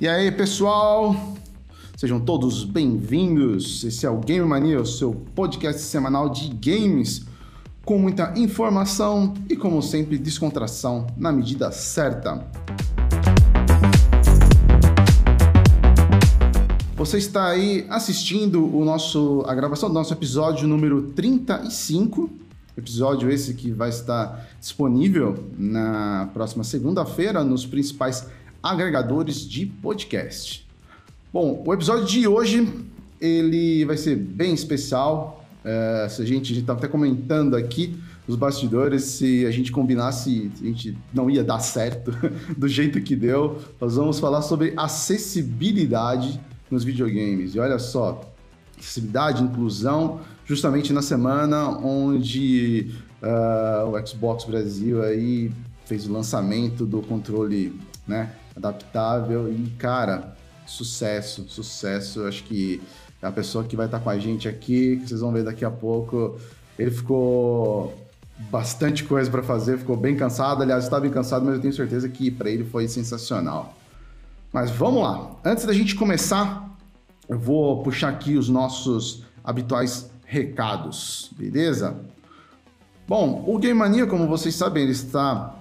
E aí, pessoal? Sejam todos bem-vindos. Esse é o Game Mania, o seu podcast semanal de games, com muita informação e, como sempre, descontração na medida certa. Você está aí assistindo o nosso, a gravação do nosso episódio número 35. Episódio esse que vai estar disponível na próxima segunda-feira nos principais agregadores de podcast. Bom, o episódio de hoje ele vai ser bem especial. É, se a gente estava até comentando aqui os bastidores, se a gente combinasse, a gente não ia dar certo do jeito que deu. Nós vamos falar sobre acessibilidade nos videogames. E olha só, acessibilidade, inclusão, justamente na semana onde uh, o Xbox Brasil aí fez o lançamento do controle né, adaptável e, cara, sucesso, sucesso. Acho que a pessoa que vai estar com a gente aqui, que vocês vão ver daqui a pouco, ele ficou bastante coisa para fazer, ficou bem cansado. Aliás, estava bem cansado, mas eu tenho certeza que para ele foi sensacional. Mas vamos lá. Antes da gente começar, eu vou puxar aqui os nossos habituais recados, beleza? Bom, o Game Mania, como vocês sabem, ele está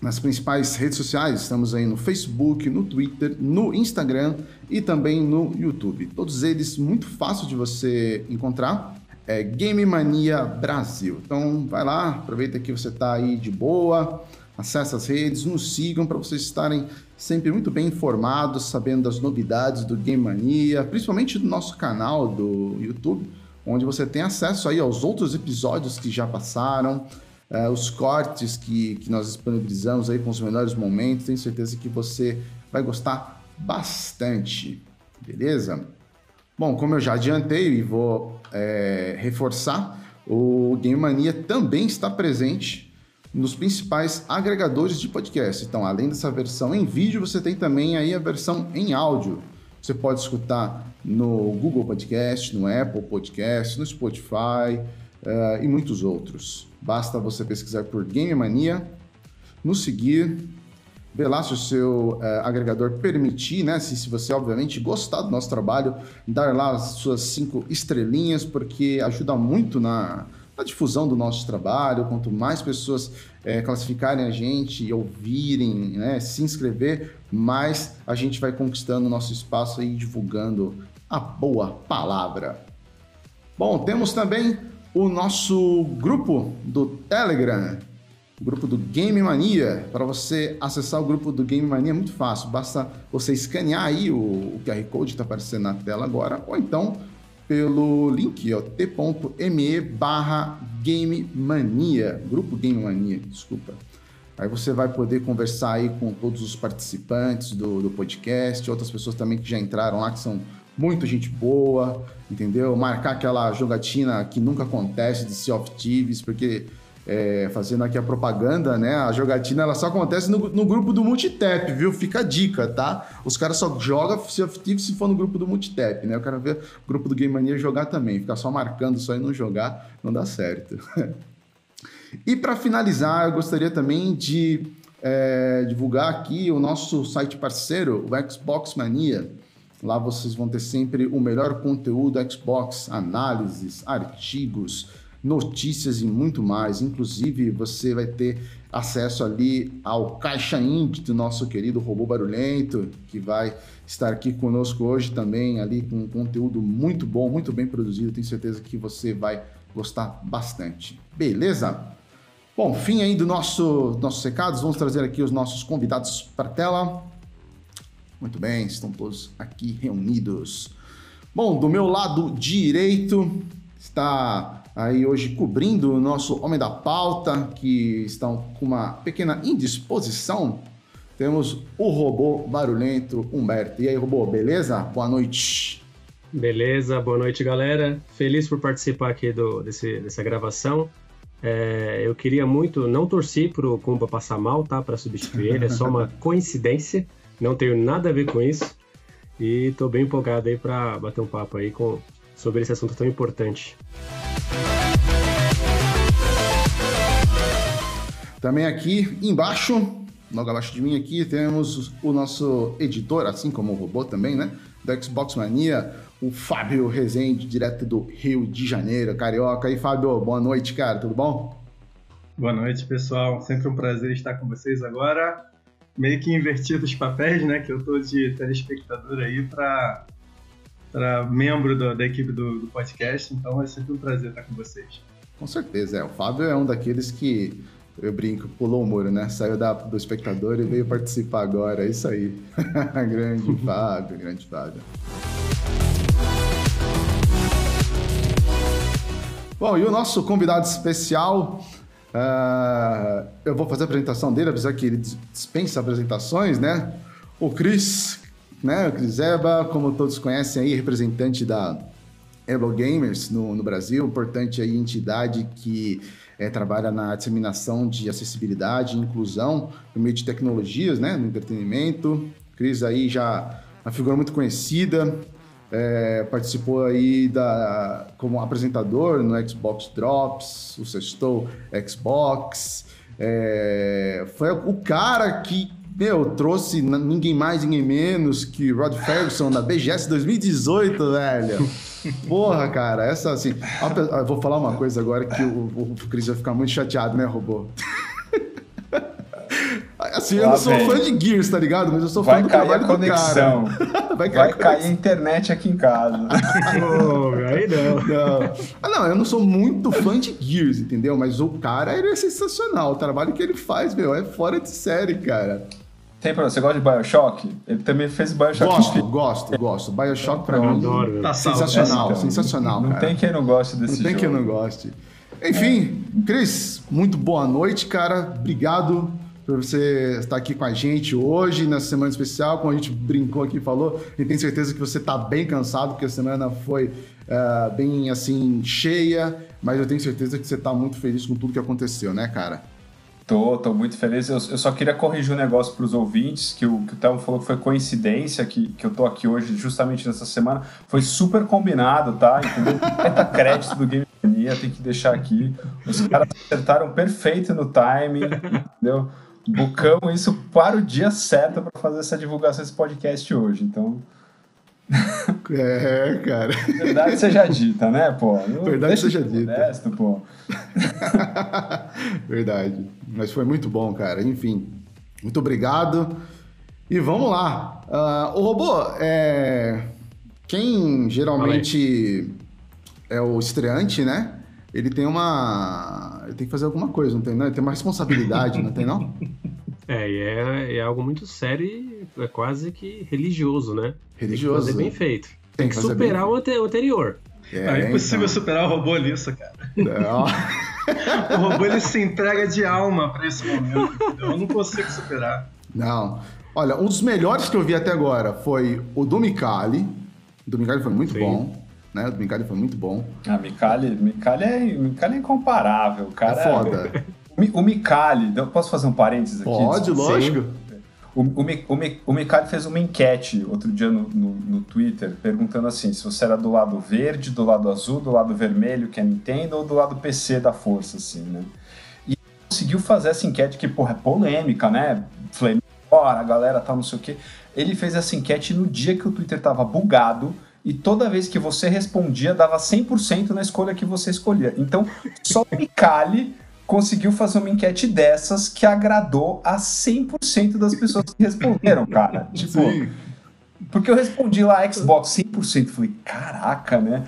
nas principais redes sociais. Estamos aí no Facebook, no Twitter, no Instagram e também no YouTube. Todos eles muito fácil de você encontrar. É Game Mania Brasil. Então vai lá, aproveita que você está aí de boa, acesse as redes, nos sigam para vocês estarem sempre muito bem informados, sabendo das novidades do Game Mania, principalmente do nosso canal do YouTube, onde você tem acesso aí aos outros episódios que já passaram, uh, os cortes que, que nós disponibilizamos aí com os melhores momentos. Tenho certeza que você vai gostar bastante, beleza? Bom, como eu já adiantei e vou é, reforçar, o Game Mania também está presente nos principais agregadores de podcast. Então, além dessa versão em vídeo, você tem também aí a versão em áudio. Você pode escutar no Google Podcast, no Apple Podcast, no Spotify uh, e muitos outros. Basta você pesquisar por Game Mania, nos seguir, ver lá se o seu uh, agregador permitir, né? Se, se, você, obviamente, gostar do nosso trabalho, dar lá as suas cinco estrelinhas, porque ajuda muito na, na difusão do nosso trabalho. Quanto mais pessoas é, classificarem a gente e ouvirem, né, se inscrever, mais a gente vai conquistando o nosso espaço e divulgando a boa palavra. Bom, temos também o nosso grupo do Telegram, o grupo do Game Mania. Para você acessar o grupo do Game Mania é muito fácil, basta você escanear aí o, o QR Code que está aparecendo na tela agora, ou então pelo link t.me barra Game Mania, grupo Game Mania, desculpa. Aí você vai poder conversar aí com todos os participantes do, do podcast, outras pessoas também que já entraram lá, que são muito gente boa, entendeu? Marcar aquela jogatina que nunca acontece de Sea of Thieves, porque é, fazendo aqui a propaganda, né? A jogatina ela só acontece no, no grupo do Multitap, viu? Fica a dica, tá? Os caras só jogam Sea of Thieves se for no grupo do Multitap, né? Eu quero ver o grupo do Game Mania jogar também. Ficar só marcando só e não jogar não dá certo. e para finalizar, eu gostaria também de é, divulgar aqui o nosso site parceiro, o Xbox Mania. Lá vocês vão ter sempre o melhor conteúdo Xbox, análises, artigos, notícias e muito mais. Inclusive, você vai ter acesso ali ao Caixa Indie do nosso querido Robô Barulhento, que vai estar aqui conosco hoje também, ali com um conteúdo muito bom, muito bem produzido. Tenho certeza que você vai gostar bastante. Beleza? Bom, fim aí do nosso nossos recados. Vamos trazer aqui os nossos convidados para a tela. Muito bem, estão todos aqui reunidos. Bom, do meu lado direito está aí hoje cobrindo o nosso Homem da Pauta, que estão com uma pequena indisposição. Temos o robô barulhento Humberto. E aí, robô, beleza? Boa noite. Beleza, boa noite, galera. Feliz por participar aqui do, desse, dessa gravação. É, eu queria muito, não torci pro Kumba passar mal, tá? Para substituir ele, é só uma coincidência. Não tenho nada a ver com isso. E estou bem empolgado aí para bater um papo aí com, sobre esse assunto tão importante. Também aqui embaixo logo abaixo de mim aqui temos o nosso editor, assim como o robô também, né? Do Xbox Mania, o Fábio Rezende, direto do Rio de Janeiro, carioca. E Fábio, boa noite, cara, tudo bom? Boa noite, pessoal. Sempre um prazer estar com vocês agora. Meio que invertido os papéis, né? Que eu tô de telespectador aí para para membro do, da equipe do, do, podcast, então é sempre um prazer estar com vocês. Com certeza, é. O Fábio é um daqueles que eu brinco, pulou o muro, né? Saiu da, do espectador e veio participar agora. É isso aí. grande Fábio, grande Fábio. Bom, e o nosso convidado especial, uh, eu vou fazer a apresentação dele, apesar que ele dispensa apresentações, né? O Cris, né? O Cris Eba, como todos conhecem aí, representante da Elo Gamers no, no Brasil, importante aí entidade que é, trabalha na disseminação de acessibilidade e inclusão no meio de tecnologias, né? No entretenimento. Cris aí já uma figura muito conhecida, é, participou aí da, como apresentador no Xbox Drops, o Sextou Xbox. É, foi o cara que, meu, trouxe ninguém mais, ninguém menos que Rod Ferguson na BGS 2018, velho. Porra, cara, essa assim. Eu vou falar uma coisa agora que o, o, o Cris vai ficar muito chateado, né, robô? Assim, eu não sou fã de Gears, tá ligado? Mas eu sou fã do trabalho a conexão. do cara. Vai cair, Vai a, cair a internet aqui em casa. oh, aí não. não. Ah, não, eu não sou muito fã de Gears, entendeu? Mas o cara, ele é sensacional. O trabalho que ele faz, meu, é fora de série, cara. Tem pra você gosta de Bioshock? Ele também fez Bioshock. Gosto, gosto, gosto. Bioshock pra eu mim adoro. Tá sensacional, então, sensacional, não, cara. Não tem quem não goste desse não jogo. Não tem quem não goste. Enfim, Cris, muito boa noite, cara. Obrigado por você estar aqui com a gente hoje, nessa semana especial, como a gente brincou aqui e falou, e tenho certeza que você está bem cansado, porque a semana foi uh, bem, assim, cheia, mas eu tenho certeza que você está muito feliz com tudo que aconteceu, né, cara? Tô, tô muito feliz. Eu, eu só queria corrigir um negócio para os ouvintes, que o, que o Thelmo falou que foi coincidência que, que eu tô aqui hoje, justamente nessa semana. Foi super combinado, tá? Entendeu? Meta crédito do Game Mania, tem que deixar aqui. Os caras acertaram perfeito no timing, entendeu? Bucamos isso para o dia certo para fazer essa divulgação desse podcast hoje. Então. É, cara. Verdade seja dita, né, pô? Verdade seja dita. Modesto, pô. Verdade. Mas foi muito bom, cara. Enfim, muito obrigado. E vamos lá. Uh, o robô, é... quem geralmente é o estreante, né? Ele tem uma. Ele tem que fazer alguma coisa, não tem? Não? Ele tem uma responsabilidade, não tem, não? É, e é, é algo muito sério e é quase que religioso, né? Religioso. Tem que fazer bem feito. Tem, tem que, superar bem... o, ante o anterior. É, é impossível então. superar o robô nisso, cara. o robô ele se entrega de alma para esse momento. Entendeu? Eu não consigo superar. Não. Olha, um dos melhores que eu vi até agora foi o do Mikali. O do Mikali foi muito Sim. bom. Né? O do Mikali foi muito bom. Ah, Mikali, Mikali, é, Mikali é incomparável. O cara é foda. O Mikali, posso fazer um parênteses aqui? Pode, lógico. O, o, o, o Mikali fez uma enquete outro dia no, no, no, Twitter, perguntando assim, se você era do lado verde, do lado azul, do lado vermelho, que é Nintendo, ou do lado PC da força, assim, né? E conseguiu fazer essa enquete que, porra, é polêmica, né? Flame a galera tá não sei o quê. Ele fez essa enquete no dia que o Twitter tava bugado, e toda vez que você respondia, dava 100% na escolha que você escolhia. Então, só o Mikali conseguiu fazer uma enquete dessas que agradou a 100% das pessoas que responderam, cara. tipo, Sim. porque eu respondi lá Xbox 100%, falei, caraca, né?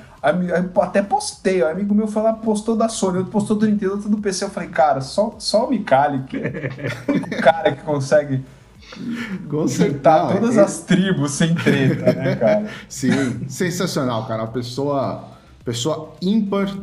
Até postei, o amigo meu foi lá, postou da Sony, outro postou do Nintendo, outro do PC. Eu falei, cara, só, só o Mikali, que é o cara que consegue juntar todas é... as tribos sem treta, né, cara? Sim, sensacional, cara. Uma pessoa, pessoa ímpar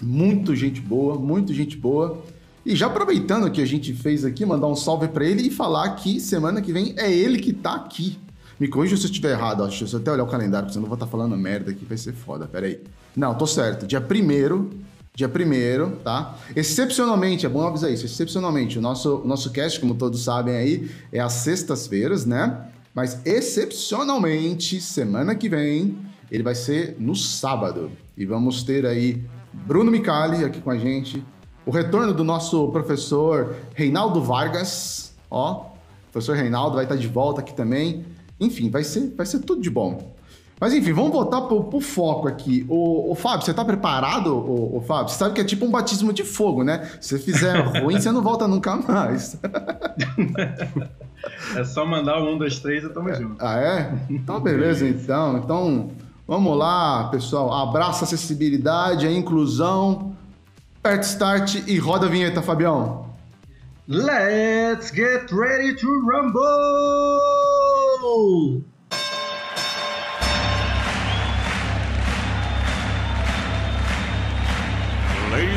muito gente boa, muito gente boa. E já aproveitando que a gente fez aqui, mandar um salve para ele e falar que semana que vem é ele que tá aqui. Me corrija se eu estiver errado, ó. deixa eu até olhar o calendário, porque senão eu vou estar tá falando merda aqui, vai ser foda, pera aí. Não, tô certo, dia 1 dia 1 tá? Excepcionalmente, é bom avisar isso, excepcionalmente, o nosso, o nosso cast, como todos sabem aí, é às sextas-feiras, né? Mas excepcionalmente, semana que vem, ele vai ser no sábado. E vamos ter aí Bruno Micali aqui com a gente. O retorno do nosso professor Reinaldo Vargas, ó, professor Reinaldo vai estar de volta aqui também. Enfim, vai ser, vai ser tudo de bom. Mas enfim, vamos voltar pro, pro foco aqui. O, o, Fábio, você tá preparado, o, o, Fábio? Você sabe que é tipo um batismo de fogo, né? Se você fizer ruim, você não volta nunca mais. é só mandar 1, 2, 3 e tamo junto. Ah, é? Então, beleza, então. Então, vamos lá, pessoal. Abraça a acessibilidade, a inclusão. Aperta start e roda a vinheta, Fabião. Let's get ready to rumble!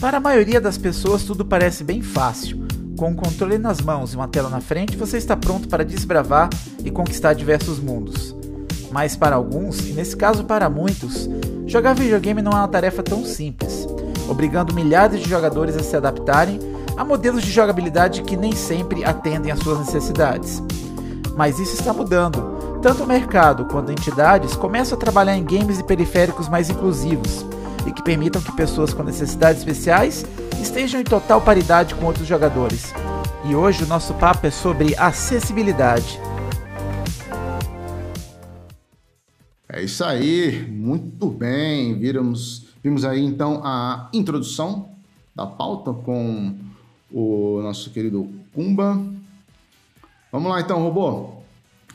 Para a maioria das pessoas, tudo parece bem fácil. Com o controle nas mãos e uma tela na frente, você está pronto para desbravar e conquistar diversos mundos. Mas para alguns, e nesse caso para muitos, jogar videogame não é uma tarefa tão simples, obrigando milhares de jogadores a se adaptarem a modelos de jogabilidade que nem sempre atendem às suas necessidades. Mas isso está mudando. Tanto o mercado quanto entidades começam a trabalhar em games e periféricos mais inclusivos e que permitam que pessoas com necessidades especiais estejam em total paridade com outros jogadores. E hoje o nosso papo é sobre acessibilidade. É isso aí, muito bem. Vimos, vimos aí então a introdução da pauta com o nosso querido Kumba. Vamos lá então, robô.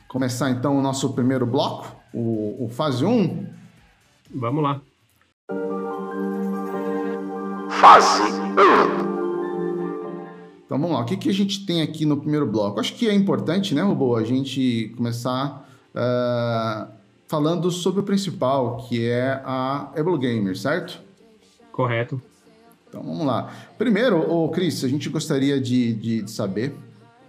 Começar então o nosso primeiro bloco, o, o fase 1. Vamos lá. Fase 1. Então vamos lá, o que, que a gente tem aqui no primeiro bloco? Acho que é importante, né, robô, a gente começar uh, falando sobre o principal, que é a Able Gamer, certo? Correto. Então vamos lá. Primeiro, ô Cris, a gente gostaria de, de, de, saber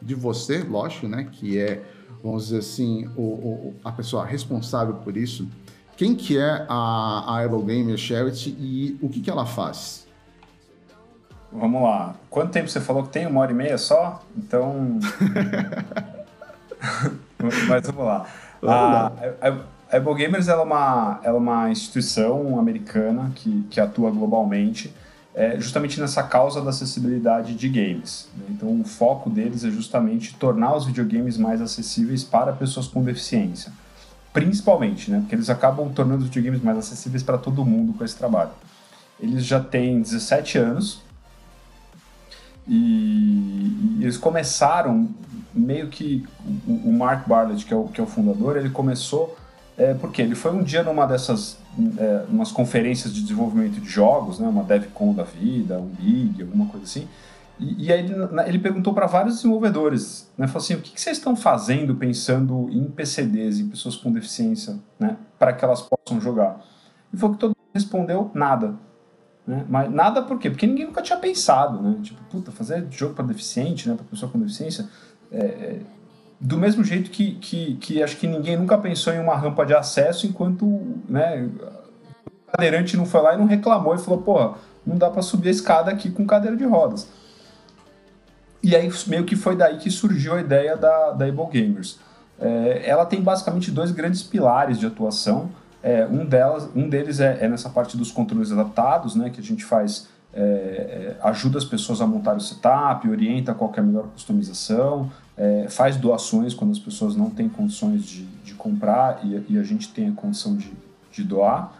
de você, lógico, né? Que é, vamos dizer assim, o, o, a pessoa responsável por isso. Quem que é a, a Able Gamer Charity e o que, que ela faz? Vamos lá. Quanto tempo você falou que tem? Uma hora e meia só? Então. Mas vamos lá. A, a, a Able Gamers ela é, uma, ela é uma instituição americana que, que atua globalmente é, justamente nessa causa da acessibilidade de games. Né? Então, o foco deles é justamente tornar os videogames mais acessíveis para pessoas com deficiência. Principalmente, né? porque eles acabam tornando os videogames mais acessíveis para todo mundo com esse trabalho. Eles já têm 17 anos e, e eles começaram meio que o, o Mark Bartlett, que é o, que é o fundador, ele começou é, porque ele foi um dia numa dessas é, umas conferências de desenvolvimento de jogos, né, uma DevCon da vida, um Big, alguma coisa assim, e, e aí ele, ele perguntou para vários desenvolvedores, né, falou assim, o que, que, vocês estão fazendo pensando em PCDs, em pessoas com deficiência, né, para que elas possam jogar? E foi que todo mundo respondeu nada. Né? Mas nada por quê? Porque ninguém nunca tinha pensado, né? Tipo, puta, fazer jogo para deficiente, né, para pessoa com deficiência, é, é do mesmo jeito que, que, que acho que ninguém nunca pensou em uma rampa de acesso enquanto né, o cadeirante não foi lá e não reclamou e falou, pô, não dá para subir a escada aqui com cadeira de rodas. E aí meio que foi daí que surgiu a ideia da, da Able Gamers. É, ela tem basicamente dois grandes pilares de atuação. É, um, delas, um deles é, é, nessa parte dos controles adaptados, né, que a gente faz, é, é, ajuda as pessoas a montar o setup, orienta qual é a melhor customização, é, faz doações quando as pessoas não têm condições de, de comprar e, e, a gente tem a condição de, de doar.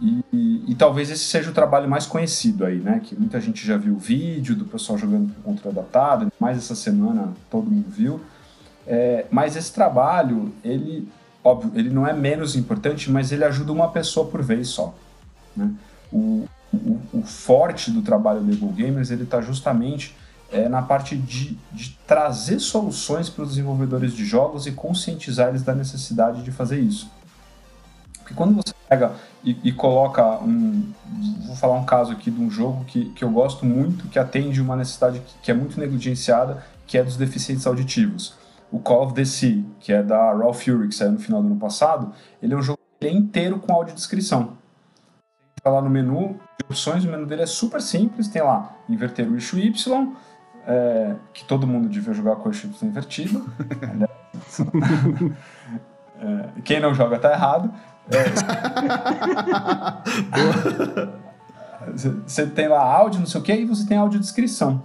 E, e, e, talvez esse seja o trabalho mais conhecido aí, né? Que muita gente já viu o vídeo do pessoal jogando com controle adaptado, mais essa semana todo mundo viu. É, mas esse trabalho, ele, óbvio, ele não é menos importante, mas ele ajuda uma pessoa por vez só. Né? O, o, o forte do trabalho do Google Gamers, ele está justamente é, na parte de, de trazer soluções para os desenvolvedores de jogos e conscientizar eles da necessidade de fazer isso. Porque quando você pega e, e, coloca um. Vou falar um caso aqui de um jogo que, que eu gosto muito, que atende uma necessidade que, que é muito negligenciada, que é dos deficientes auditivos. O Call of the Sea, que é da Raw Fury, que saiu no final do ano passado, ele é um jogo é inteiro com audiodescrição. Você entra lá no menu de opções, o menu dele é super simples, tem lá inverter o eixo Y, é, que todo mundo devia jogar com o Y invertido. é, quem não joga tá errado. É, você tem lá áudio, não sei o que, e você tem audiodescrição.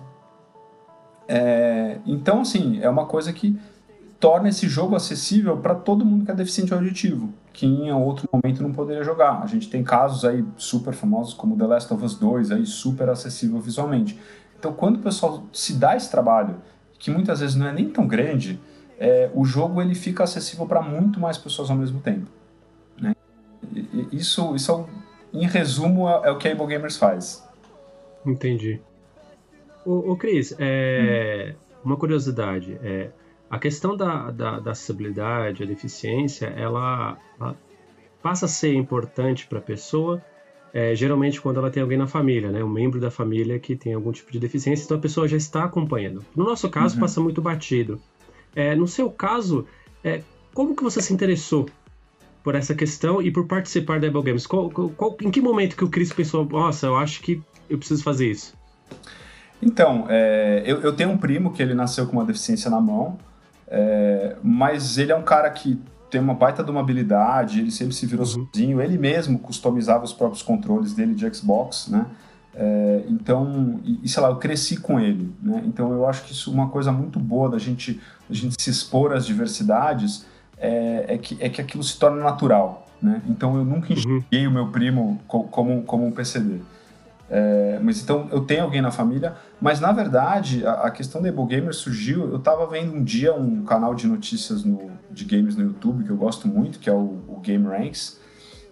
É, então, assim, é uma coisa que torna esse jogo acessível para todo mundo que é deficiente auditivo, que em outro momento não poderia jogar. A gente tem casos aí super famosos como The Last of Us 2, aí super acessível visualmente. Então, quando o pessoal se dá esse trabalho, que muitas vezes não é nem tão grande, é, o jogo ele fica acessível para muito mais pessoas ao mesmo tempo. Né? E, isso, isso é, em resumo, é, é, o que a Able Gamers faz. Entendi. Ô, ô Cris, é, hum. uma curiosidade. É, a questão da, da, da acessibilidade, a deficiência, ela, ela passa a ser importante para a pessoa é, geralmente quando ela tem alguém na família, né? Um membro da família que tem algum tipo de deficiência, então a pessoa já está acompanhando. No nosso caso, uhum. passa muito batido. É, no seu caso, é, como que você se interessou por essa questão e por participar da Able Games? Qual, qual, em que momento que o Chris pensou, nossa, eu acho que eu preciso fazer isso? Então, é, eu, eu, tenho um primo que ele nasceu com uma deficiência na mão, é, mas ele é um cara que tem uma baita de uma habilidade, ele sempre se virou uhum. sozinho, ele mesmo customizava os próprios controles dele de Xbox, né? É, então, e, sei lá, eu cresci com ele, né? Então eu acho que isso é uma coisa muito boa da gente, da gente se expor às diversidades, é, é, que, é que aquilo se torna natural, né? Então eu nunca uhum. enxerguei uhum. o meu primo como, como um PCD. É, mas então eu tenho alguém na família, mas na verdade a, a questão da Able Gamer surgiu. Eu estava vendo um dia um canal de notícias no, de games no YouTube que eu gosto muito, que é o, o Game Ranks,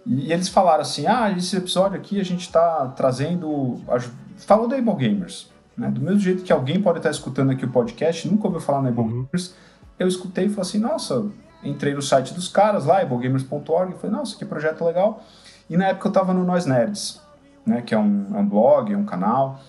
e, e, eles falaram assim: ah, esse episódio aqui a gente está trazendo. A, falou da Able Gamers. Né? Do mesmo jeito que alguém pode estar escutando aqui o podcast, nunca ouviu falar na Able uhum. Gamers, eu escutei e falei assim: nossa, entrei no site dos caras lá, ablegamers.org, e falei: nossa, que projeto legal. E na época eu estava no Nós Nerds né, que é um, é um blog, é um canal,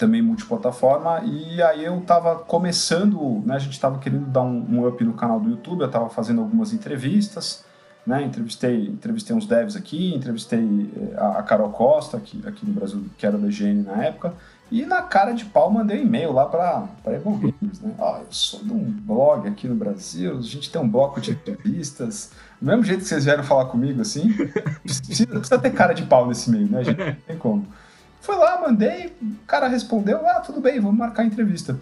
também multiplataforma, e aí eu estava começando, né, a gente estava querendo dar um, um, up no canal do YouTube, eu estava fazendo algumas entrevistas, né, entrevistei, entrevistei uns devs aqui, entrevistei eh, a, a Carol Costa, aqui, aqui no Brasil, que era da IGN na época, e na cara de pau mandei um e-mail lá para Egon Games, né? Ó, oh, eu sou de um blog aqui no Brasil, a gente tem um bloco de entrevistas. Do mesmo jeito que vocês vieram falar comigo, assim, precisa, precisa ter cara de pau nesse meio, né, gente? Não tem como. Fui lá, mandei, o cara respondeu, ah, tudo bem, vamos marcar a entrevista.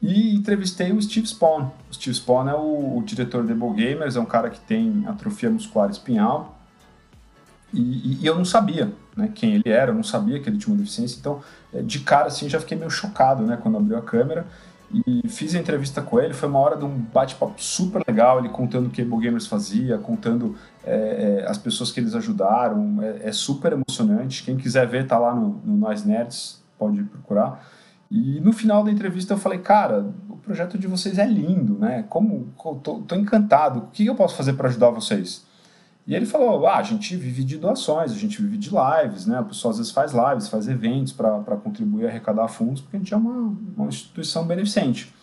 E entrevistei o Steve Spawn. O Steve Spawn é o, o diretor de Able Gamers, é um cara que tem atrofia muscular espinhal. E, e, e, eu não sabia né, quem ele era, eu não sabia que ele tinha uma deficiência. Então, é, de cara, assim, já fiquei meio chocado né, quando abriu a câmera. E fiz a entrevista com ele, foi uma hora de um bate-papo super legal, ele contando o que Able Gamers fazia, contando é, é, as pessoas que eles ajudaram, é, é, super emocionante. Quem quiser ver, tá lá no, no Nós Nerds, pode procurar. E no final da entrevista eu falei, cara, o projeto de vocês é lindo, né? Como, tô, tô encantado. O que eu posso fazer para ajudar vocês? E ele falou: ah, a gente vive de doações, a gente vive de lives, né? A pessoa às vezes faz lives, faz eventos para contribuir a arrecadar fundos, porque a gente é uma, uma instituição beneficente.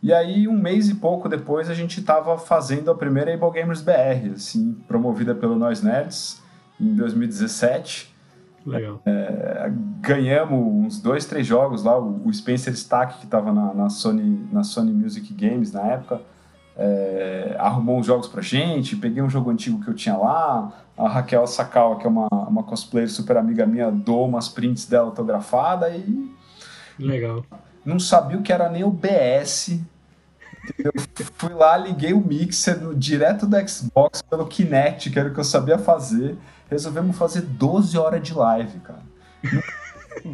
E aí, um mês e pouco depois, a gente estava fazendo a primeira Able Gamers BR, assim, promovida pelo Nós Nerds, em 2017. Legal. É, ganhamos uns dois, três jogos lá. O, Spencer Stack, que estava na, na, Sony, na Sony Music Games na época, é, arrumou uns jogos pra gente, peguei um jogo antigo que eu tinha lá, a Raquel Sakawa, que é uma, uma cosplayer super amiga minha, dou umas prints dela autografada e... Legal. Não sabia o que era nem o BS, eu fui lá, liguei o mixer no, direto do Xbox pelo Kinect, que era o que eu sabia fazer. Resolvemos fazer 12 horas de live, cara.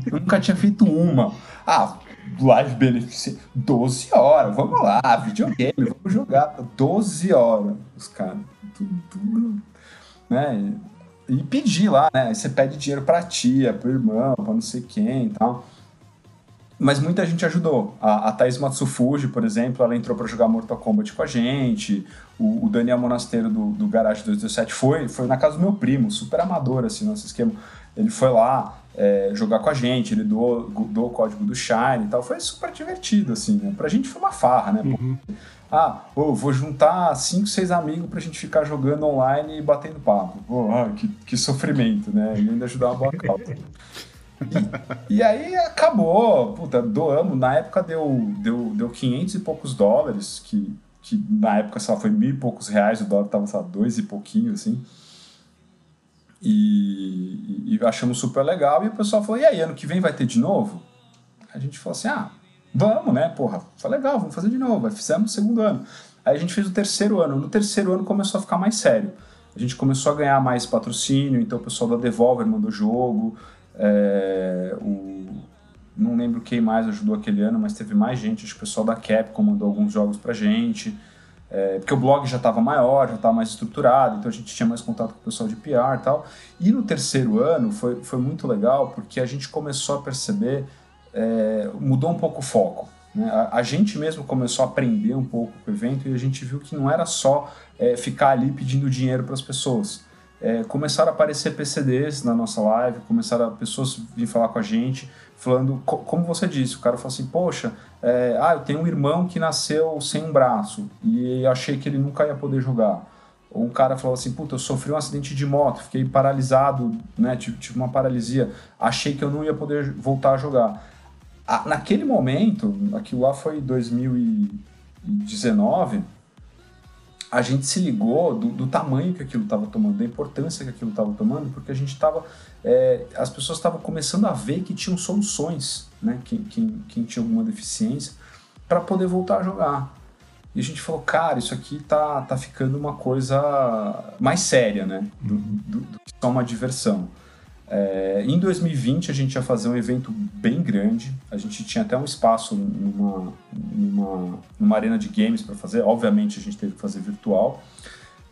Eu nunca tinha feito uma. Ah, live benefício 12 horas, vamos lá, videogame, vamos jogar. 12 horas, os caras. Tudo, tudo. Né? E pedir lá, né? Você pede dinheiro pra tia, pro irmão, pra não sei quem e tal. mas muita gente ajudou. A, a Thaís Matsufuji, por exemplo, ela entrou para jogar Mortal Kombat com a gente. O, o Daniel Monasteiro do, do Garage 227 foi, foi na casa do meu primo, super amador, assim, nosso esquema. Ele foi lá é, jogar com a gente, ele doou, doou o código do Shine e tal. Foi super divertido, assim, né? Pra gente foi uma farra, né? Uhum. Ah, vou juntar cinco, seis amigos pra gente ficar jogando online e batendo papo. Ah, que, que sofrimento, né? E ainda ajudar uma boa causa. E, e, aí acabou, puta, doamos. Na época deu, deu, deu 500 e poucos dólares, que, que na época só foi mil e poucos reais, o dólar tava, só dois e pouquinho, assim. E, e, achamos super legal. E o pessoal falou: e aí, ano que vem vai ter de novo? A gente falou assim: ah, vamos, né? Porra, foi legal, vamos fazer de novo. Aí fizemos o segundo ano. Aí a gente fez o terceiro ano. No terceiro ano começou a ficar mais sério. A gente começou a ganhar mais patrocínio, então o pessoal da Devolver mandou jogo. É, o, não lembro quem mais ajudou aquele ano, mas teve mais gente. Acho que o pessoal da Capcom mandou alguns jogos pra gente. É, porque o blog já estava maior, já estava mais estruturado, então a gente tinha mais contato com o pessoal de PR e tal. E no terceiro ano foi, foi muito legal porque a gente começou a perceber, é, mudou um pouco o foco. Né? A, a, gente mesmo começou a aprender um pouco com o evento e a gente viu que não era só é, ficar ali pedindo dinheiro para as pessoas. É, começaram a aparecer PCDs na nossa live, começaram a pessoas vir falar com a gente, falando, co como você disse, o cara falou assim, poxa, é, ah, eu tenho um irmão que nasceu sem um braço e achei que ele nunca ia poder jogar. Ou um cara falou assim, puta, eu sofri um acidente de moto, fiquei paralisado, né, tive, tive uma paralisia, achei que eu não ia poder voltar a jogar. A, naquele momento, aquilo lá foi 2019, a gente se ligou do, do tamanho que aquilo estava tomando, da importância que aquilo estava tomando, porque a gente estava. É, as pessoas estavam começando a ver que tinham soluções, né? Quem, quem, quem tinha alguma deficiência, para poder voltar a jogar. E a gente falou, cara, isso aqui tá, tá ficando uma coisa mais séria, né? Do, do, do que só uma diversão. É, em 2020 a gente ia fazer um evento bem grande, a gente tinha até um espaço numa, numa, numa arena de games para fazer, obviamente a gente teve que fazer virtual,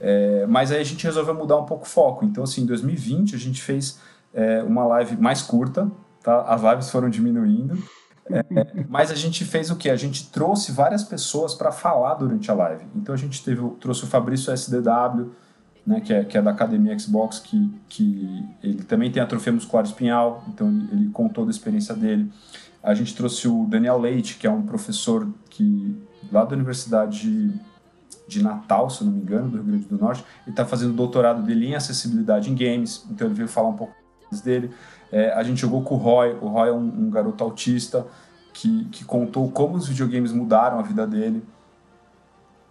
é, mas aí a gente resolveu mudar um pouco o foco, então assim, em 2020 a gente fez é, uma live mais curta, tá? as lives foram diminuindo, é, mas a gente fez o que? A gente trouxe várias pessoas para falar durante a live, então a gente teve, trouxe o Fabrício SDW, né, que, é, que é da Academia Xbox, que, que ele também tem a troféu muscular espinhal, então ele, ele contou da experiência dele. A gente trouxe o Daniel Leite, que é um professor que lá da Universidade de Natal, se não me engano, do Rio Grande do Norte, ele está fazendo o doutorado dele em acessibilidade em games, então ele veio falar um pouco dele. É, a gente jogou com o Roy, o Roy é um, um garoto autista que, que contou como os videogames mudaram a vida dele.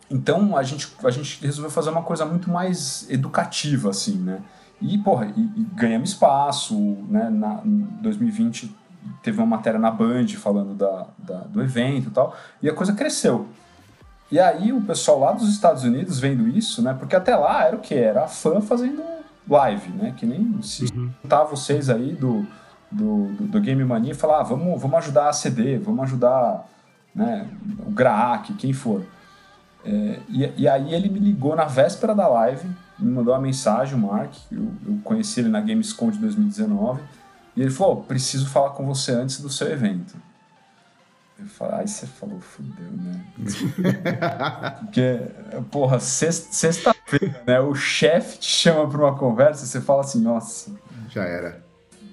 Então a gente, a gente resolveu fazer uma coisa muito mais educativa, assim, né? E, porra, e, e ganhamos espaço, né? Na, em 2020 teve uma matéria na Band falando da, da, do evento e tal, e a coisa cresceu. E aí o pessoal lá dos Estados Unidos vendo isso, né? Porque até lá era o que? Era a fã fazendo live, né? Que nem se uhum. juntar vocês aí do, do, do, do, Game Mania e falar, ah, vamos, vamos ajudar a CD, vamos ajudar né, o Graak, quem for. É, e, e, aí ele me ligou na véspera da live, me mandou uma mensagem, o Mark, eu, eu conheci ele na Gamescom de 2019, e ele falou, preciso falar com você antes do seu evento. Eu falei, aí você falou, fudeu, né? Porque, porra, sexta-feira, né? O chefe te chama para uma conversa e você fala assim, nossa. Já era.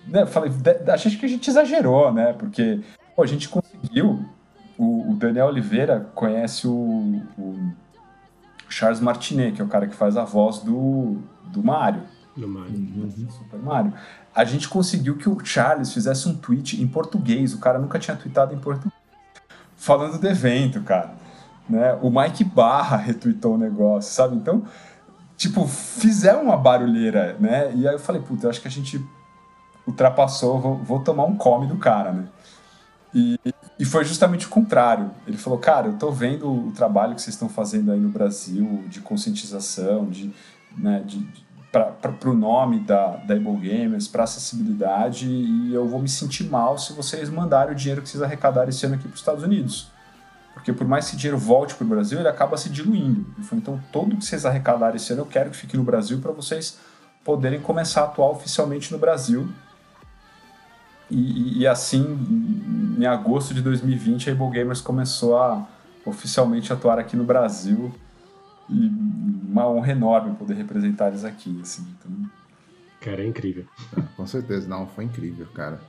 Né, eu falei, achei que a gente exagerou, né? Porque pô, a gente conseguiu o, o Daniel Oliveira conhece o, o, Charles Martinet, que é o cara que faz a voz do, do Mario. Do Mario. Uhum. Super Mario. A gente conseguiu que o Charles fizesse um tweet em português. O cara nunca tinha tweetado em português. Falando do evento, cara. Né? O Mike Barra retweetou o negócio, sabe? Então, tipo, fizeram uma barulheira, né? E aí eu falei, puta, eu acho que a gente ultrapassou, vou, vou tomar um come do cara, né? E, e foi justamente o contrário. Ele falou, cara, eu tô vendo o trabalho que vocês estão fazendo aí no Brasil de conscientização, de, né, de, para o nome da, da Able Gamers, para acessibilidade, e eu vou me sentir mal se vocês mandarem o dinheiro que vocês arrecadarem esse ano aqui para os Estados Unidos. Porque por mais que esse dinheiro volte para o Brasil, ele acaba se diluindo. Então, todo que vocês arrecadarem esse ano, eu quero que fique no Brasil para vocês poderem começar a atuar oficialmente no Brasil E, e, assim, em agosto de 2020, a Able Gamers começou a oficialmente atuar aqui no Brasil. E uma honra enorme poder representar eles aqui. Assim, então... Cara, é incrível. É, com certeza, não, foi incrível, cara.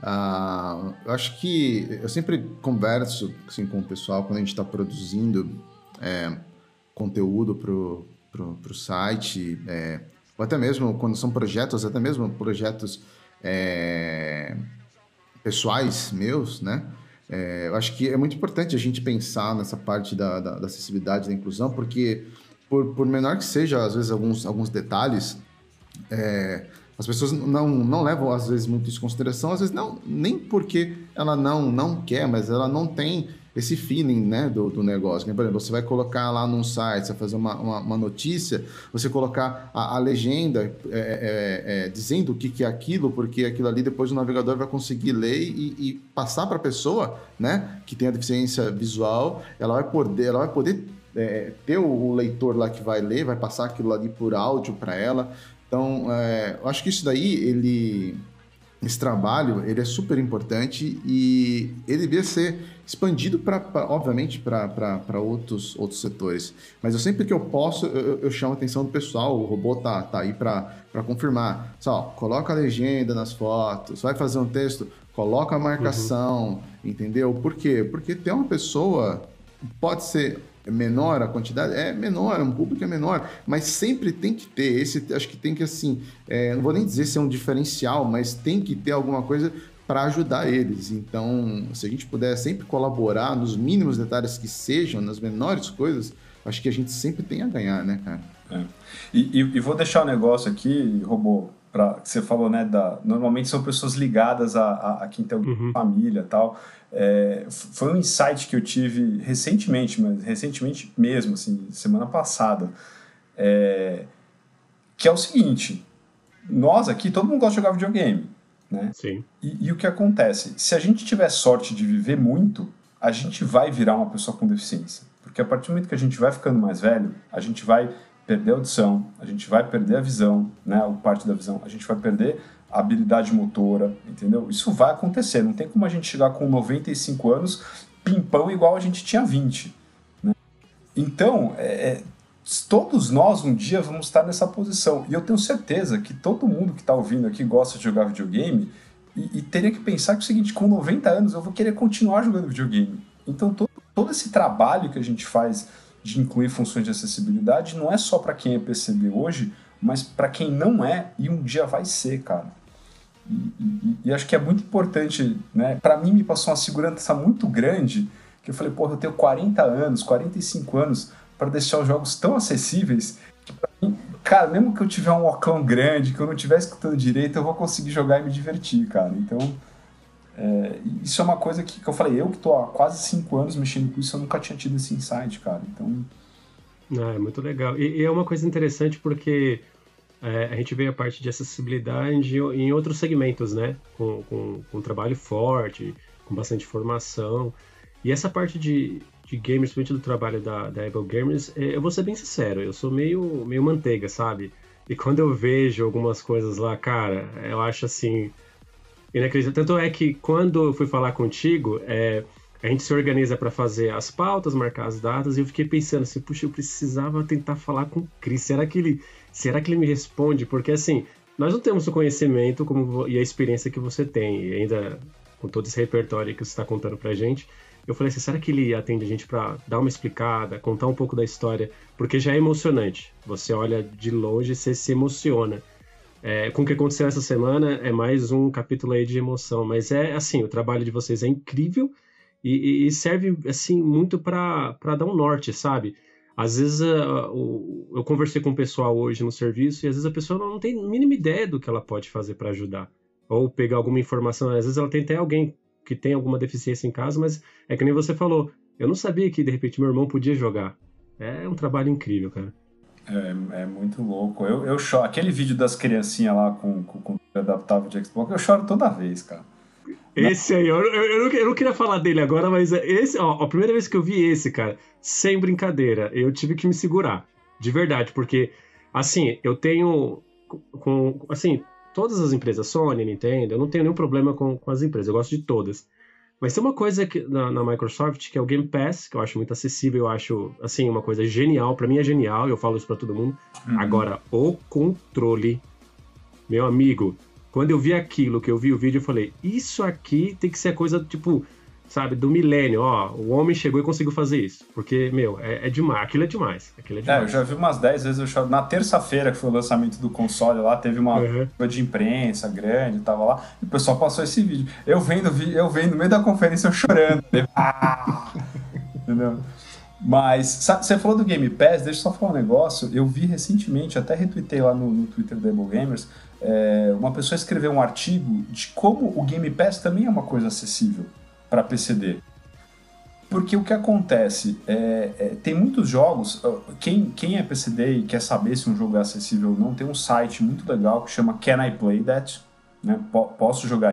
Uh, eu acho que eu sempre converso assim, com o pessoal quando a gente está produzindo é, conteúdo pro, pro, pro site, é, ou até mesmo quando são projetos, até mesmo projetos é, pessoais meus, né? É, eu acho que é muito importante a gente pensar nessa parte da, da, da acessibilidade, da inclusão, porque por, por, menor que seja, às vezes, alguns, alguns detalhes, é, as pessoas não, não levam, às vezes, muito isso em consideração, às vezes não, nem porque ela não, não quer, mas ela não tem esse feeling né, do, do negócio. Por exemplo, você vai colocar lá num site, você vai fazer uma, uma, uma notícia, você colocar a, a legenda é, é, é, dizendo o que, que é aquilo, porque aquilo ali depois o navegador vai conseguir ler e, e passar para a pessoa né, que tem a deficiência visual, ela vai poder, ela vai poder é, ter o leitor lá que vai ler, vai passar aquilo ali por áudio para ela. Então, é, eu acho que isso daí, ele esse trabalho ele é super importante e ele devia ser expandido para obviamente para outros outros setores mas eu sempre que eu posso eu, eu chamo a atenção do pessoal o robô tá, tá aí para confirmar só coloca a legenda nas fotos vai fazer um texto coloca a marcação uhum. entendeu por quê porque tem uma pessoa pode ser menor a quantidade? É menor, um público é menor, mas sempre tem que ter esse, acho que tem que assim, é, não vou nem dizer se é um diferencial, mas tem que ter alguma coisa para ajudar eles. Então, se a gente puder sempre colaborar nos mínimos detalhes que sejam, nas menores coisas, acho que a gente sempre tem a ganhar, né, cara? É. E, e, e, vou deixar um negócio aqui, robô, para que você falou, né? Da, normalmente são pessoas ligadas a, a, a quem tem uhum. família tal. É, foi um insight que eu tive recentemente, mas recentemente mesmo, assim, semana passada, é, que é o seguinte: nós aqui, todo mundo gosta de jogar videogame, né? Sim. E, e o que acontece? Se a gente tiver sorte de viver muito, a gente vai virar uma pessoa com deficiência. Porque a partir do momento que a gente vai ficando mais velho, a gente vai perder a audição, a gente vai perder a visão, né, parte da visão, a gente vai perder habilidade motora, entendeu? Isso vai acontecer, não tem como a gente chegar com 95 anos pimpão igual a gente tinha 20. Né? Então, é, é, todos nós um dia vamos estar nessa posição. E eu tenho certeza que todo mundo que está ouvindo aqui gosta de jogar videogame e, e, teria que pensar que é o seguinte, com 90 anos eu vou querer continuar jogando videogame. Então, todo, todo esse trabalho que a gente faz de incluir funções de acessibilidade não é só para quem é PCB hoje, mas para quem não é e um dia vai ser, cara. E, acho que é muito importante, né? Para mim me passou uma segurança muito grande que eu falei, porra, eu tenho 40 anos, 45 anos para deixar os jogos tão acessíveis que pra mim, cara, mesmo que eu tiver um ocão grande, que eu não estiver escutando direito, eu vou conseguir jogar e me divertir, cara. Então, é, isso é uma coisa que, que eu falei, eu que tô há quase 5 anos mexendo com isso, eu nunca tinha tido esse insight, cara. Então, ah, é muito legal. E, e, é uma coisa interessante porque é, a gente vê a parte de acessibilidade em outros segmentos, né? Com, com, com trabalho forte, com bastante formação. E essa parte de, de gamers, principalmente do trabalho da, da Apple Gamers, é, eu vou ser bem sincero, eu sou meio, meio manteiga, sabe? E quando eu vejo algumas coisas lá, cara, eu acho assim. Inacreditável. Tanto é que quando eu fui falar contigo, é, a gente se organiza para fazer as pautas, marcar as datas, e eu fiquei pensando assim, puxa, eu precisava tentar falar com o Cris. Será que ele, será que ele me responde? Porque assim, nós não temos o conhecimento como, e a experiência que você tem, e ainda com todo esse repertório que você está contando pra gente. Eu falei assim, será que ele atende a gente para dar uma explicada, contar um pouco da história? Porque já é emocionante. Você olha de longe e você se emociona. É, com o que aconteceu essa semana é mais um capítulo aí de emoção, mas é assim, o trabalho de vocês é incrível e, e serve assim muito para dar um norte, sabe? Às vezes eu conversei com o pessoal hoje no serviço e às vezes a pessoa não tem a mínima ideia do que ela pode fazer para ajudar. Ou pegar alguma informação. Às vezes ela tem até alguém que tem alguma deficiência em casa, mas é que nem você falou. Eu não sabia que de repente meu irmão podia jogar. É um trabalho incrível, cara. É, é muito louco. Eu, eu choro. Aquele vídeo das criancinhas lá com, com, com adaptável de Xbox, eu choro toda vez, cara. Esse aí, eu, eu, eu, não, eu, não, queria falar dele agora, mas esse, ó, a primeira vez que eu vi esse, cara, sem brincadeira, eu tive que me segurar. De verdade, porque, assim, eu tenho. Com, assim, todas as empresas, Sony, Nintendo, eu não tenho nenhum problema com, com as empresas, eu gosto de todas. Mas tem uma coisa que, na, na, Microsoft que é o Game Pass, que eu acho muito acessível, eu acho, assim, uma coisa genial. para mim é genial, eu falo isso para todo mundo. Uhum. Agora, o controle, meu amigo, quando eu vi aquilo, que eu vi o vídeo, eu falei, isso aqui tem que ser coisa, tipo, sabe, do milênio, ó, o homem chegou e conseguiu fazer isso. Porque, meu, é, é demais, aquilo é demais. Aquilo é, demais. é, eu já vi umas 10 vezes, eu choro. na terça-feira, que foi o lançamento do console lá, teve uma uhum. de imprensa grande, tava lá, e o pessoal passou esse vídeo. Eu vendo, eu vendo no meio da conferência, eu chorando. ah! Entendeu? Mas, sabe, você falou do Game Pass, deixa eu só falar um negócio. Eu vi recentemente, até retuitei lá no, no Twitter da Gamers, é, uma pessoa escreveu um artigo de como o Game Pass também é uma coisa acessível para PCD. Porque o que acontece é, é, tem muitos jogos. Quem, quem é PCD e quer saber se um jogo é acessível ou não, tem um site muito legal que chama Can I Play That? Né? Posso jogar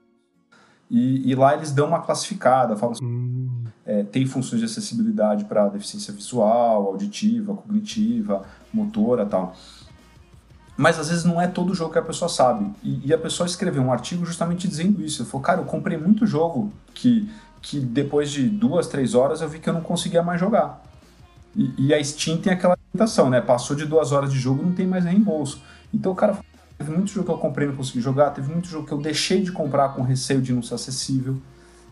e, e, lá eles dão uma classificada, falam assim, hum. é, tem funções de acessibilidade para deficiência visual, auditiva, cognitiva, motora tal. Mas às vezes não é todo jogo que a pessoa sabe. E, e a pessoa escreveu um artigo justamente dizendo isso. Ele falou, cara, eu comprei muito jogo que que depois de duas, três horas eu vi que eu não conseguia mais jogar. E, e a Steam tem aquela limitação, né? Passou de duas horas de jogo não tem mais reembolso. Então o cara teve muito jogo que eu comprei e não consegui jogar, teve muito jogo que eu deixei de comprar com receio de não ser acessível.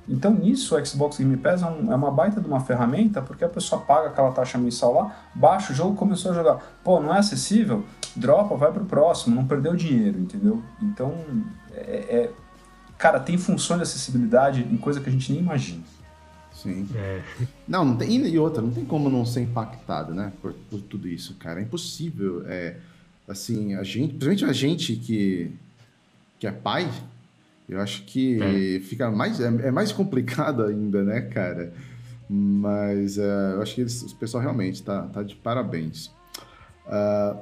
Então nisso o Xbox Game Pass é, um, é uma baita de uma ferramenta porque a pessoa paga aquela taxa mensal lá, baixa o jogo começou a jogar. Pô, não é acessível? Dropa, vai pro próximo, não perdeu dinheiro, entendeu? Então é, é cara, tem funções de acessibilidade em coisa que a gente nem imagina. Sim. É. Não, não tem, e outra, não tem como não ser impactado, né, por, por tudo isso, cara. É impossível. É, assim, a gente, principalmente a gente que, que é pai, eu acho que é. fica mais, é, é, mais complicado ainda, né, cara? Mas uh, eu acho que eles, o pessoal realmente tá, tá de parabéns. Uh,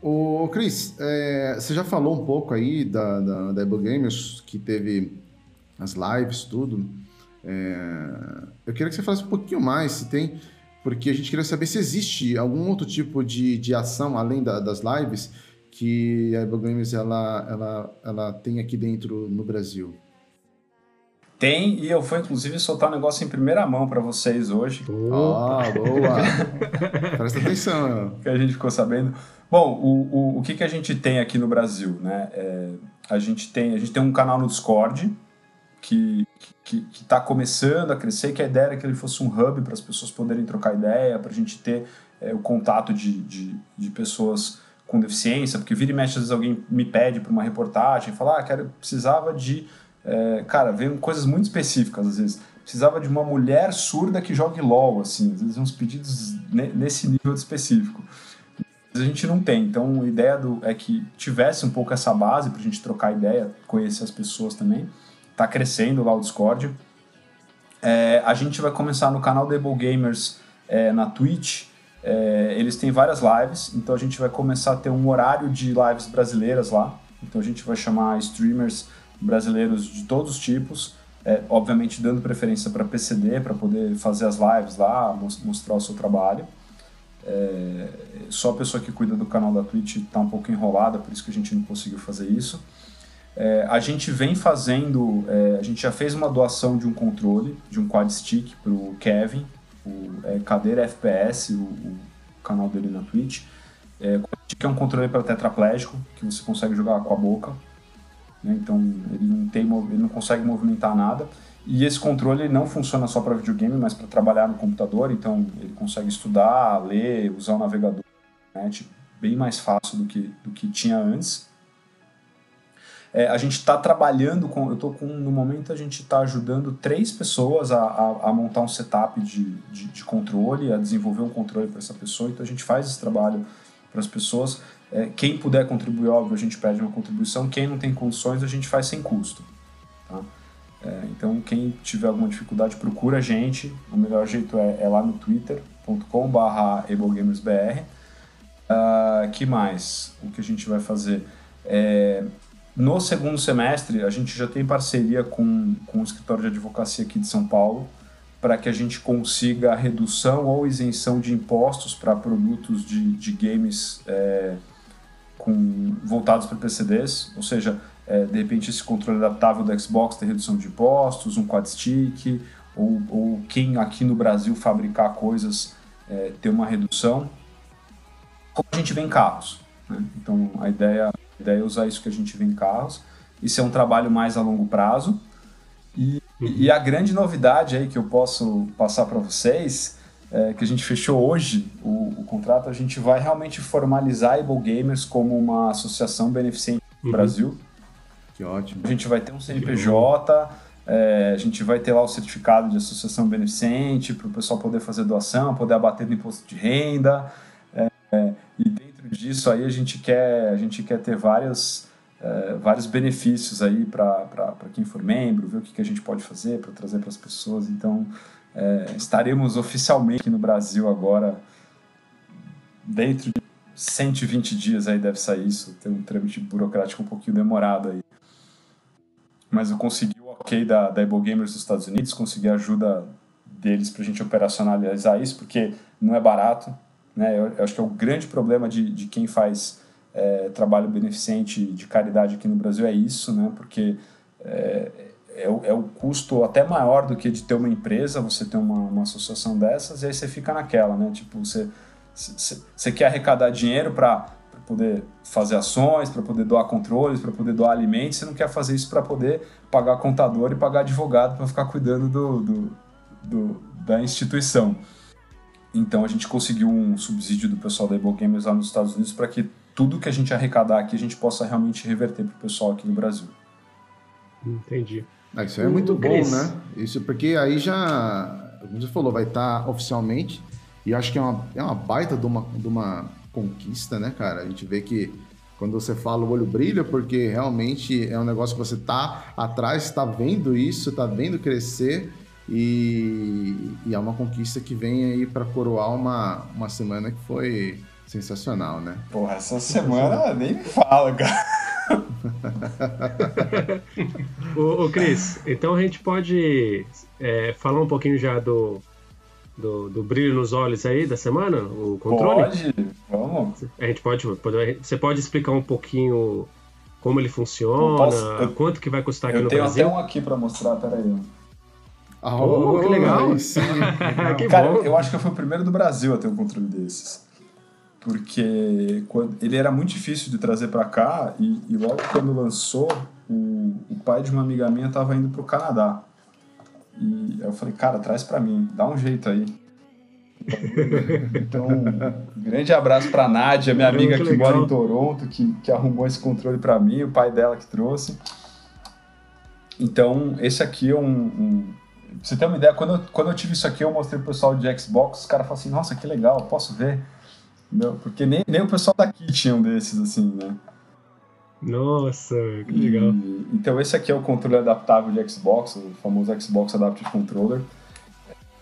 Ô, Cris, é, você já falou um pouco aí da, da, da Able Gamers, que teve as lives, tudo. É, eu queria que você falasse um pouquinho mais, se tem, porque a gente queria saber se existe algum outro tipo de, de ação, além da, das lives, que a Able ela, ela, ela tem aqui dentro no Brasil. Tem, e eu vou inclusive soltar um negócio em primeira mão para vocês hoje. Ah, boa! Presta atenção. que a gente ficou sabendo. Bom, o, o, o que, que a gente tem aqui no Brasil? Né? É, a, gente tem, a gente tem um canal no Discord que está começando a crescer, que a ideia era que ele fosse um hub para as pessoas poderem trocar ideia, para a gente ter é, o contato de, de, de pessoas com deficiência, porque vira e mexe, às vezes alguém me pede para uma reportagem, fala, ah, quero, precisava de é, cara, vem coisas muito específicas às vezes. Precisava de uma mulher surda que jogue LOL, assim, às vezes uns pedidos nesse nível específico. A gente não tem, então a ideia do, é que tivesse um pouco essa base para a gente trocar ideia, conhecer as pessoas também. Tá crescendo lá o Discord. É, a gente vai começar no canal Dable Gamers é, na Twitch. É, eles têm várias lives, então a gente vai começar a ter um horário de lives brasileiras lá. Então a gente vai chamar streamers brasileiros de todos os tipos, é, obviamente dando preferência para PCD, para poder fazer as lives lá, mostrar o seu trabalho. É, só a pessoa que cuida do canal da Twitch está um pouco enrolada, por isso que a gente não conseguiu fazer isso. É, a gente vem fazendo, é, a gente já fez uma doação de um controle, de um quad stick para o Kevin, o é, Cadeira FPS, o, o, canal dele na Twitch. É, que é um controle para tetraplégico, que você consegue jogar com a boca. Né? Então ele não, tem, ele não consegue movimentar nada. E esse controle não funciona só para videogame, mas para trabalhar no computador. Então ele consegue estudar, ler, usar o navegador né? tipo, bem mais fácil do que, do que tinha antes. É, a gente está trabalhando com, eu estou com, no momento a gente está ajudando três pessoas a, a, a montar um setup de, de, de, controle, a desenvolver um controle para essa pessoa. Então a gente faz esse trabalho para as pessoas. É, quem puder contribuir, óbvio, a gente pede uma contribuição. Quem não tem condições, a gente faz sem custo. É, então, quem tiver alguma dificuldade, procura a gente. O melhor jeito é, é lá no twitter.com.br ablegamersbr. Uh, que mais? O que a gente vai fazer? É, no segundo semestre, a gente já tem parceria com, com o escritório de advocacia aqui de São Paulo para que a gente consiga a redução ou isenção de impostos para produtos de, de games é, com, voltados para PCDs, ou seja, é, de repente esse controle adaptável do Xbox ter redução de impostos, um quad stick, ou, ou quem aqui no Brasil fabricar coisas é, ter uma redução. Como a gente vê em carros. Né? Então a ideia, a ideia é usar isso que a gente vê em carros. Isso é um trabalho mais a longo prazo. E, uhum. e a grande novidade aí que eu posso passar para vocês é, que a gente fechou hoje o, o, contrato, a gente vai realmente formalizar a Able Gamers como uma associação beneficente uhum. Brasil. Que ótimo. A gente vai ter um CNPJ, é, a gente vai ter lá o certificado de associação beneficente para o pessoal poder fazer doação, poder abater no imposto de renda. É, é, e dentro disso aí a gente quer, a gente quer ter vários, é, vários benefícios aí para quem for membro, ver o que, que a gente pode fazer para trazer para as pessoas. Então, é, estaremos oficialmente aqui no Brasil agora, dentro de 120 dias aí deve sair isso, tem um trâmite burocrático um pouquinho demorado aí. Mas eu consegui o ok da, da Able Gamers dos Estados Unidos, consegui a ajuda deles para a gente operacionalizar isso, porque não é barato. Né? Eu, eu acho que é o grande problema de, de quem faz é, trabalho beneficente de caridade aqui no Brasil é isso, né? porque é, é o, é o custo até maior do que de ter uma empresa, você ter uma, uma associação dessas, e aí você fica naquela, né? Tipo, você, você, você quer arrecadar dinheiro para poder fazer ações, para poder doar controles, para poder doar alimentos, você não quer fazer isso para poder pagar contador e pagar advogado para ficar cuidando do, do, do, da instituição. Então a gente conseguiu um subsídio do pessoal da Able Gamers lá nos Estados Unidos para que tudo que a gente arrecadar aqui a gente possa realmente reverter para o pessoal aqui no Brasil. Entendi. Ah, isso é muito bom, né? Isso porque aí já, como você falou, vai estar tá oficialmente. E acho que é uma, é uma baita de uma, de uma conquista, né, cara? A gente vê que quando você fala o olho brilha, porque realmente é um negócio que você tá atrás, está vendo isso, está vendo crescer. E, e, é uma conquista que vem aí para coroar uma, uma semana que foi sensacional, né? Porra, essa semana nem me fala, cara. ô, Cris, então a gente pode é, falar um pouquinho já do, do, do, brilho nos olhos aí da semana, o controle? Pode. A gente pode, pode você pode explicar um pouquinho como ele funciona, posso, eu, quanto que vai custar aqui no Brasil? Eu tenho até um aqui para mostrar, peraí. Oh, oh, que legal! Sim, que Cara, bom. eu acho que eu fui o primeiro do Brasil a ter um controle desses porque quando, ele era muito difícil de trazer para cá e, e, logo quando lançou, o, o pai de uma amiga minha estava indo para o Canadá. E eu falei, cara, traz para mim, dá um jeito aí. Então, um grande abraço para Nádia, minha amiga que mora em Toronto, que, que arrumou esse controle para mim, o pai dela que trouxe. Então, esse aqui é um, um Pra você ter uma ideia, quando eu, quando eu tive isso aqui, eu mostrei pro pessoal de Xbox, os caras falaram assim, nossa, que legal, posso ver? Não, porque nem, nem o pessoal daqui tinha um desses, assim, né? Nossa, que legal. E, então esse aqui é o controle adaptável de Xbox, o famoso Xbox Adaptive Controller.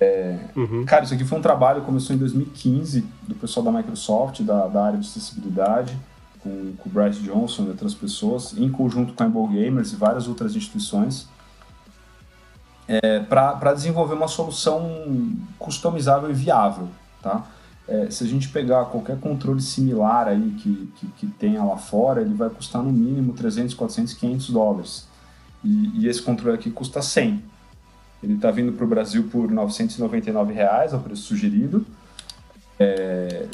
É, uhum. Cara, isso aqui foi um trabalho que começou em 2015 do pessoal da Microsoft, da, da área de acessibilidade, com, com o Bryce Johnson e outras pessoas, em conjunto com a Able Gamers e várias outras instituições, é, para desenvolver uma solução customizável e viável, tá? é, se a gente pegar qualquer controle similar aí que, que, que, tenha lá fora, ele vai custar no mínimo 300, 400, 500 dólares. E, e esse controle aqui custa 100. Ele está vindo para o Brasil por 999 reais, é o preço sugerido. Está é,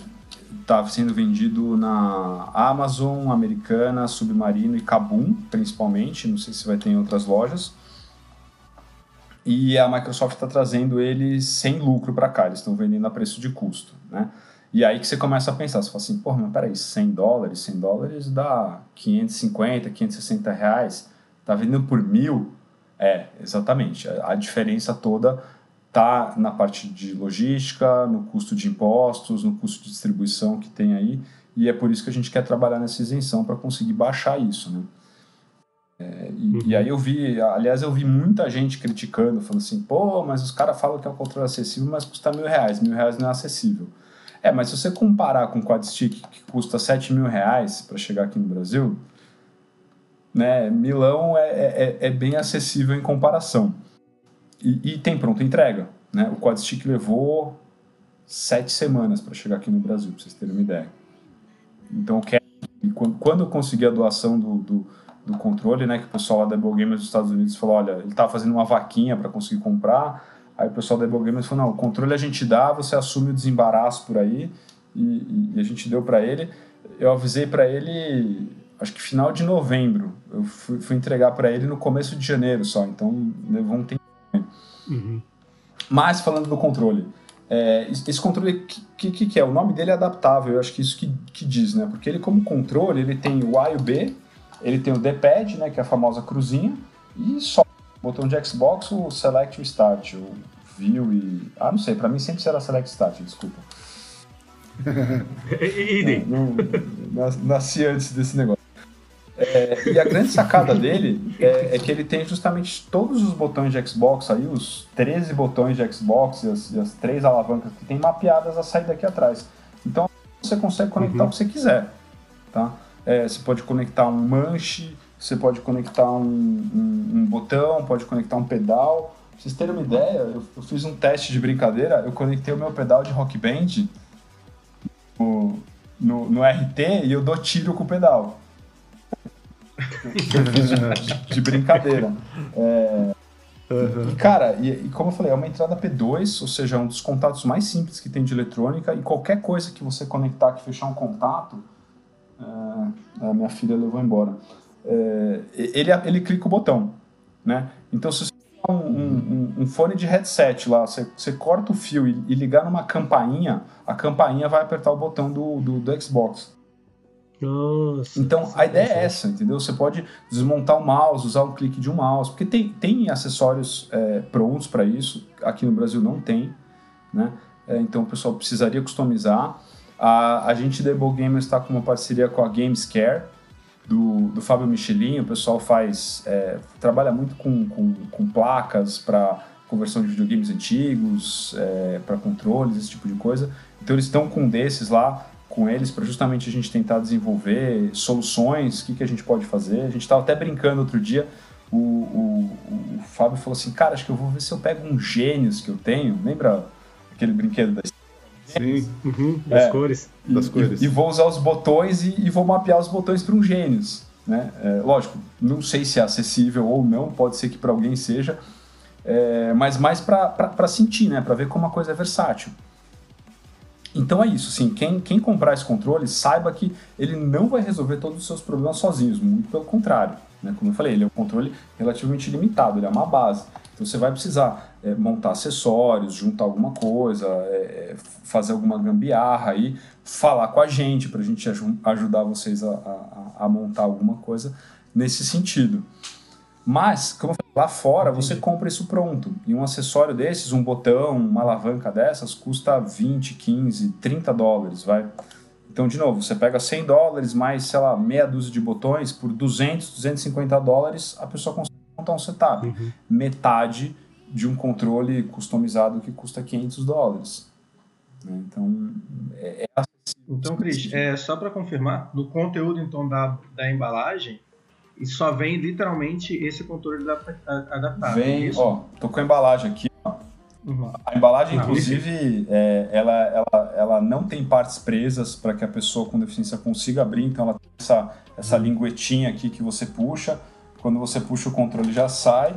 tá sendo vendido na Amazon, Americana, Submarino e Kabum, principalmente. Não sei se vai ter em outras lojas e a Microsoft está trazendo ele sem lucro para cá, eles estão vendendo a preço de custo, né? E aí que você começa a pensar, você fala assim, porra, mas peraí, 100 dólares, 100 dólares dá 550, 560 reais, tá vendendo por mil? É, exatamente, a diferença toda tá na parte de logística, no custo de impostos, no custo de distribuição que tem aí, e é por isso que a gente quer trabalhar nessa isenção para conseguir baixar isso, né? É, e, uhum. e, aí eu vi, aliás, eu vi muita gente criticando, falando assim, pô, mas os caras falam que é um controle acessível, mas custa mil reais, mil reais não é acessível. É, mas se você comparar com o Quad Stick, que custa 7 mil reais para chegar aqui no Brasil, né, Milão é, é, é, é bem acessível em comparação. E, e, tem pronta entrega. Né? O Quad Stick levou sete semanas para chegar aqui no Brasil, para vocês terem uma ideia. Então, quando eu consegui a doação do, do do controle, né? Que o pessoal lá da Able Gamers dos Estados Unidos falou, olha, ele estava fazendo uma vaquinha para conseguir comprar. Aí o pessoal da Able Gamers falou, não, o controle a gente dá, você assume o desembaraço por aí. E, e a gente deu para ele. Eu avisei para ele, acho que final de novembro. Eu fui, fui entregar para ele no começo de janeiro só, então levou um tempo. Uhum. Mas falando do controle, é, esse controle, o que, que, que, é? O nome dele é adaptável, eu acho que isso que, que diz, né? Porque ele, como controle, ele tem o A e o B, ele tem o D-pad, né, que é a famosa cruzinha, e só o botão de Xbox, o Select e o Start, o View e... Ah, não sei, pra mim sempre será Select Start, desculpa. Idem. nasci antes desse negócio. É, e a grande sacada dele é, é, que ele tem justamente todos os botões de Xbox aí, os 13 botões de Xbox e as, e as três alavancas que tem mapeadas a sair daqui atrás. Então você consegue conectar uhum. o que você quiser. Tá? É, você pode conectar um manche, você pode conectar um, um, um, botão, pode conectar um pedal. Pra vocês terem uma ideia, eu, eu, fiz um teste de brincadeira, eu conectei o meu pedal de rock band no, no, no RT e eu dou tiro com o pedal. De, de, brincadeira. É, uhum. E, cara, e, e, como eu falei, é uma entrada P2, ou seja, é um dos contatos mais simples que tem de eletrônica, e qualquer coisa que você conectar, que fechar um contato, é, a minha filha levou embora, é, ele, ele clica o botão, né? Então, se você um, um, um, fone de headset lá, você, você corta o fio e, e, ligar numa campainha, a campainha vai apertar o botão do, do, do Xbox. Nossa, então a ideia é essa, entendeu? Você pode desmontar o mouse, usar um clique de um mouse, porque tem, tem acessórios é, prontos para isso. Aqui no Brasil não tem, né? É, então o pessoal precisaria customizar. A, a gente da Able Gamer está com uma parceria com a Gamescare, do, do Fábio Michelin. O pessoal faz é, trabalha muito com, com, com placas para conversão de videogames antigos, é, para controles, esse tipo de coisa. Então eles estão com um desses lá com eles para justamente a gente tentar desenvolver soluções, o que, que a gente pode fazer. A gente estava até brincando outro dia, o, o, o, Fábio falou assim, cara, acho que eu vou ver se eu pego um gênios que eu tenho, lembra aquele brinquedo da Sim, uhum, das, é, cores. E, das cores. E, e, vou usar os botões e, e vou mapear os botões para um gênios. Né? É, lógico, não sei se é acessível ou não, pode ser que para alguém seja, é, mas mais para sentir, né? para ver como a coisa é versátil. Então é isso, sim. Quem, quem comprar esse controle, saiba que ele não vai resolver todos os seus problemas sozinhos, muito pelo contrário. Né? Como eu falei, ele é um controle relativamente limitado, ele é uma base. Então você vai precisar é, montar acessórios, juntar alguma coisa, é, fazer alguma gambiarra aí, falar com a gente para a gente ajudar vocês a, a, a montar alguma coisa nesse sentido. Mas, como eu falei, lá fora você compra isso pronto. E um acessório desses, um botão, uma alavanca dessas, custa 20, 15, 30 dólares, vai. Então, de novo, você pega 100 dólares mais, sei lá, meia dúzia de botões, por 200, 250 dólares, a pessoa consegue montar um setup. Uhum. Metade de um controle customizado que custa 500 dólares. Né? Então, é, é Então, Cris, é, só para confirmar, no conteúdo então da, da embalagem, e só vem literalmente esse controle adaptado. Vem, é ó, tô com a embalagem aqui. Uhum. A embalagem, não, inclusive, é, ela, ela, ela não tem partes presas para que a pessoa com deficiência consiga abrir, então ela tem essa, essa uhum. linguetinha aqui que você puxa. Quando você puxa o controle já sai.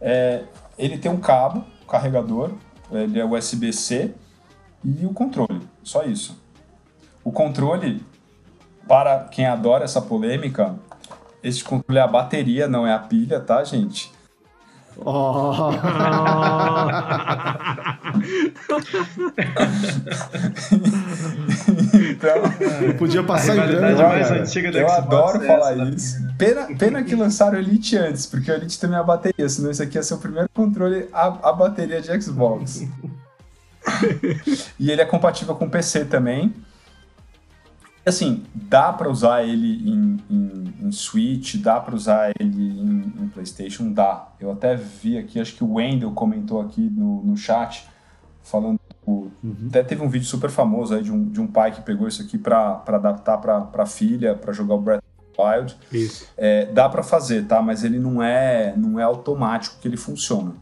É, ele tem um cabo, carregador, ele é USB-C e o controle, só isso. O controle, para quem adora essa polêmica, esse controle é a bateria, não é a pilha, tá, gente? Oh. então, podia passar em branco. Mais antiga eu adoro é falar isso. Né? Pena, pena que lançaram o Elite antes, porque o Elite também é a bateria, senão esse aqui ia ser o primeiro controle a, a bateria de Xbox. e ele é compatível com PC também assim, dá para usar ele em, em, em Switch, dá para usar ele em, em, PlayStation, dá. Eu até vi aqui, acho que o Wendel comentou aqui no, no chat, falando. Uhum. Até teve um vídeo super famoso aí de um, de um pai que pegou isso aqui para adaptar para a filha, para jogar o Breath of the Wild. Isso. É, dá para fazer, tá? Mas ele não é, não é automático que ele funciona.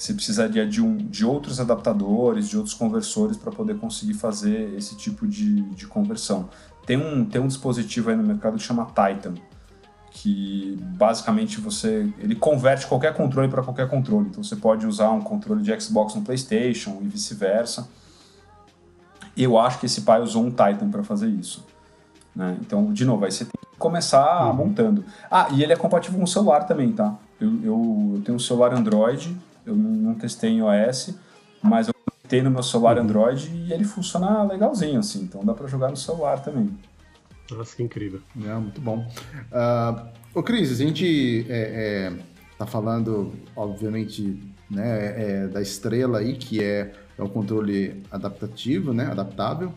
Você precisaria de, um, de outros adaptadores, de outros conversores para poder conseguir fazer esse tipo de, de conversão. Tem um, tem um dispositivo aí no mercado que chama Titan, que basicamente você ele converte qualquer controle para qualquer controle. Então você pode usar um controle de Xbox no PlayStation e vice-versa. Eu acho que esse pai usou um Titan para fazer isso. Né? Então, de novo, aí você tem que começar uhum. montando. Ah, e ele é compatível com o celular também, tá? Eu, eu, eu tenho um celular Android, eu não, não testei em iOS, mas eu testei no meu celular uhum. Android e ele funciona legalzinho, assim. Então dá para jogar no celular também. Nossa, que incrível. É, muito bom. Uh, ô, Cris, a gente é, é, tá falando, obviamente, né, é, da estrela aí, que é, é o controle adaptativo, né, adaptável.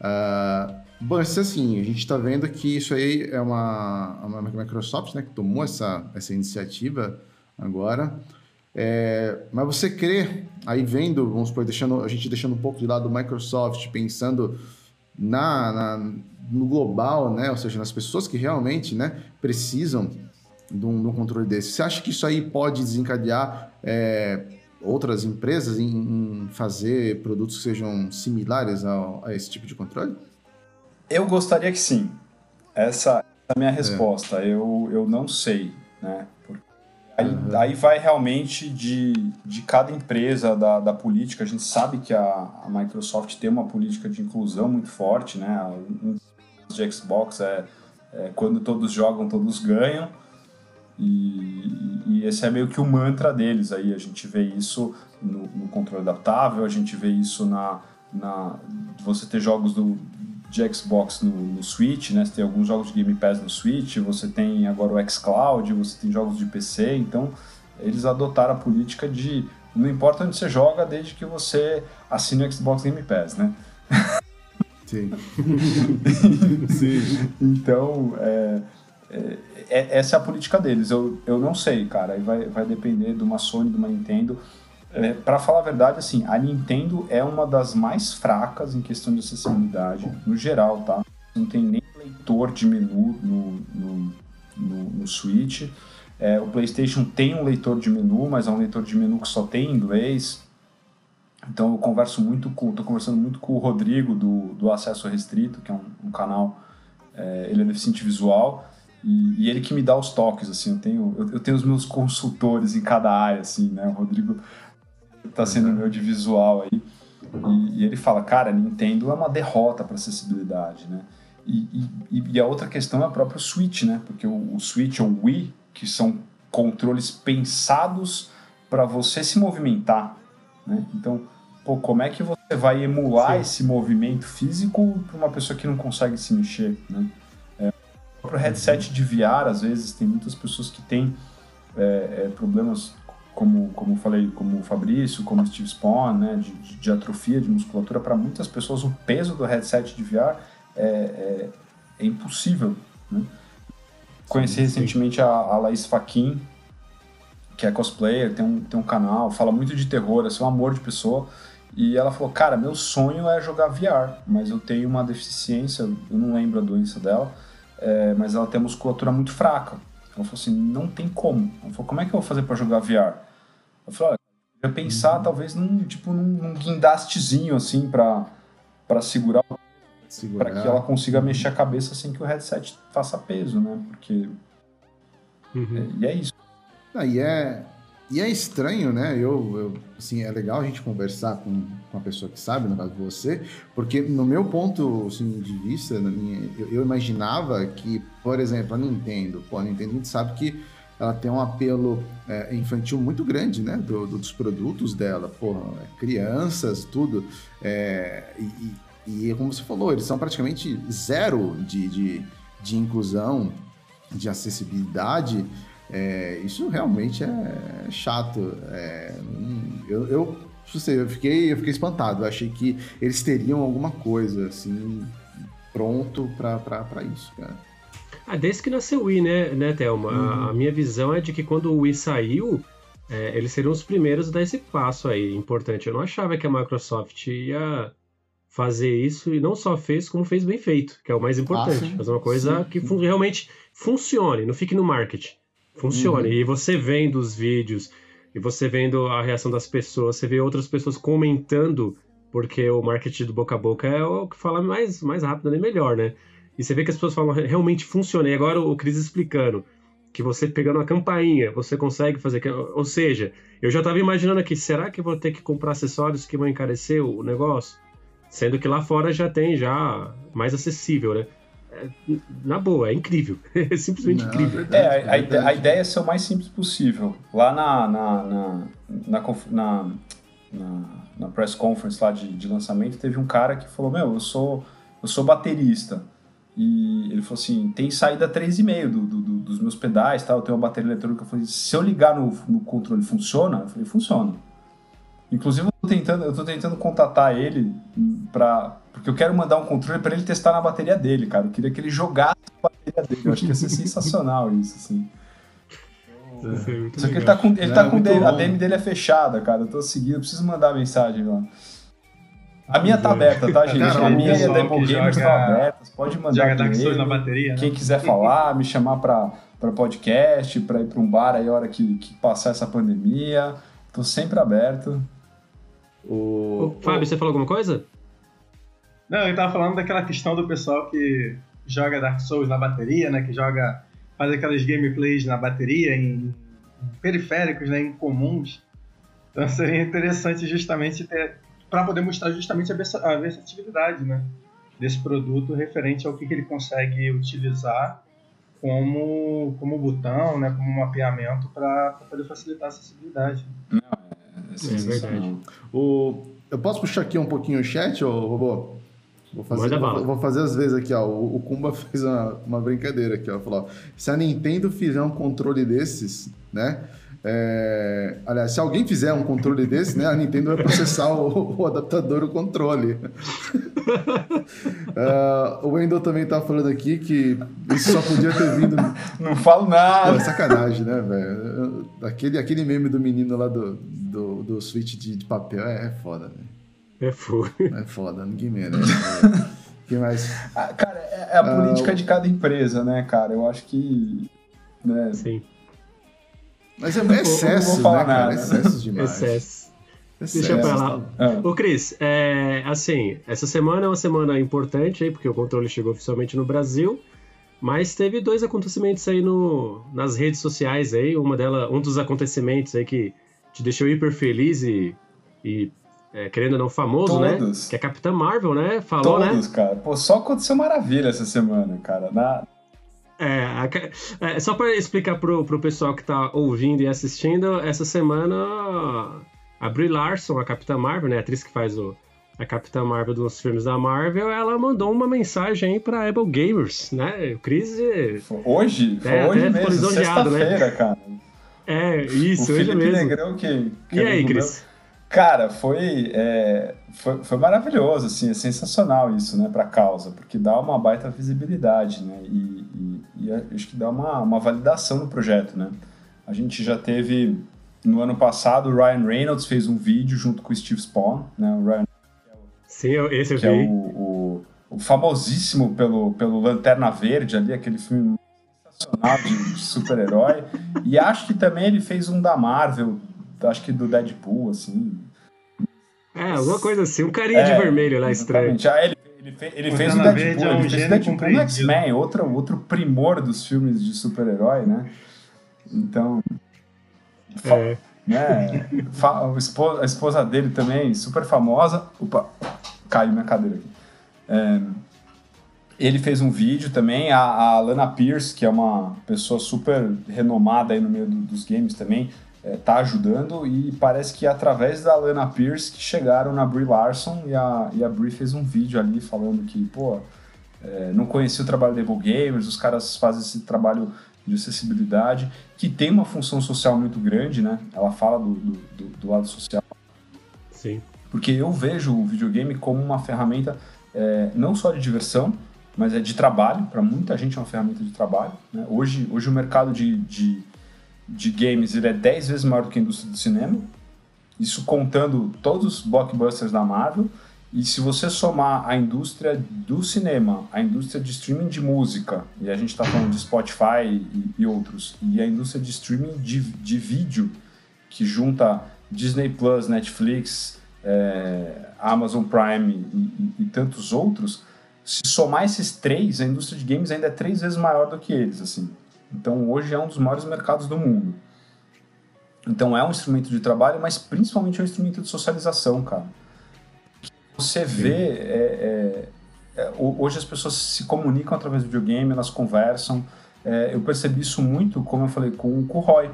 Uh, bom, isso assim, a gente está vendo que isso aí é uma, uma Microsoft, né, que tomou essa, essa iniciativa agora. É, mas você crê, aí vendo, vamos supor, deixando, a gente deixando um pouco de lado o Microsoft, pensando na, na, no global, né? Ou seja, nas pessoas que realmente né, precisam de um, de um controle desse. Você acha que isso aí pode desencadear é, outras empresas em, em, fazer produtos que sejam similares ao, a esse tipo de controle? Eu gostaria que sim. Essa é a minha é. resposta. É. Eu, eu não sei, né? Aí, uhum. aí, vai realmente de, de cada empresa, da, da política. A gente sabe que a, a Microsoft tem uma política de inclusão muito forte, né? Um de Xbox é, é quando todos jogam, todos ganham. E, e, esse é meio que o mantra deles aí. A gente vê isso no, no controle adaptável, a gente vê isso na, na você ter jogos do, de Xbox no, no, Switch, né? Você tem alguns jogos de Game Pass no Switch, você tem agora o xCloud, você tem jogos de PC, então eles adotaram a política de não importa onde você joga, desde que você assine o Xbox Game Pass, né? Sim. Sim. Então, é, é, é, essa é a política deles. Eu, eu não sei, cara. Aí vai, vai depender de uma Sony, de uma Nintendo. É, para falar a verdade, assim, a Nintendo é uma das mais fracas em questão de acessibilidade, no geral, tá? Não tem nem leitor de menu no, no, no, no Switch. É, o PlayStation tem um leitor de menu, mas é um leitor de menu que só tem inglês. Então eu converso muito com, tô conversando muito com o Rodrigo do, do Acesso Restrito, que é um, um canal, é, ele é deficiente visual, e, e, ele que me dá os toques, assim, eu tenho, eu, eu, tenho os meus consultores em cada área, assim, né, o Rodrigo tá sendo meu de visual aí. E, e, ele fala, cara, Nintendo é uma derrota para acessibilidade, né? E, e, e, a outra questão é a própria Switch, né? Porque o, o Switch ou o Wii, que são controles pensados para você se movimentar, né? Então, pô, como é que você vai emular Sim. esse movimento físico para uma pessoa que não consegue se mexer, né? É, o próprio headset de VR, às vezes, tem muitas pessoas que têm é, é, problemas como, como falei, como o Fabrício, como o Steve Spawn, né, de, de atrofia de musculatura, para muitas pessoas o peso do headset de VR é, é, é impossível. Né? Conheci sim, recentemente A, a Laís Faquin, que é cosplayer, tem um, tem um canal, fala muito de terror, é um amor de pessoa. E ela falou, cara, meu sonho é jogar VR, mas eu tenho uma deficiência, eu não lembro a doença dela, é, mas ela tem musculatura muito fraca. Ela falou assim, não tem como. Ela falou, como é que eu vou fazer para jogar VR? Eu falei, olha, eu ia pensar talvez num, tipo, num, guindastezinho, assim, para segurar, segurar. para que ela consiga mexer a cabeça sem que o headset faça peso, né? Porque... Uhum. É, e é isso. Ah, e é, e é estranho, né? Eu, eu, assim, é legal a gente conversar com, uma pessoa que sabe, no caso você, porque no meu ponto assim, de vista, na minha, eu, eu, imaginava que, por exemplo, a Nintendo, pô, a Nintendo a gente sabe que ela tem um apelo é, infantil muito grande, né? Do, do, dos produtos dela, pô, é, crianças, tudo. É, e, e, como você falou, eles são praticamente zero de, de, de inclusão, de acessibilidade. É, isso realmente é chato. É, eu, eu, sei, eu, fiquei, eu fiquei espantado. Eu achei que eles teriam alguma coisa assim pronto para isso, cara. Ah, desde que nasceu o Wii, né, né Thelma? Uhum. A, a, minha visão é de que quando o Wii saiu, é, eles seriam os primeiros a dar esse passo aí importante. Eu não achava que a Microsoft ia fazer isso e não só fez, como fez bem feito, que é o mais importante. Ah, fazer uma coisa sim, que sim. realmente funcione, não fique no marketing funcione. Uhum. E você vendo os vídeos e você vendo a reação das pessoas, você vê outras pessoas comentando, porque o marketing do boca a boca é o que fala mais, mais rápido e melhor, né? E você vê que as pessoas falam, realmente funciona. E agora o Cris explicando que você pegando a campainha, você consegue fazer. Ou seja, eu já estava imaginando aqui, será que eu vou ter que comprar acessórios que vão encarecer o negócio? Sendo que lá fora já tem já mais acessível, né? É, na boa, é incrível. É simplesmente Não, incrível. Verdade, é, a, a, ideia é ser o mais simples possível. Lá na, na, na, na, na, na press conference lá de, de lançamento, teve um cara que falou: Meu, eu sou, eu sou baterista. E ele falou assim: tem saída 3,5 do, do, do, dos meus pedais, tá? eu tenho uma bateria eletrônica. Eu falei: se eu ligar no, no controle, funciona? Eu falei: funciona. Inclusive, eu tô tentando, eu tô tentando contatar ele pra, porque eu quero mandar um controle para ele testar na bateria dele, cara. Eu queria que ele jogasse a bateria dele. Eu acho que ia ser sensacional isso, assim. É Só que ele tá com, ele tá com dele, a DM dele é fechada, cara. Eu tô seguindo, eu preciso mandar mensagem lá. A minha tá aberta, tá, gente? Cara, a minha e a Demo Gamers estão abertas. Pode mandar. Joga Dark Souls na bateria. Quem né? quiser falar, me chamar pra, pra podcast, pra ir pra um bar aí a hora que, que passar essa pandemia. Tô sempre aberto. O... Ô, Fábio, você falou alguma coisa? Não, eu tava falando daquela questão do pessoal que joga Dark Souls na bateria, né? Que joga. faz aquelas gameplays na bateria, em, em periféricos, né? Incomuns. Então seria interessante justamente ter para poder mostrar justamente a versatilidade né, desse produto referente ao que, que ele consegue utilizar como, como botão, né, como mapeamento para poder facilitar a acessibilidade. Não, é, é, é verdade. O, eu posso puxar aqui um pouquinho o chat, ô, robô? Vou fazer, vou, vou, fazer às vezes aqui, ó. O, o Kumba fez uma, uma brincadeira aqui, ó. Falou, se a Nintendo fizer um controle desses, né? É, aliás, se alguém fizer um controle desse, né, a Nintendo vai processar o, o adaptador, o controle. uh, o Wendel também tá falando aqui que isso só podia ter vindo. Não falo nada. É sacanagem, né, velho? Aquele, aquele meme do menino lá do, do, do Switch de, de papel é, é foda, velho. É foda. É foda, ninguém merece. que mais? Ah, cara, é, é a política uh, de cada empresa, né, cara? Eu acho que. Né, Sim mas é excesso, né, cara? Excesso demais. Excesso. Deixa eu pra lá. Ah. Ô, Cris, é, assim, essa semana é uma semana importante aí, porque o controle chegou oficialmente no Brasil, mas teve dois acontecimentos aí no, nas redes sociais aí, uma dela, um dos acontecimentos aí que te deixou hiper feliz e, e é, querendo ou não famoso, né? Todos. né? Que é a Capitã Marvel, né? Falou, Todos, né? Todos, cara. Pô, só aconteceu maravilha essa semana, cara. Na, é, é, só para explicar pro, pro pessoal que tá ouvindo e assistindo, essa semana a Brie Larson, a Capitã Marvel, né, a atriz que faz o, a Capitã Marvel dos filmes da Marvel, ela mandou uma mensagem aí pra Apple Gamers, né? O Chris... Hoje? Foi é, hoje mesmo, né? sexta-feira, né? cara. É, isso, o hoje Felipe mesmo. Negrão que... que e aí, Cris? Cara, foi, é, foi, foi, maravilhoso, assim, é sensacional isso, né, pra causa, porque dá uma baita visibilidade, né, e, e, e acho que dá uma, uma validação no projeto, né. A gente já teve, no ano passado, o Ryan Reynolds fez um vídeo junto com o Steve Spawn, né, o Ryan... Sim, esse eu que vi. é o, o, o, famosíssimo pelo, pelo Lanterna Verde ali, aquele filme sensacional de super-herói, e acho que também ele fez um da Marvel, acho que do Deadpool, assim. É, alguma coisa assim, um carinha é, de vermelho lá estranho. Ah, ele, ele, fez, ele fez o Deadpool, é um ele fez o Deadpool no X-Men, outro, outro primor dos filmes de super-herói, né? Então. É. Né, a, esposa, a esposa dele também, super famosa. Opa, caiu minha cadeira aqui. É, ele fez um vídeo também, a, a Lana Pierce, que é uma pessoa super renomada aí no meio do, dos games também, é, tá ajudando e parece que é através da Lana Pierce que chegaram na Brie Larson e a, e a Brie fez um vídeo ali falando que, pô, é, não conhecia o trabalho da Evil Gamers, os caras fazem esse trabalho de acessibilidade, que tem uma função social muito grande, né? Ela fala do, do, do lado social. Sim. Porque eu vejo o videogame como uma ferramenta é, não só de diversão, mas é de trabalho, para muita gente é uma ferramenta de trabalho. Né? Hoje, hoje o mercado de, de de games ele é 10 vezes maior do que a indústria do cinema. Isso contando todos os blockbusters da Marvel. E se você somar a indústria do cinema, a indústria de streaming de música, e a gente está falando de Spotify e, e, outros, e a indústria de streaming de, de vídeo, que junta Disney Plus, Netflix, é, Amazon Prime e, e, e tantos outros, se somar esses três, a indústria de games ainda é três vezes maior do que eles, assim. Então hoje é um dos maiores mercados do mundo. Então é um instrumento de trabalho, mas principalmente é um instrumento de socialização, cara. Você vê, é, é, é, hoje as pessoas se comunicam através do videogame, elas conversam. É, eu percebi isso muito, como eu falei, com, com o Roy,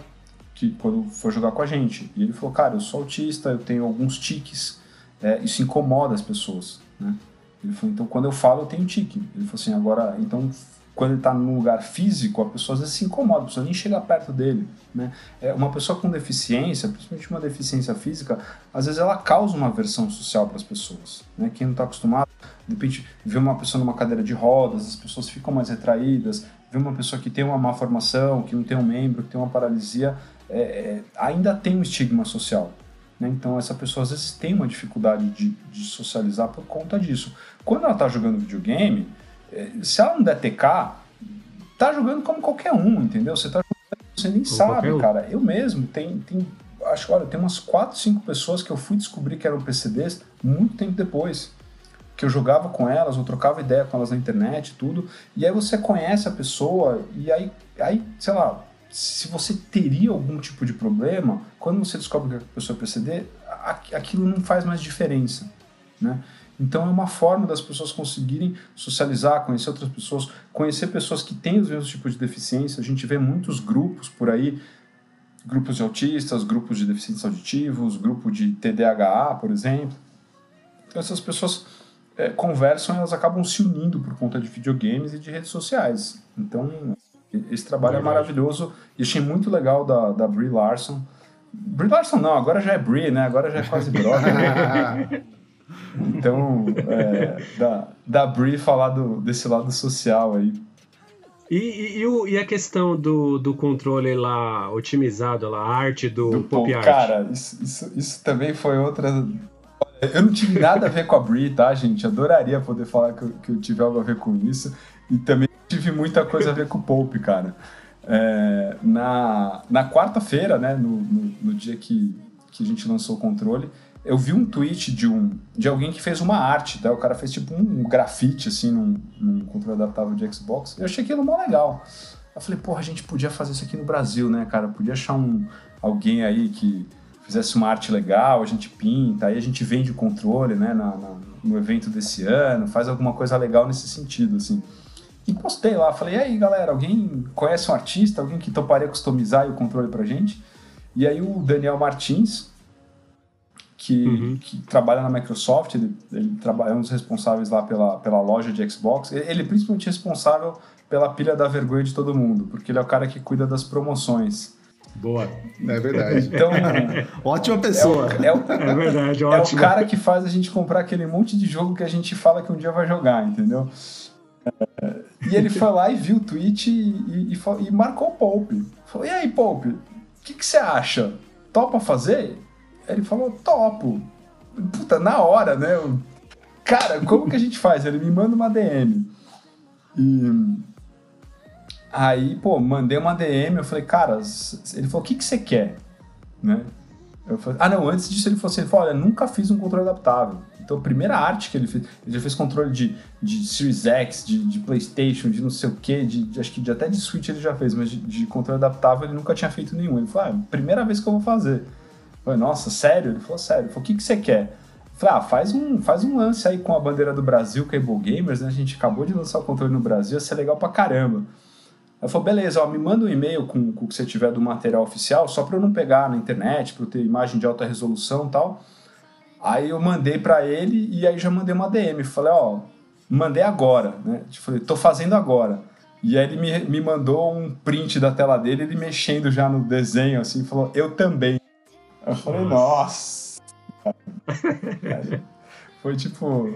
que quando foi jogar com a gente. E ele falou, cara, eu sou autista, eu tenho alguns tiques, é, isso incomoda as pessoas, né? Ele falou, então quando eu falo eu tenho tique. Ele falou assim, agora, então quando ele está num lugar físico, a pessoa às vezes se incomoda, a pessoa nem chega perto dele. Né? É, uma pessoa com deficiência, principalmente uma deficiência física, às vezes ela causa uma aversão social para as pessoas. Né? Quem não está acostumado, de repente, vê uma pessoa numa cadeira de rodas, as pessoas ficam mais retraídas, vê uma pessoa que tem uma má formação, que não tem um membro, que tem uma paralisia, é, é, ainda tem um estigma social. Né? Então, essa pessoa às vezes tem uma dificuldade de, de socializar por conta disso. Quando ela está jogando videogame, se ela não der TK, tá jogando como qualquer um, entendeu? Você tá jogando, você nem como sabe, cara. Eu mesmo, tem, tem acho olha, tem umas 4, 5 pessoas que eu fui descobrir que eram PCDs muito tempo depois. Que eu jogava com elas, ou trocava ideia com elas na internet e tudo. E aí você conhece a pessoa, e aí, aí, sei lá, se você teria algum tipo de problema, quando você descobre que a pessoa é PCD, aquilo não faz mais diferença, né? Então é uma forma das pessoas conseguirem socializar, conhecer outras pessoas, conhecer pessoas que têm os mesmos tipos de deficiência. A gente vê muitos grupos por aí, grupos de autistas, grupos de deficientes auditivos, grupo de TDAH, por exemplo. Então essas pessoas é, conversam e elas acabam se unindo por conta de videogames e de redes sociais. Então esse trabalho é, é maravilhoso e achei muito legal da, da Brie Larson. Brie Larson não, agora já é Brie, né? Agora já é quase brother. Então, é, da, da Brie falar do, desse lado social aí. E, e, e, o, e, a questão do, do controle lá otimizado, lá, a arte do, do Pop Art? Cara, isso, isso, isso também foi outra. Eu não tive nada a ver com a Brie, tá, gente? Adoraria poder falar que eu, que eu tive algo a ver com isso. E também tive muita coisa a ver com o Pope, cara. É, na na quarta-feira, né, no, no, no dia que, que a gente lançou o controle, eu vi um tweet de um de alguém que fez uma arte, tá? O cara fez tipo um grafite assim num, num controle adaptável de Xbox. Eu achei aquilo mó legal. Eu falei, porra, a gente podia fazer isso aqui no Brasil, né, cara? Podia achar um alguém aí que fizesse uma arte legal, a gente pinta, aí a gente vende o controle, né, na, na, no evento desse ano, faz alguma coisa legal nesse sentido, assim. E postei lá, falei, e aí, galera, alguém conhece um artista, alguém que toparia customizar o controle pra gente? E aí o Daniel Martins, que, uhum. que, trabalha na Microsoft, ele, ele trabalha, é um dos responsáveis lá pela, pela loja de Xbox. Ele, ele é principalmente responsável pela pilha da vergonha de todo mundo, porque ele é o cara que cuida das promoções. Boa, é verdade. Então, ótima pessoa. É, o, é, o, é verdade, ótimo. É o cara que faz a gente comprar aquele monte de jogo que a gente fala que um dia vai jogar, entendeu? É, e ele foi lá e viu o tweet e, e, e marcou o Pope. Falou: E aí, Pope, o que, que você acha? Topa fazer? Ele falou, topo. Puta, na hora, né? Eu, cara, como que a gente faz? Ele me manda uma DM. E aí, pô, mandei uma DM, eu falei, cara, ele falou, o que, que você quer? Né? Eu falei, ah, não, antes disso ele falou assim, ele falou, olha, nunca fiz um controle adaptável. Então, a primeira arte que ele fez, ele já fez controle de, de Series X, de, de Playstation, de não sei o que, de, de, acho que de, até de Switch ele já fez, mas de, de, controle adaptável ele nunca tinha feito nenhum. Ele falou, ah, primeira vez que eu vou fazer. Falei, nossa, sério? Ele falou, sério. Ele falou, o que, que você quer? Falei, ah, faz um, faz um lance aí com a bandeira do Brasil, Cable Gamers, né? A gente acabou de lançar o controle no Brasil, ia ser legal pra caramba. Ela falou, beleza, ó, me manda um e-mail com, com o que você tiver do material oficial, só para eu não pegar na internet, para eu ter imagem de alta resolução e tal. Aí eu mandei para ele e aí já mandei uma DM. Falei, ó, mandei agora, né? Falei, tô fazendo agora. E aí ele me, me mandou um print da tela dele, ele mexendo já no desenho, assim, falou, eu também. Eu falei, nossa. Foi tipo.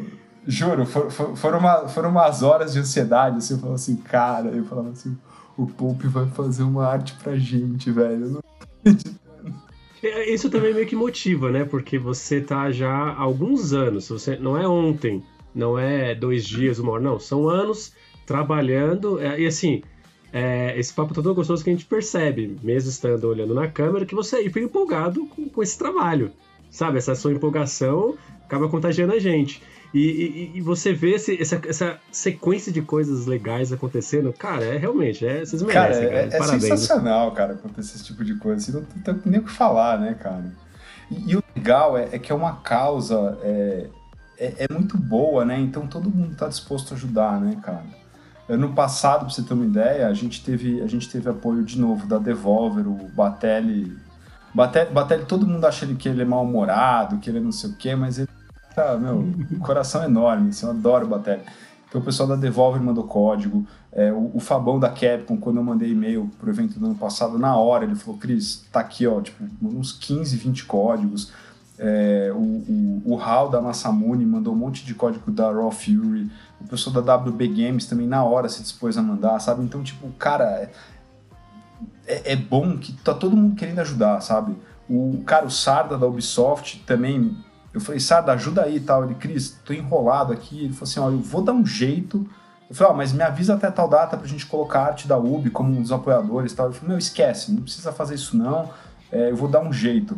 Juro, for, for, foram, uma, foram umas horas de ansiedade, assim, eu falava assim, cara, eu falava assim, o Pope vai fazer uma arte pra gente, velho. Não... É, isso também meio que motiva, né? Porque você tá já há alguns anos, você não é ontem, não é dois dias, uma hora, não, são anos trabalhando, é, e assim, é, esse papo todo gostoso que a gente percebe, mesmo estando olhando na câmera, que você fica empolgado com, com esse trabalho, sabe? Essa sua empolgação acaba contagiando a gente. E, e, e você vê esse, essa, essa, sequência de coisas legais acontecendo, cara, é realmente, é, vocês merecem, cara. cara. É, é sensacional, cara, acontecer esse tipo de coisa. Assim, não tem nem o que falar, né, cara? E, e o legal é, é, que é uma causa é, é, é, muito boa, né? Então todo mundo tá disposto a ajudar, né, cara? Ano passado, pra você ter uma ideia, a gente teve, a gente teve apoio de novo da Devolver, o Batelli. Batelli, Batelli todo mundo acha que ele é mal-humorado, que ele é não sei o quê, mas ele Cara, meu, coração enorme, assim, eu adoro Batelli. Então o pessoal da Devolver mandou código, é, o, o, Fabão da Capcom, quando eu mandei e-mail pro evento do ano passado, na hora ele falou, Cris, tá aqui, ó, tipo, uns 15, 20 códigos. É, o, o, o Hal da Massamune mandou um monte de código da Raw Fury. O pessoal da WB Games também na hora se dispôs a mandar, sabe? Então, tipo, cara, é, é, é bom que tá todo mundo querendo ajudar, sabe? O cara, o Sarda da Ubisoft também eu falei, Sarda, ajuda aí e tal. Ele, Cris, tô enrolado aqui. Ele falou assim: ó, eu vou dar um jeito. Eu falei, ó, mas me avisa até tal data pra gente colocar a arte da UB como um dos apoiadores e tal. Ele falou, meu, esquece, não precisa fazer isso não. É, eu vou dar um jeito.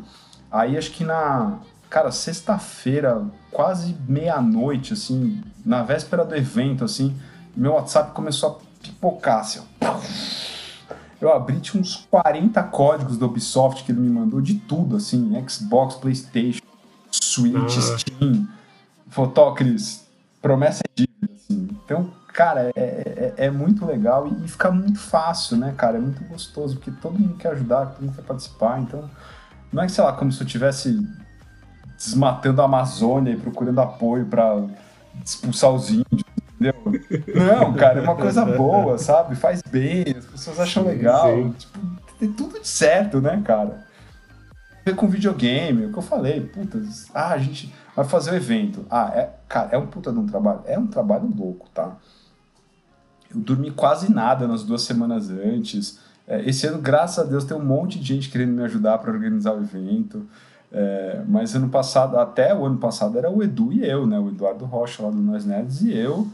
Aí acho que na, cara, sexta-feira, quase meia-noite, assim, na véspera do evento, assim, meu WhatsApp começou a pipocar, assim, ó. Eu abri, tinha uns 40 códigos do Ubisoft que ele me mandou, de tudo, assim, Xbox, Playstation, Switch, ah. Steam, Fotócris, promessa é dívida, assim. Então, cara, é, é, é, muito legal e, e, fica muito fácil, né, cara? É muito gostoso, porque todo mundo quer ajudar, todo mundo quer participar, então não é, sei lá, como se eu estivesse desmatando a Amazônia e procurando apoio para expulsar os índios, entendeu? Não, cara, é uma coisa boa, sabe? Faz bem, as pessoas acham legal, sim. tipo, tem tudo de certo, né, cara? ver com videogame, é o que eu falei, puta, ah, a gente vai fazer o evento. Ah, é, cara, é um puta de um trabalho, é um trabalho louco, tá? Eu dormi quase nada nas duas semanas antes. É, esse ano, graças a Deus, tem um monte de gente querendo me ajudar para organizar o evento. É, mas ano passado, até o ano passado, era o Edu e eu, né? O Eduardo Rocha lá do Nós Nerds e eu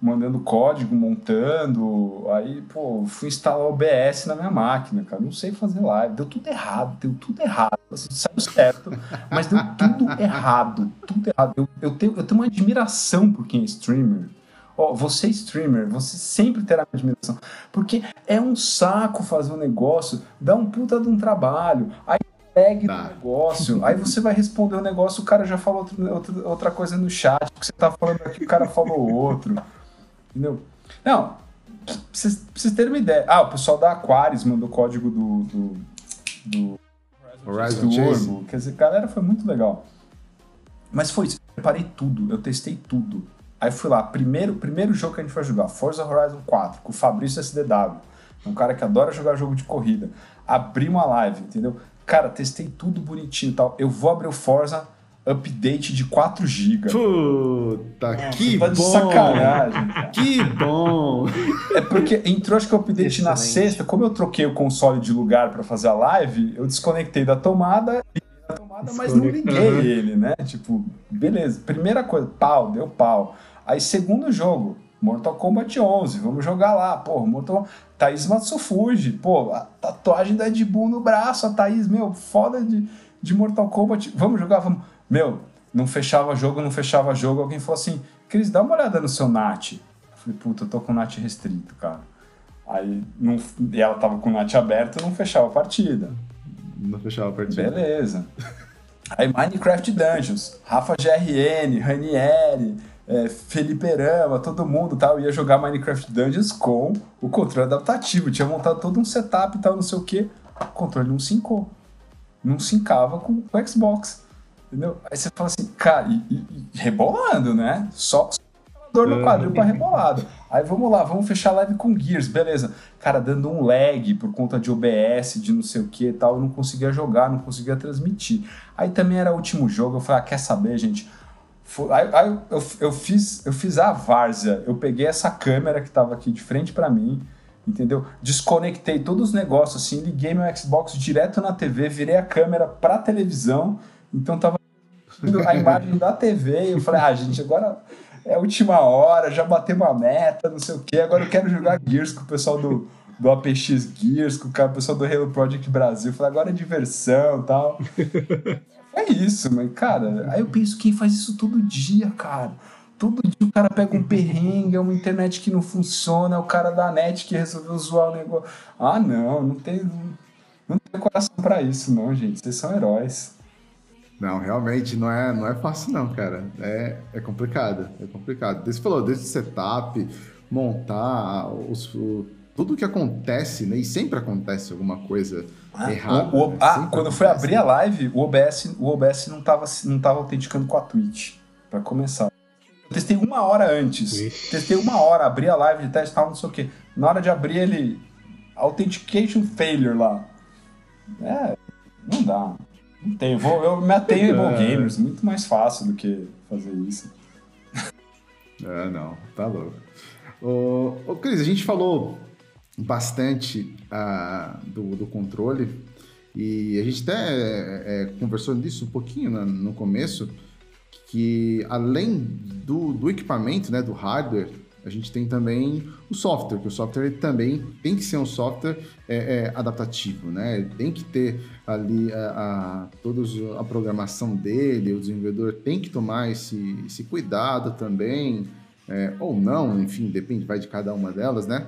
mandando código, montando. Aí, pô, fui instalar o OBS na minha máquina, cara. Não sei fazer live. Deu tudo errado, deu tudo errado. Assim, saiu certo, mas deu tudo errado. Tudo errado. Eu, eu, tenho, eu tenho uma admiração por quem é streamer. Ó, oh, você é streamer, você sempre terá admiração. Porque é um saco fazer um negócio, dá um puta de um trabalho. Aí tag tá. do negócio. Aí você vai responder o negócio, o cara já falou outro, outra, outra coisa no chat, que você tá falando aqui, o cara falou outro. Entendeu? Não, pra vocês, terem uma ideia. Ah, o pessoal da Aquarius mandou o código do. do, do Horizon do Orbo. Quer dizer, galera, foi muito legal. Mas foi isso. Eu preparei tudo, eu testei tudo. Aí fui lá, primeiro, primeiro jogo que a gente foi jogar, Forza Horizon 4, com o Fabrício SDW. Um cara que adora jogar jogo de corrida. Abri uma live, entendeu? Cara, testei tudo bonitinho e tal. Eu vou abrir o Forza update de 4 GB. Puta, é, que tá bom! De sacanagem, cara. Que bom! É porque entrou, acho que o update Excelente. na sexta. Como eu troquei o console de lugar para fazer a live, eu desconectei da tomada, da tomada mas não liguei uhum. ele, né? Tipo, beleza. Primeira coisa, pau, deu pau. Aí, segundo jogo, Mortal Kombat 11, vamos jogar lá. Pô, Mortal Thaís Matsufuji, pô, a tatuagem da Ed no braço, a Thaís, meu, foda de, de Mortal Kombat. Vamos jogar, vamos. Meu, não fechava jogo, não fechava jogo. Alguém falou assim: Cris, dá uma olhada no seu NAT. Eu falei, puta, eu tô com o NAT restrito, cara. Aí não, e ela tava com o NAT aberto não fechava a partida. Não fechava a partida. Beleza. Aí Minecraft Dungeons, Rafa GRN, Ranieri, é, Felipe Rama, todo mundo tal, ia jogar Minecraft Dungeons com o controle adaptativo. Tinha montado todo um setup e tal, não sei o que. O controle não sincou. Não sincava com o Xbox. Entendeu? Aí você fala assim, cara, e, e, e rebolando, né? Só, só dor no quadril pra rebolado. Aí vamos lá, vamos fechar a live com Gears, beleza. Cara, dando um lag por conta de OBS, de não sei o que e tal, eu não conseguia jogar, não conseguia transmitir. Aí também era o último jogo, eu falei, ah, quer saber, gente? Aí, aí eu, eu, fiz, eu fiz a várzea, eu peguei essa câmera que tava aqui de frente para mim, entendeu? Desconectei todos os negócios assim, liguei meu Xbox direto na TV, virei a câmera pra televisão, então tava a imagem da TV. E eu falei, ah, gente, agora é a última hora, já bateu uma meta, não sei o quê. Agora eu quero jogar Gears com o pessoal do, do APX Gears, com o pessoal do Halo Project Brasil. Eu falei, agora é diversão e tal. É isso, mas, cara, aí eu penso, quem faz isso todo dia, cara? Todo dia o cara pega um perrengue, é uma internet que não funciona, é o cara da net que resolveu zoar o negócio. Ah, não, não tem, não tem coração para isso, não, gente. Vocês são heróis. Não, realmente não é, não é fácil, não, cara. É, é complicado, é complicado. Você falou, desde setup, montar, os, o, tudo que acontece, né? E sempre acontece alguma coisa ah, errada. O, o, né? Ah, quando eu fui abrir a live, o OBS, o OBS não estava não tava autenticando com a Twitch, para começar. Eu testei uma hora antes. Ixi. Testei uma hora, abri a live de teste tal, não sei o quê. Na hora de abrir ele. Authentication failure lá. É, não dá. Não tem. Vou, eu me atenho em é. Gamers, muito mais fácil do que fazer isso. É, não, tá louco. Ô, ô Cris, a gente falou bastante uh, do, do controle e a gente até é, é, conversou nisso um pouquinho né, no começo, que além do, do equipamento, né, do hardware, a gente tem também o software, que o software também tem que ser um software é, é, adaptativo, né? Tem que ter ali a, a, todos a programação dele, o desenvolvedor tem que tomar esse, esse cuidado também, é, ou não, enfim, depende, vai de cada uma delas, né?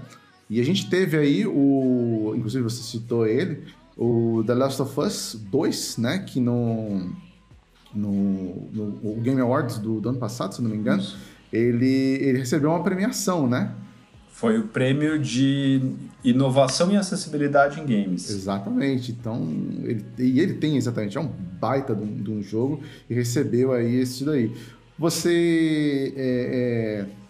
E a gente teve aí o, inclusive você citou ele, o The Last of Us 2, né? Que no, no, no Game Awards do, do, ano passado, se não me engano, ele, ele recebeu uma premiação, né? Foi o prêmio de inovação e acessibilidade em games. Exatamente. Então, ele, e ele tem exatamente, é um baita de um, de um jogo e recebeu aí esse daí. Você. É, é,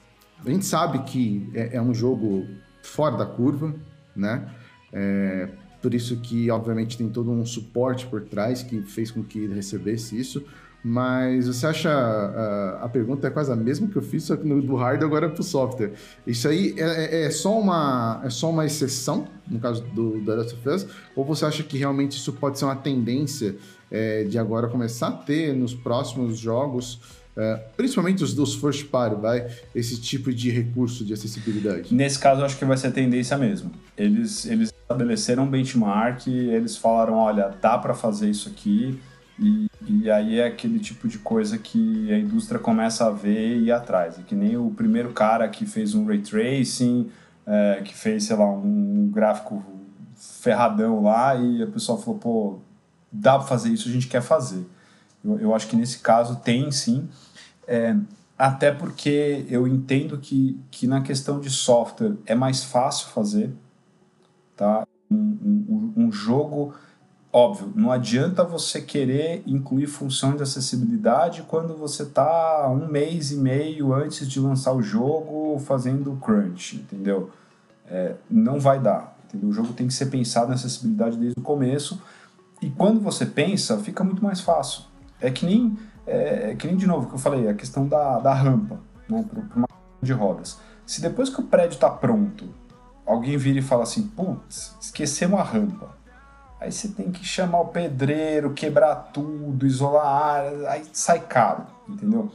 a gente sabe que é, é, um jogo fora da curva, né? É, por isso que, obviamente, tem todo um suporte por trás que fez com que ele recebesse isso. Mas você acha. A, a pergunta é quase a mesma que eu fiz, só que no, do hardware agora para o software. Isso aí é, é, é, só uma, é só uma exceção, no caso do, Last of Us? Ou você acha que realmente isso pode ser uma tendência é, de agora começar a ter nos próximos jogos? É, principalmente os dos first party, vai, esse tipo de recurso de acessibilidade? Nesse caso, acho que vai ser tendência mesmo. Eles, eles estabeleceram um benchmark, eles falaram, olha, dá para fazer isso aqui, e, e, aí é aquele tipo de coisa que a indústria começa a ver e ir atrás. É que nem o primeiro cara que fez um ray tracing, é, que fez, sei lá, um, gráfico ferradão lá, e a pessoa falou, pô, dá para fazer isso, a gente quer fazer. Eu, eu acho que nesse caso tem sim. É, até porque eu entendo que, que na questão de software é mais fácil fazer. Tá? um, um, um jogo óbvio, não adianta você querer incluir funções de acessibilidade quando você está um mês e meio antes de lançar o jogo fazendo crunch, entendeu? É, não vai dar. Entendeu? O jogo tem que ser pensado na acessibilidade desde o começo. E quando você pensa, fica muito mais fácil. É que nem, é, é que nem de novo que eu falei, a questão da, da rampa né, para uma de rodas. Se depois que o prédio está pronto, alguém vira e fala assim, putz, esquecemos a rampa Aí você tem que chamar o pedreiro, quebrar tudo, isolar a área, aí sai caro, entendeu?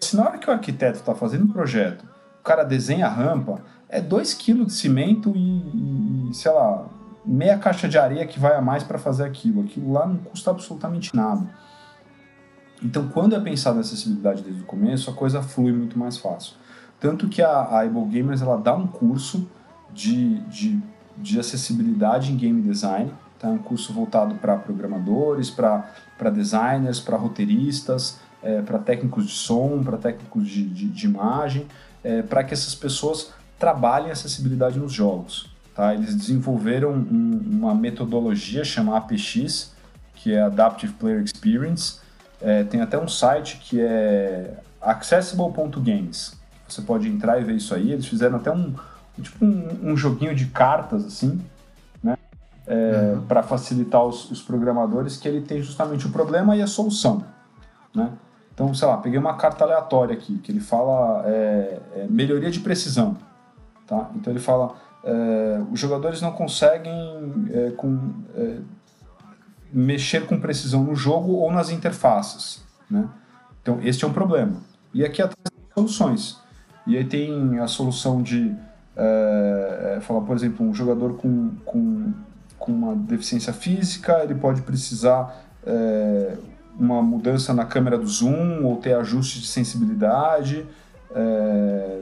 Se na hora que o arquiteto está fazendo um projeto, o cara desenha a rampa, é 2 kg de cimento e, e, sei lá, meia caixa de areia que vai a mais para fazer aquilo. Aquilo lá não custa absolutamente nada. Então, quando é pensado na acessibilidade desde o começo, a coisa flui muito mais fácil. Tanto que a, a Able Gamers ela dá um curso de, de, de acessibilidade em game design, Tá? Um curso voltado para programadores, para designers, para roteiristas, é, para técnicos de som, para técnicos de, de, de imagem, é, para que essas pessoas trabalhem acessibilidade nos jogos. Tá? Eles desenvolveram um, uma metodologia chamada APX, que é Adaptive Player Experience. É, tem até um site que é accessible.games. Você pode entrar e ver isso aí. Eles fizeram até um, tipo um, um joguinho de cartas assim, é, uhum. para facilitar os, os, programadores, que ele tem justamente o problema e a solução. Né? Então, sei lá, peguei uma carta aleatória aqui, que ele fala é, é, melhoria de precisão. Tá? Então ele fala, é, os jogadores não conseguem é, com, é, mexer com precisão no jogo ou nas interfaces. Né? Então, este é um problema. E aqui atrás tem soluções. E aí tem a solução de, é, falar, por exemplo, um jogador com, com com uma deficiência física, ele pode precisar é, uma mudança na câmera do zoom ou ter ajuste de sensibilidade. É...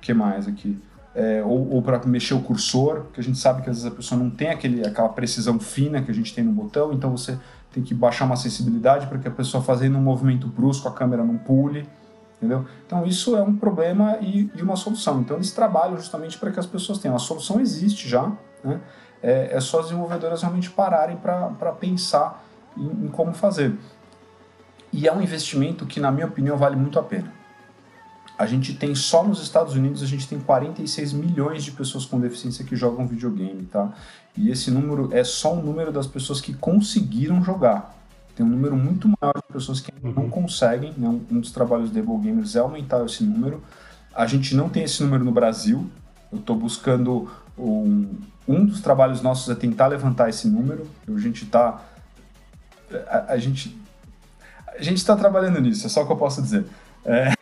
que mais aqui? É, ou, ou para mexer o cursor, que a gente sabe que às vezes a pessoa não tem aquele, aquela precisão fina que a gente tem no botão, então você tem que baixar uma sensibilidade para que a pessoa fazendo um movimento brusco a câmera não pule, entendeu? Então isso é um problema e, e uma solução. Então eles trabalham justamente para que as pessoas tenham. A solução existe já, né? é, é só as desenvolvedoras realmente pararem para pensar em, em como fazer. E é um investimento que, na minha opinião, vale muito a pena. A gente tem só nos Estados Unidos a gente tem 46 milhões de pessoas com deficiência que jogam videogame, tá? E esse número é só um número das pessoas que conseguiram jogar. Tem um número muito maior de pessoas que ainda não uhum. conseguem. Né? Um dos trabalhos da Able Gamers é aumentar esse número. A gente não tem esse número no Brasil. Eu estou buscando um, um dos trabalhos nossos é tentar levantar esse número. A gente está a, a, gente a gente está trabalhando nisso. É só o que eu posso dizer. É,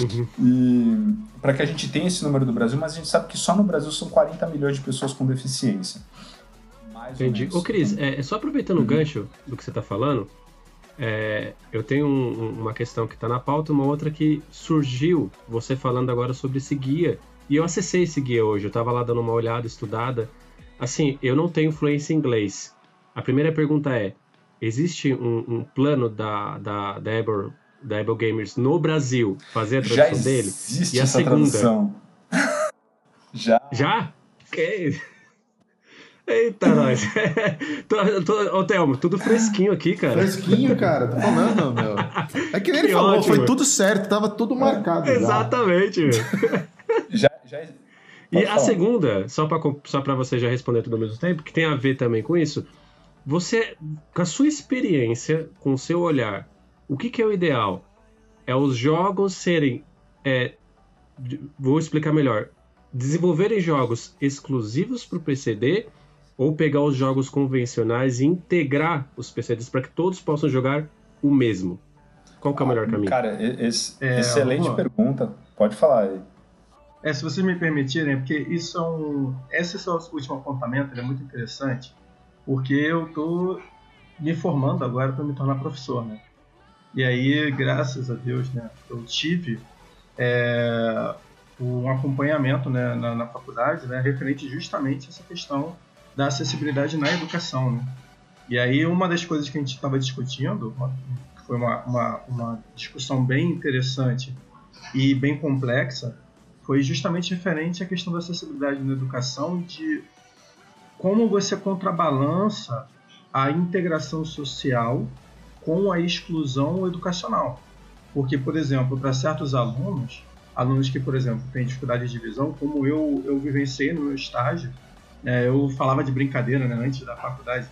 Uhum. E para que a gente tenha esse número do Brasil, mas a gente sabe que só no Brasil são 40 milhões de pessoas com deficiência. Mais Entendi. Ô, Cris, é, é, só aproveitando uhum. o gancho do que você está falando, é, eu tenho um, uma questão que está na pauta, uma outra que surgiu, você falando agora sobre esse guia. E eu acessei esse guia hoje, eu estava lá dando uma olhada, estudada. Assim, eu não tenho fluência em inglês. A primeira pergunta é: existe um, um plano da, da, da Ebor da Able Gamers no Brasil fazer a tradução Já dele? E a segunda? Tradução. Já? Já? Okay. Eita, nós. tô, tô, ô, Thelmo, tudo fresquinho aqui, cara. Fresquinho, cara, tô falando, meu. É que nem ele falou, ótimo. foi tudo certo, tava tudo marcado. Exatamente, meu. já, já. E falar. a segunda, só pra, só pra você já responder tudo ao mesmo tempo, que tem a ver também com isso, você, com a sua experiência, com o seu olhar, o que, que é o ideal? É os jogos serem. É, vou explicar melhor. Desenvolverem jogos exclusivos para o PCD ou pegar os jogos convencionais e integrar os PCDs para que todos possam jogar o mesmo? Qual que é o melhor caminho? Cara, esse, é, excelente pergunta. Pode falar aí. É, se vocês me permitirem, porque isso é um. Esse é o último apontamento, é muito interessante, porque eu estou me formando agora para me tornar professor, né? E aí, graças a Deus, né, eu tive é, um acompanhamento né, na, na, faculdade né, referente justamente a essa questão da acessibilidade na educação. Né? E aí, uma das coisas que a gente estava discutindo, uma, foi uma, uma, uma discussão bem interessante e bem complexa, foi justamente referente à questão da acessibilidade na educação, de como você contrabalança a integração social com a exclusão educacional. Porque, por exemplo, para certos alunos, alunos que, por exemplo, têm dificuldade de visão, como eu, eu vivenciei no meu estágio, é, eu falava de brincadeira né, antes da faculdade,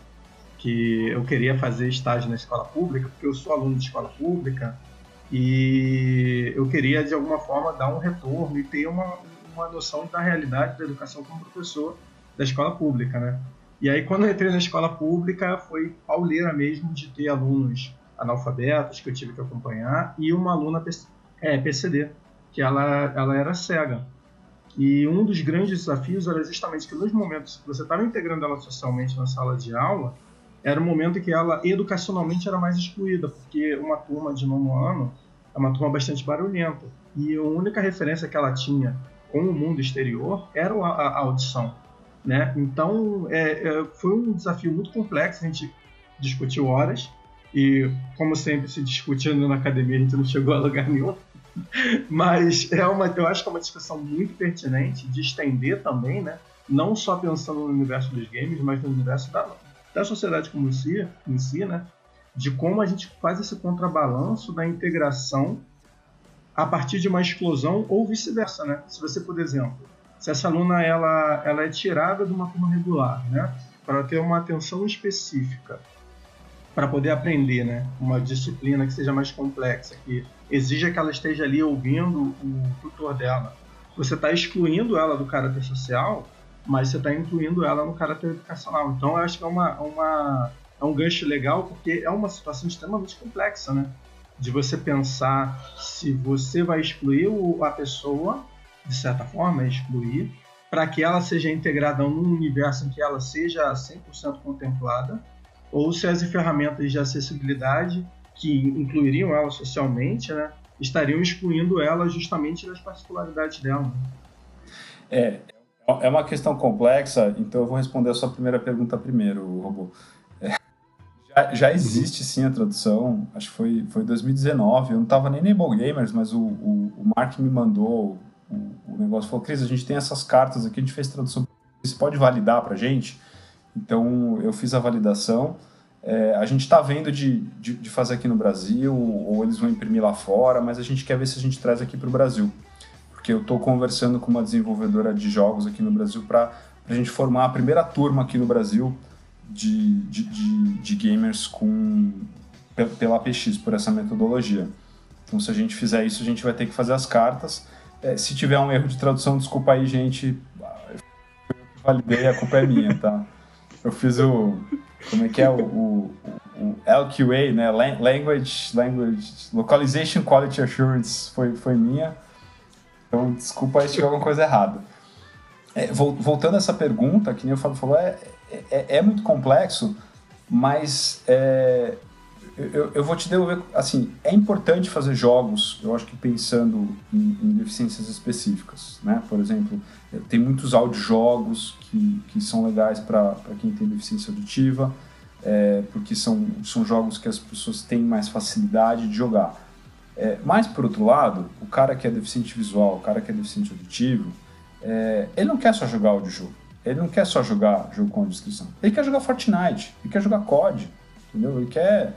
que eu queria fazer estágio na escola pública, porque eu sou aluno de escola pública, e eu queria, de alguma forma, dar um retorno e ter uma, uma noção da realidade da educação como professor da escola pública, né? E aí, quando eu entrei na escola pública, foi pauleira mesmo de ter alunos analfabetos que eu tive que acompanhar e uma aluna é, PCD, que ela, ela era cega. E um dos grandes desafios era justamente que nos momentos que você estava integrando ela socialmente na sala de aula, era o momento que ela educacionalmente era mais excluída, porque uma turma de nono ano é uma turma bastante barulhenta. E a única referência que ela tinha com o mundo exterior era a, a audição. Né? Então, é, é, foi um desafio muito complexo, a gente discutiu horas, e como sempre se discutindo na academia, a gente não chegou a lugar nenhum. Mas é uma, eu acho que é uma discussão muito pertinente de estender também, né? não só pensando no universo dos games, mas no universo da, da sociedade como si, em si, né? de como a gente faz esse contrabalanço da integração a partir de uma exclusão ou vice-versa. Né? Se você, por exemplo, se essa aluna ela, ela é tirada de uma turma regular, né, para ter uma atenção específica, para poder aprender, né, uma disciplina que seja mais complexa, que exija que ela esteja ali ouvindo o tutor dela. Você está excluindo ela do caráter social, mas você está incluindo ela no caráter educacional. Então, eu acho que é, uma, uma, é um gancho legal, porque é uma situação extremamente complexa, né? De você pensar se você vai excluir a pessoa de certa forma, excluir, para que ela seja integrada num universo em que ela seja 100% contemplada, ou se as ferramentas de acessibilidade que incluiriam ela socialmente, né, estariam excluindo ela justamente das particularidades dela. É, é uma questão complexa, então eu vou responder a sua primeira pergunta primeiro, Robô. É, já, já, existe sim a tradução, acho que foi, foi 2019, eu não estava nem na Able Gamers, mas o, o, o Mark me mandou o, negócio, falou, Cris, a gente tem essas cartas aqui, a gente fez tradução, você pode validar para gente? Então eu fiz a validação, é, a gente está vendo de, de, de, fazer aqui no Brasil, ou eles vão imprimir lá fora, mas a gente quer ver se a gente traz aqui para o Brasil porque eu estou conversando com uma desenvolvedora de jogos aqui no Brasil para a gente formar a primeira turma aqui no Brasil de, de, de, de gamers com, pela PX, por essa metodologia. Então, se a gente fizer isso, a gente vai ter que fazer as cartas. É, se tiver um erro de tradução, desculpa aí, gente. Eu validei, a culpa é minha, tá? Eu fiz o. Como é que é? O, o, o LQA, né? Language, Language Localization Quality Assurance foi, foi minha. Então, desculpa aí se tiver alguma coisa errada. É, voltando a essa pergunta, que nem o Fábio falou, é, é, é muito complexo, mas é, eu, eu, vou te devolver, assim, é importante fazer jogos, eu acho que pensando em, em deficiências específicas, né? Por exemplo, é, tem muitos audiojogos que, que são legais para quem tem deficiência auditiva, é, porque são, são jogos que as pessoas têm mais facilidade de jogar. É, mas, por outro lado, o cara que é deficiente visual, o cara que é deficiente auditivo, é, ele não quer só jogar audiojogo. Ele não quer só jogar jogo com descrição. Ele quer jogar Fortnite, ele quer jogar COD, entendeu? Ele quer...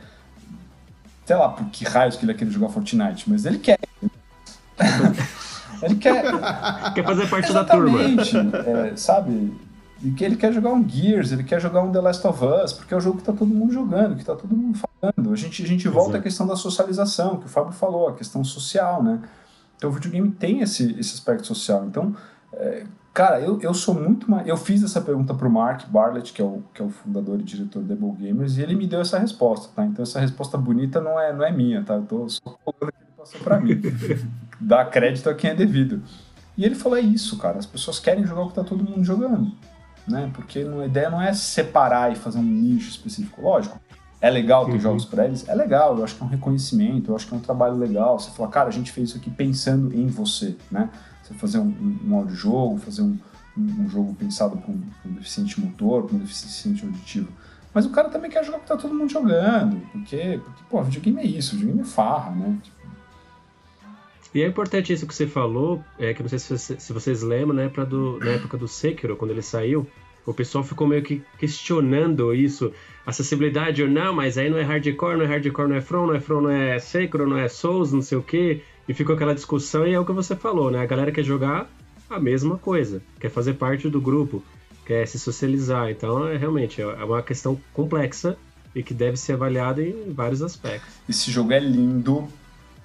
Sei lá por que raios que ele quer jogar Fortnite, mas ele quer. ele quer... Quer fazer parte da turma. É, sabe? E que ele quer jogar um Gears, ele quer jogar um The Last of Us, porque é o jogo que tá todo mundo jogando, que tá todo mundo falando. A gente, a gente volta Exato. à questão da socialização, que o Fábio falou, a questão social, né? Então o videogame tem esse, esse aspecto social. Então, é, cara, eu, eu sou muito mais. Eu fiz essa pergunta pro Mark Barlett, que é o, que é o fundador e diretor da Able Gamers, e ele me deu essa resposta, tá? Então essa resposta bonita não é, não é minha, tá? Eu tô só colocando que ele passou pra mim. Dá crédito a quem é devido. E ele falou: é isso, cara, as pessoas querem jogar o que tá todo mundo jogando né? Porque a ideia não é separar e fazer um nicho específico. Lógico, é legal ter uhum. jogos para eles? É legal, eu acho que é um reconhecimento, eu acho que é um trabalho legal. Você falar, cara, a gente fez isso aqui pensando em você, né? Você fazer um, um, audiojogo, fazer um, um, jogo pensado para um, deficiente motor, para um deficiente auditivo. Mas o cara também quer jogar porque tá todo mundo jogando, porque, porque pô, videogame é isso, videogame é farra, né? E é importante isso que você falou, é que não sei se, se vocês lembram, né, pra do, na época do Sekiro, quando ele saiu, o pessoal ficou meio que questionando isso, acessibilidade ou não, mas aí não é hardcore, não é hardcore, não é From, não é From, não é Sekiro, não é Souls, não sei o que, e ficou aquela discussão e é o que você falou, né, a galera quer jogar a mesma coisa, quer fazer parte do grupo, quer se socializar, então é realmente é uma questão complexa e que deve ser avaliada em vários aspectos. Esse jogo é lindo,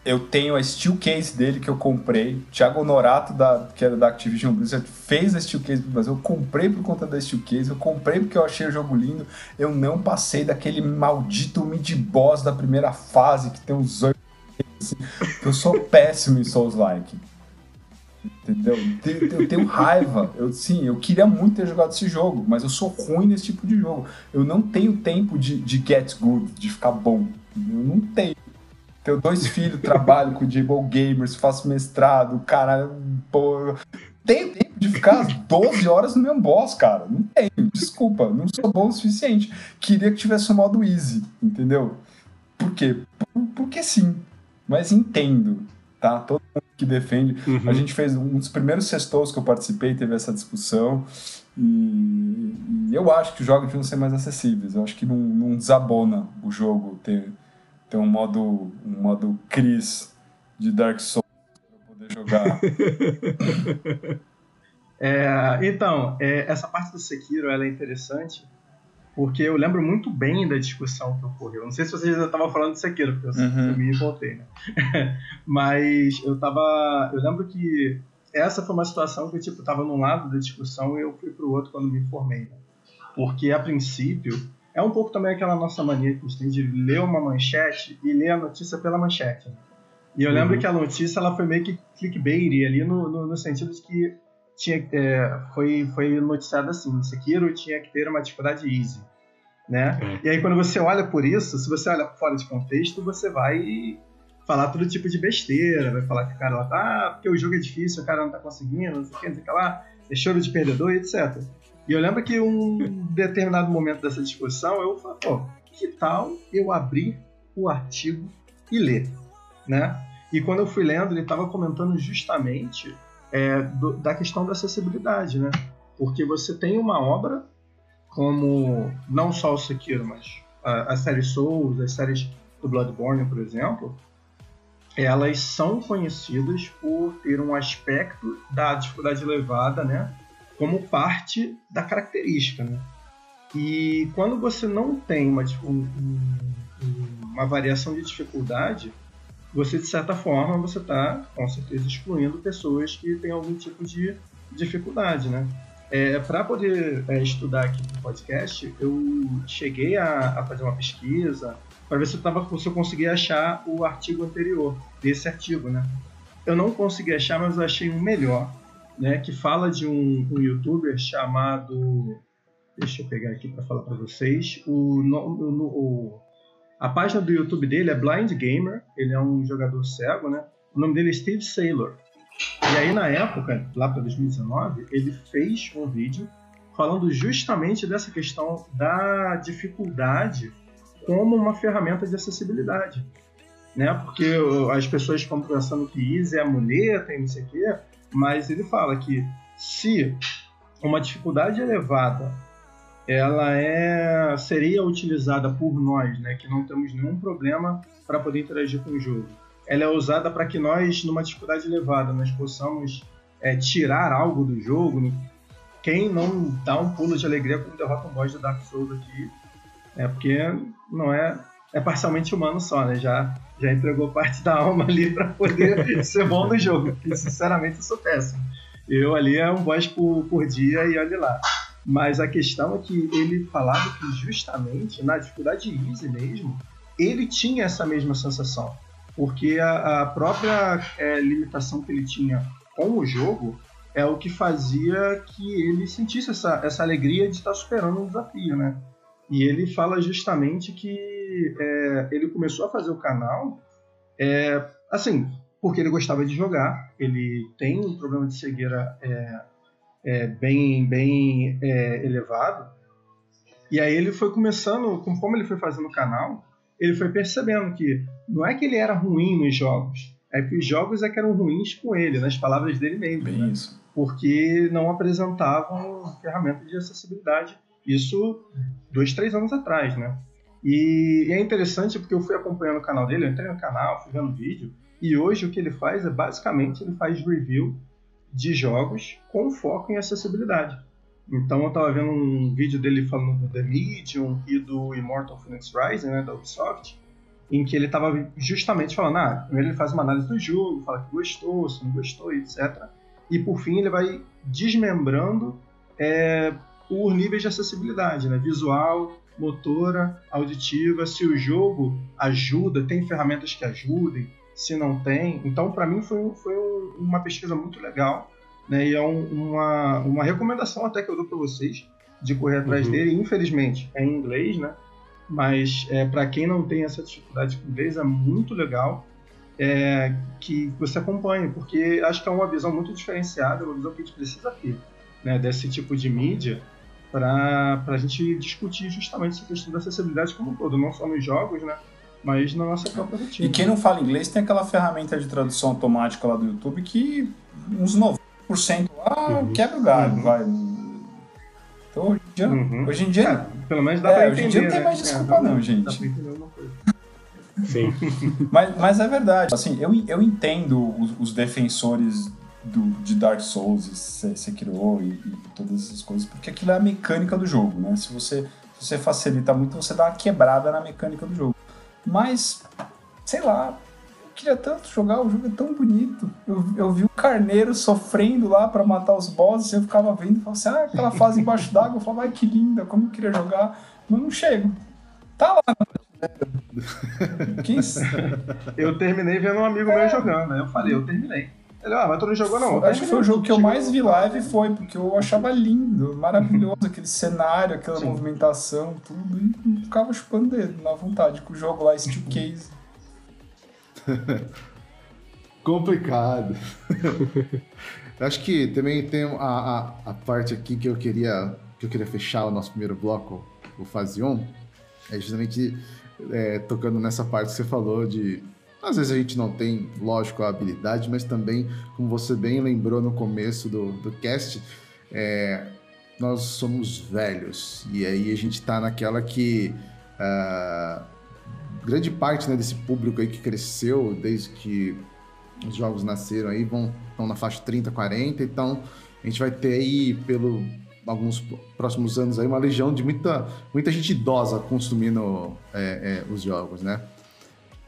eu tenho a steel case dele que eu comprei. Thiago Honorato, da, que era da Activision Blizzard, fez a steel case pro Brasil. Eu comprei por conta da steel case. Eu comprei porque eu achei o jogo lindo. Eu não passei daquele maldito mid-boss da primeira fase que tem os. Eu sou péssimo em Souls-like. Entendeu? Eu tenho raiva. Eu, sim, eu queria muito ter jogado esse jogo, mas eu sou ruim nesse tipo de jogo. Eu não tenho tempo de, de get good, de ficar bom. Eu não tenho. Tenho dois filhos, trabalho com Jable Gamers, faço mestrado, cara, pô. Tenho tempo de ficar 12 horas no mesmo boss, cara. Não tenho, desculpa, não sou bom o suficiente. Queria que tivesse o modo easy, entendeu? Por quê? Por, porque sim. Mas entendo, tá? Todo mundo que defende. Uhum. A gente fez um dos primeiros sextos que eu participei, teve essa discussão. E, e eu acho que os jogos deviam ser mais acessíveis. Eu acho que não, não desabona o jogo ter ter um modo, um modo Chris de Dark Souls para poder jogar. é, então, é, essa parte do Sekiro ela é interessante porque eu lembro muito bem da discussão que ocorreu. Não sei se vocês já estavam falando de Sekiro, porque eu, uhum. me voltei, né? Mas eu tava. Eu lembro que essa foi uma situação que eu tipo, tava num lado da discussão e eu fui pro outro quando me formei. Né? Porque a princípio é um pouco também aquela nossa mania que a gente tem de ler uma manchete e ler a notícia pela manchete. E eu uhum. lembro que a notícia ela foi meio que clickbait ali no, no, no sentido de que tinha, é, foi, foi noticiado assim, Sekiro tinha que ter uma dificuldade easy. Né? Uhum. E aí quando você olha por isso, se você olha fora de contexto, você vai falar todo tipo de besteira, vai falar que o cara lá tá, ah, porque o jogo é difícil, o cara não tá conseguindo, não sei o que, não sei o que lá, é choro de perdedor etc. E eu lembro que um determinado momento dessa discussão eu falei, pô, que tal eu abrir o artigo e ler, né? E quando eu fui lendo, ele estava comentando justamente é, do, da questão da acessibilidade, né? Porque você tem uma obra como não só o Sekiro, mas a, a série Souls, as séries do Bloodborne, por exemplo, elas são conhecidas por ter um aspecto da dificuldade elevada, né, como parte da característica, né? E quando você não tem uma, um, uma variação de dificuldade, você de certa forma você está com certeza excluindo pessoas que têm algum tipo de dificuldade, né? É, Para poder é, estudar aqui no podcast, eu cheguei a, a fazer uma pesquisa para ver se eu, tava, se eu conseguia achar o artigo anterior desse artigo, né? Eu não consegui achar, mas eu achei um melhor, né? Que fala de um, um youtuber chamado... Deixa eu pegar aqui para falar para vocês. O, o, o, a página do YouTube dele é Blind Gamer, ele é um jogador cego, né? O nome dele é Steve Saylor. E aí, na época, lá para 2019, ele fez um vídeo falando justamente dessa questão da dificuldade como uma ferramenta de acessibilidade. Né? Porque as pessoas ficam pensando que Easy é a muleta e não sei o quê, mas ele fala que se uma dificuldade elevada ela é seria utilizada por nós, né, que não temos nenhum problema para poder interagir com o jogo ela é usada para que nós, numa dificuldade elevada, nós possamos é, tirar algo do jogo. Quem não dá um pulo de alegria quando derrota um boss do Dark Souls aqui, é porque não é é parcialmente humano só, né? Já já entregou parte da alma ali para poder ser bom no jogo. Sinceramente eu sou péssimo. Eu ali é um boss por, por dia e olha lá. Mas a questão é que ele falava que justamente na dificuldade easy mesmo, ele tinha essa mesma sensação porque a, a própria é, limitação que ele tinha com o jogo é o que fazia que ele sentisse essa, essa alegria de estar superando um desafio, né? E ele fala justamente que é, ele começou a fazer o canal, é, assim, porque ele gostava de jogar, ele tem um problema de cegueira é, é bem, bem é, elevado, e aí ele foi começando, conforme ele foi fazendo o canal, ele foi percebendo que não é que ele era ruim nos jogos, é que os jogos é que eram ruins com ele, nas palavras dele mesmo. Bem né? isso. Porque não apresentavam ferramenta de acessibilidade. Isso dois, três anos atrás, né? E, e é interessante porque eu fui acompanhando o canal dele, eu entrei no canal, fui vendo vídeo, e hoje o que ele faz é basicamente ele faz review de jogos com foco em acessibilidade. Então eu estava vendo um vídeo dele falando do The Medium e do Immortal Phoenix Rising, né, da Ubisoft, em que ele estava justamente falando, ah, primeiro ele faz uma análise do jogo, fala que gostou, se não gostou, etc. E por fim ele vai desmembrando é, por níveis de acessibilidade, né, visual, motora, auditiva, se o jogo ajuda, tem ferramentas que ajudem, se não tem. Então para mim foi, foi uma pesquisa muito legal né? E é um, uma, uma recomendação até que eu dou para vocês de correr atrás uhum. dele. Infelizmente é em inglês, né? Mas é, para quem não tem essa dificuldade com inglês é muito legal é, que você acompanhe, porque acho que é uma visão muito diferenciada, uma visão que a gente precisa ter né, desse tipo de mídia para a gente discutir justamente essa questão da acessibilidade como um todo, não só nos jogos, né? Mas na nossa própria rotina. E quem não fala inglês tem aquela ferramenta de tradução automática lá do YouTube que uns 90 lá, uhum. quebra o galho, uhum. vai. Então, hoje em dia, uhum. hoje em dia é, pelo menos dá é, pra entender. Hoje em dia não tem mais né? desculpa, é, não, gente. Dá pra entender alguma coisa. Sim. mas, mas é verdade. Assim, eu, eu entendo os, os defensores do, de Dark Souls e Sekiro e, e todas essas coisas, porque aquilo é a mecânica do jogo, né? Se você, se você facilita muito, você dá uma quebrada na mecânica do jogo. Mas, sei lá, queria tanto jogar, o jogo é tão bonito. Eu, eu vi o carneiro sofrendo lá para matar os bosses, eu ficava vendo e falava assim, ah, aquela fase embaixo d'água, eu falava, ai que linda, como eu queria jogar, mas não chego. Tá lá Eu terminei vendo um amigo é. meu jogando, né? Eu falei, eu terminei. Ele, ah, mas tu não jogou não. Acho que foi o jogo que eu mais vi live foi, porque eu achava lindo, maravilhoso, aquele cenário, aquela Sim. movimentação, tudo, e ficava chupando dedo na vontade com o jogo lá, Steel Case. Complicado. Acho que também tem a, a, a, parte aqui que eu queria que eu queria fechar o nosso primeiro bloco, o fase 1, é justamente é, tocando nessa parte que você falou de às vezes a gente não tem, lógico, a habilidade, mas também, como você bem lembrou no começo do, do cast, é, nós somos velhos. E aí a gente está naquela que. Uh, grande parte né, desse público aí que cresceu desde que os jogos nasceram aí vão estão na faixa 30, 40, então a gente vai ter aí pelo alguns próximos anos aí uma legião de muita, muita gente idosa consumindo é, é, os jogos, né?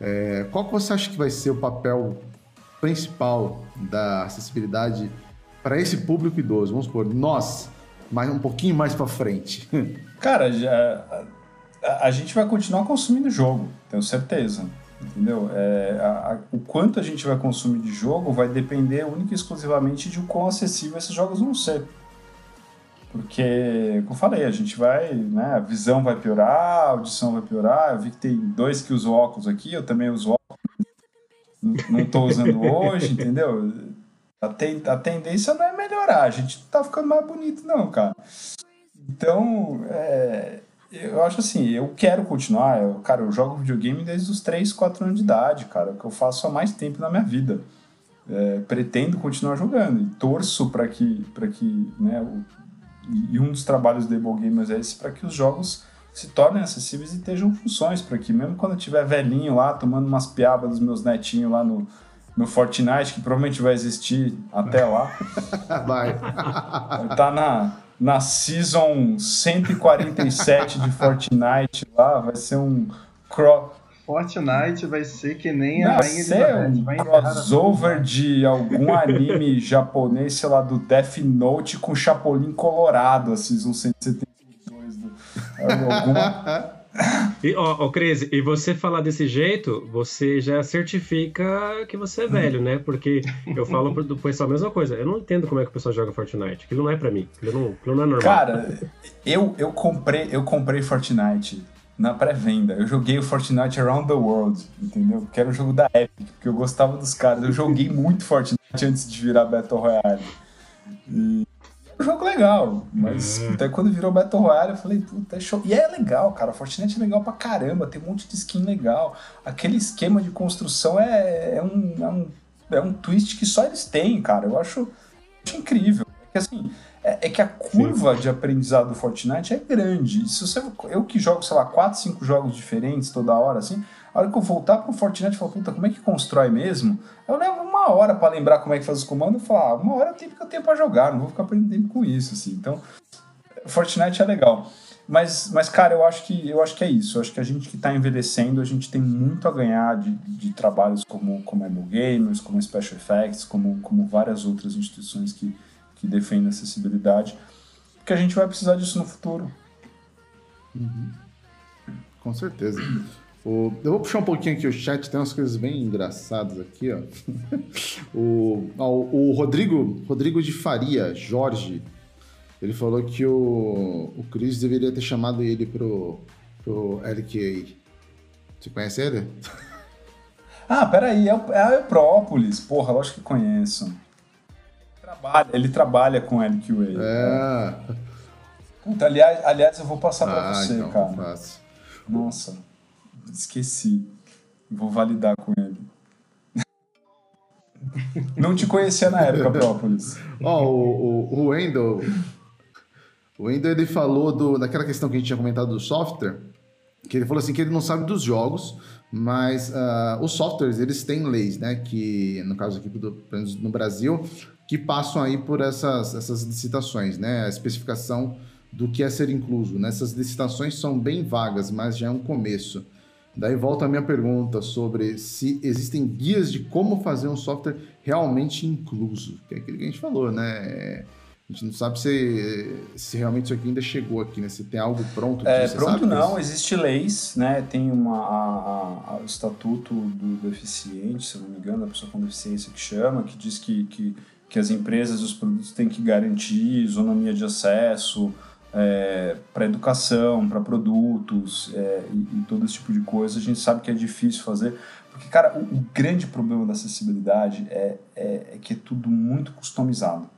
É, qual que você acha que vai ser o papel principal da acessibilidade para esse público idoso? Vamos supor, nós, mais um pouquinho mais para frente. Cara, já, a, a, gente vai continuar consumindo jogo, tenho certeza. Entendeu? É, a, a, o quanto a gente vai consumir de jogo vai depender única e exclusivamente de o quão acessível esses jogos vão ser. Porque, como eu falei, a gente vai, né, a visão vai piorar, a audição vai piorar. Eu vi que tem dois que usam óculos aqui, eu também uso óculos, não estou usando hoje, entendeu? A, ten, a tendência não é melhorar, a gente não tá ficando mais bonito, não, cara. Então, é, eu acho assim, eu quero continuar. Eu, cara, eu jogo videogame desde os 3, 4 anos de idade, cara, o que eu faço há mais tempo na minha vida. É, pretendo continuar jogando e torço para que, pra que né, o, e um dos trabalhos do Able Gamers é esse para que os jogos se tornem acessíveis e tenham funções, para que mesmo quando eu tiver velhinho lá, tomando umas piabas dos meus netinhos lá no, no Fortnite, que provavelmente vai existir até lá. vai. Tá na, na Season 147 de Fortnite lá, vai ser um cross Fortnite vai ser que nem a Rainha Elizabeth. Um vai crossover de algum anime japonês, sei lá, do Death Note com Chapolin Colorado, a Season 172 do, alguma... E, ó, ó, Cris, e você falar desse jeito, você já certifica que você é velho, né? Porque eu falo pro pessoal a mesma coisa. Eu não entendo como é que o pessoal joga Fortnite. Aquilo não é pra mim. Aquilo não, aquilo não é normal. Cara, eu, eu, comprei, eu comprei Fortnite na pré-venda. Eu joguei o Fortnite Around the World, entendeu? Que era um jogo da Epic, porque eu gostava dos caras. Eu joguei muito Fortnite antes de virar Battle Royale. E é um jogo legal, mas uhum. até quando virou Battle Royale eu falei, puta, é show. E é legal, cara. Fortnite é legal pra caramba, tem um monte de skin legal. Aquele esquema de construção é, é, um, é, um, é um twist que só eles têm, cara. Eu acho, acho incrível. Porque assim, é, é que a curva Sim. de aprendizado do Fortnite é grande. Se você, eu que jogo, sei lá, 4, 5 jogos diferentes toda hora, assim, a hora que eu voltar pro Fortnite e falar, puta, como é que constrói mesmo? Eu levo uma hora para lembrar como é que faz os comandos e falar, ah, uma hora é o tempo que eu tenho pra jogar, não vou ficar aprendendo com isso, assim. Então, Fortnite é legal. Mas, mas cara, eu acho que eu acho que é isso. Eu acho que a gente que está envelhecendo, a gente tem muito a ganhar de, de trabalhos como como Emo Gamers, como Special Effects, como, como várias outras instituições que, que defende a acessibilidade, porque a gente vai precisar disso no futuro. Uhum. Com certeza. O, eu vou puxar um pouquinho aqui o chat, tem umas coisas bem engraçadas aqui, ó. o, o, o Rodrigo, Rodrigo de Faria, Jorge, ele falou que o, o Chris deveria ter chamado ele pro, pro LQA. Você conhece ele? Ah, peraí, é, é a Própolis. Porra, lógico que conheço trabalha, ele trabalha com LQA. É. Né? Puta, aliás, aliás, eu vou passar ah, pra você, então, cara. Nossa, esqueci. Vou validar com ele. Não te conhecia na época, Própolis. Ó, oh, o, o, o Wendel. O Wendel ele falou do, daquela questão que a gente tinha comentado do software, que ele falou assim que ele não sabe dos jogos, mas uh, os softwares eles têm leis, né? Que no caso aqui do, no Brasil que passam aí por essas, essas licitações, né? A especificação do que é ser incluso. Nessas licitações são bem vagas, mas já é um começo. Daí volta a minha pergunta sobre se existem guias de como fazer um software realmente incluso, que é aquilo que a gente falou, né? A gente não sabe se, se realmente isso aqui ainda chegou aqui, né? Se tem algo pronto. É, pronto não, existe leis, né? Tem uma, a, a, o estatuto do deficiente, se não me engano, a pessoa com deficiência que chama, que diz que, que que as empresas e os produtos têm que garantir isonomia de acesso, é, para educação, para produtos é, e, e, todo esse tipo de coisa. A gente sabe que é difícil fazer, porque, cara, o, o grande problema da acessibilidade é, é, é, que é tudo muito customizado.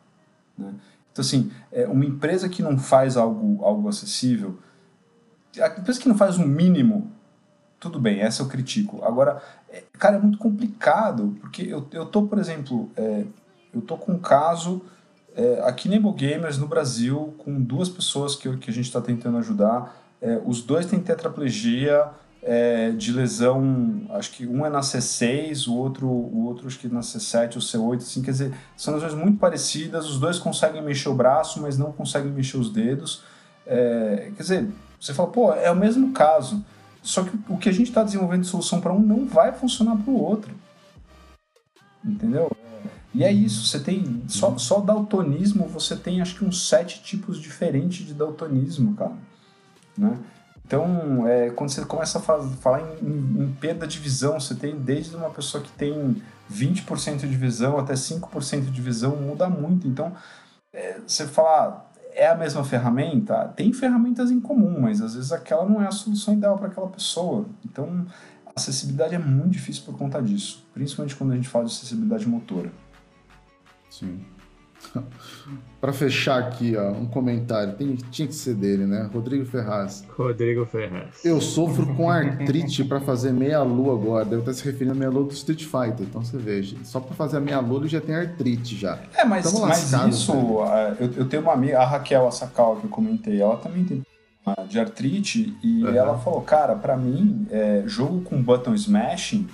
Né? Então, assim, é, uma empresa que não faz algo, algo acessível, a empresa que não faz um mínimo, tudo bem, essa eu critico. Agora, é, cara, é muito complicado, porque eu, eu tô, por exemplo, é, eu tô com um caso é, aqui na Gamers, no Brasil, com duas pessoas que, que a gente está tentando ajudar. É, os dois têm tetraplegia é, de lesão, acho que um é na C6, o outro, o outro acho que na C7 ou C8, assim, quer dizer, são lesões muito parecidas, os dois conseguem mexer o braço, mas não conseguem mexer os dedos. É, quer dizer, você fala, pô, é o mesmo caso. Só que o que a gente está desenvolvendo de solução para um não vai funcionar para o outro. Entendeu? E é isso, você tem. Só, só daltonismo, você tem acho que uns sete tipos diferentes de daltonismo, cara. Né? Então, é, quando você começa a falar em, em, perda de visão, você tem desde uma pessoa que tem 20% de visão até 5% de visão, muda muito. Então, é, você fala, é a mesma ferramenta? Tem ferramentas em comum, mas às vezes aquela não é a solução ideal para aquela pessoa. Então, acessibilidade é muito difícil por conta disso, principalmente quando a gente fala de acessibilidade motora. Sim. Para fechar aqui, ó, um comentário. Tem, tinha que ser dele, né? Rodrigo Ferraz. Rodrigo Ferraz. Eu sofro com artrite para fazer meia lua agora. Deve estar se referindo à meia lua do Street Fighter. Então você veja. Só para fazer a meia lua ele já tem artrite já. É, mas, mas isso. Eu, eu tenho uma amiga, a Raquel Asakawa, que eu comentei. Ela também tem de artrite e uhum. ela falou: Cara, para mim, é, jogo com button smashing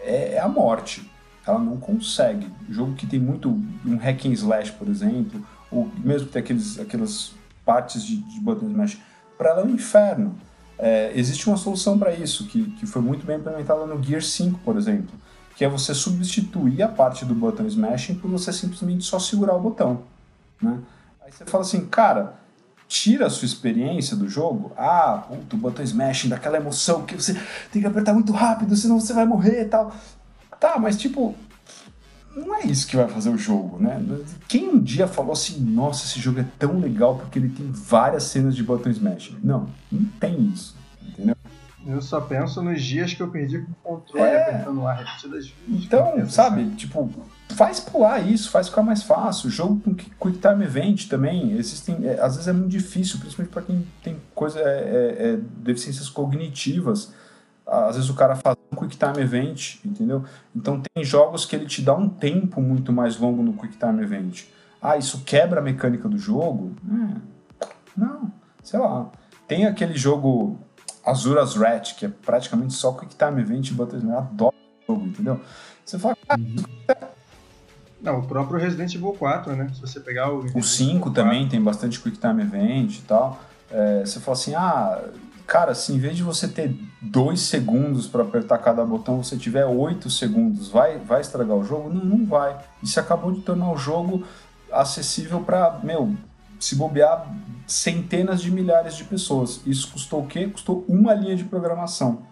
é, é a morte ela não consegue. Jogo que tem muito um hack and slash, por exemplo, ou mesmo que tem aqueles, aquelas partes de, de button smash, para ela é um inferno. É, existe uma solução para isso, que, que foi muito bem implementada no Gear 5, por exemplo, que é você substituir a parte do button smashing por você simplesmente só segurar o botão. Né? Aí você fala assim, cara, tira a sua experiência do jogo. Ah, o botão smashing, daquela emoção que você tem que apertar muito rápido, senão você vai morrer e tal. Tá, mas tipo, não é isso que vai fazer o jogo, né? Quem um dia falou assim, nossa, esse jogo é tão legal porque ele tem várias cenas de button smash? Não, não tem isso, entendeu? Eu só penso nos dias que eu perdi com o controle é... apertando ar repetidas vezes. Então, sabe, assim. tipo, faz pular isso, faz ficar mais fácil. O jogo com Quick Time Event também, existem, é, às vezes é muito difícil, principalmente para quem tem coisa, é, é, é deficiências cognitivas às vezes o cara faz um Quick Time Event, entendeu? Então tem jogos que ele te dá um tempo muito mais longo no Quick Time Event. Ah, isso quebra a mecânica do jogo? É. Não, sei lá. Tem aquele jogo Azuras Rat, que é praticamente só Quick Time Event e. Eu adoro o jogo, entendeu? Você fala, ah, uhum. Não, o próprio Resident Evil 4, né? Se você pegar o. O 5 também tem bastante Quick Time Event e tal. É, você fala assim, ah, cara, se em vez de você ter dois segundos para apertar cada botão, você tiver oito segundos, vai, vai estragar o jogo? Não, não vai. Isso acabou de tornar o jogo acessível para, meu, se bobear centenas de milhares de pessoas. Isso custou o quê? Custou uma linha de programação.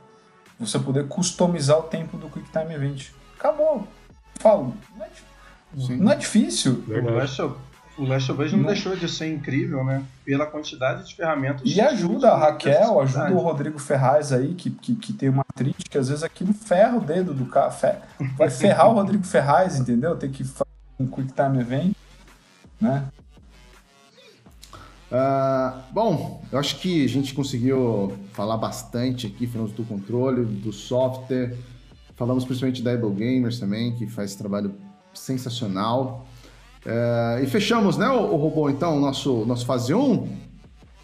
Você poder customizar o tempo do QuickTime Event. Acabou. Falo. Não é, não é difícil. Verdade. O Last of Us não, não, deixou de ser incrível, né? Pela quantidade de ferramentas. E ajuda a Raquel, ajuda o Rodrigo Ferraz aí, que, que, que tem uma atriz que às vezes aquilo ferra o dedo do cara. Vai ferrar o Rodrigo Ferraz, entendeu? Tem que fazer um Quick Time Event, né? Uh, bom, eu acho que a gente conseguiu falar bastante aqui, falamos do controle, do software, falamos principalmente da Able Gamers também, que faz trabalho sensacional. É, e fechamos, né, o, o robô, então, o nosso, nosso fase 1?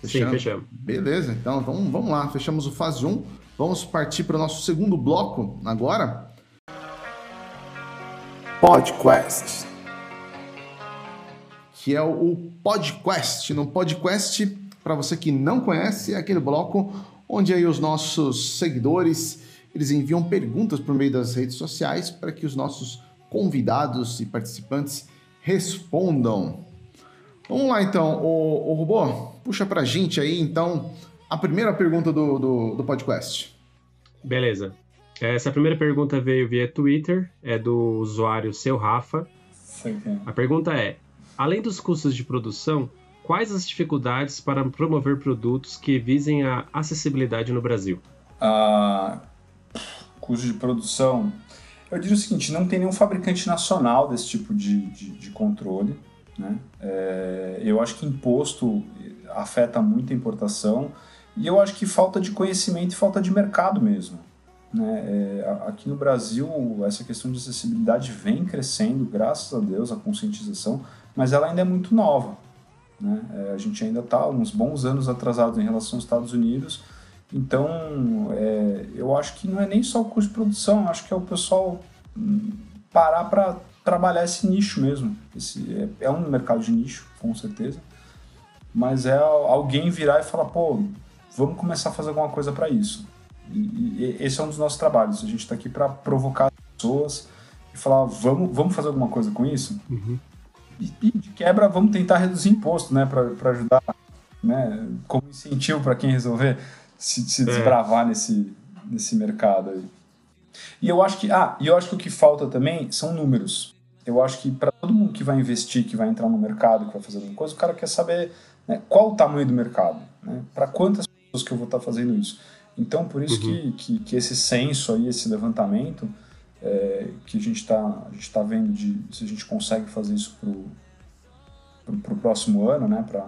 Fechamos. Sim, fechamos. Beleza, então vamos, vamos lá, fechamos o fase 1. Vamos partir para o nosso segundo bloco agora. Podcast. Que é o Podcast. No Podcast, para você que não conhece, é aquele bloco onde aí os nossos seguidores eles enviam perguntas por meio das redes sociais para que os nossos convidados e participantes respondam. Vamos lá então, o, o robô, puxa pra gente aí então a primeira pergunta do, do, do podcast. Beleza. Essa primeira pergunta veio via Twitter, é do usuário Seu Rafa. A pergunta é: além dos custos de produção, quais as dificuldades para promover produtos que visem a acessibilidade no Brasil? Ah, custo de produção. Eu diria o seguinte: não tem nenhum fabricante nacional desse tipo de, de, de controle. Né? É, eu acho que imposto afeta muito a importação e eu acho que falta de conhecimento e falta de mercado mesmo. Né? É, aqui no Brasil, essa questão de acessibilidade vem crescendo, graças a Deus, a conscientização, mas ela ainda é muito nova. Né? É, a gente ainda está uns bons anos atrasados em relação aos Estados Unidos, então é, eu acho que não é nem só o custo de produção, acho que é o pessoal hum, parar para trabalhar esse nicho mesmo. Esse, é, é, um mercado de nicho, com certeza, mas é alguém virar e falar, pô, vamos começar a fazer alguma coisa para isso. E, e, esse é um dos nossos trabalhos. A gente está aqui para provocar as pessoas e falar, vamos, vamos fazer alguma coisa com isso? Uhum. E, e, de quebra, vamos tentar reduzir imposto, né, para ajudar, né, como incentivo para quem resolver se, se é. desbravar é. nesse, nesse mercado aí. E eu acho que, ah, e eu acho que o que falta também são números. Eu acho que para todo mundo que vai investir, que vai entrar no mercado, que vai fazer alguma coisa, o cara quer saber né, qual o tamanho do mercado, né, para quantas pessoas que eu vou estar tá fazendo isso. Então, por isso uhum. que, que, que, esse censo aí, esse levantamento, é, que a gente está tá vendo de se a gente consegue fazer isso para o próximo ano, né, para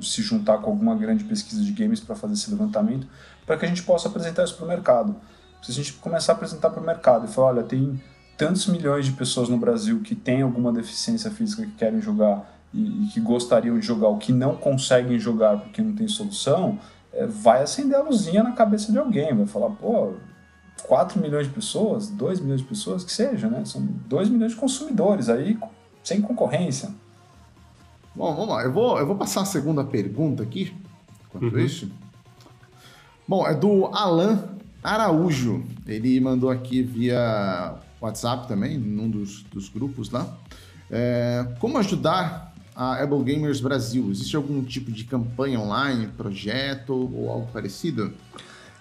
se juntar com alguma grande pesquisa de games para fazer esse levantamento, para que a gente possa apresentar isso para o mercado. Se a gente começar a apresentar para o mercado e falar, olha, tem tantos milhões de pessoas no Brasil que têm alguma deficiência física que querem jogar e, e que gostariam de jogar, o que não conseguem jogar porque não tem solução, é, vai acender a luzinha na cabeça de alguém, vai falar, pô, 4 milhões de pessoas, 2 milhões de pessoas, que seja, né? São 2 milhões de consumidores aí, sem concorrência. Bom, vamos lá. Eu vou, eu vou passar a segunda pergunta aqui, enquanto uhum. isso. Bom, é do Alan Araújo. Ele mandou aqui via WhatsApp também, num dos, dos grupos lá. É, como ajudar a Able Gamers Brasil? Existe algum tipo de campanha online, projeto ou algo parecido?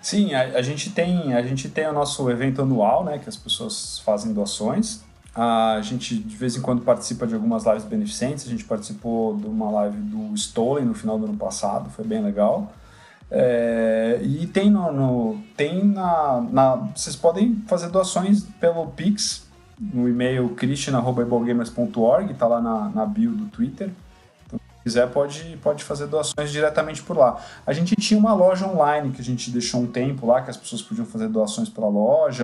Sim, a, a, gente tem a gente tem o nosso evento anual, né, que as pessoas fazem doações. A gente de vez em quando participa de algumas lives beneficentes. A gente participou de uma live do Stolen no final do ano passado, foi bem legal. É, e tem no, no, tem na, na, vocês podem fazer doações pelo Pix no e-mail christian@eballgamers.org, tá lá na, na bio do Twitter. Então, se quiser pode pode fazer doações diretamente por lá. A gente tinha uma loja online que a gente deixou um tempo lá que as pessoas podiam fazer doações pela loja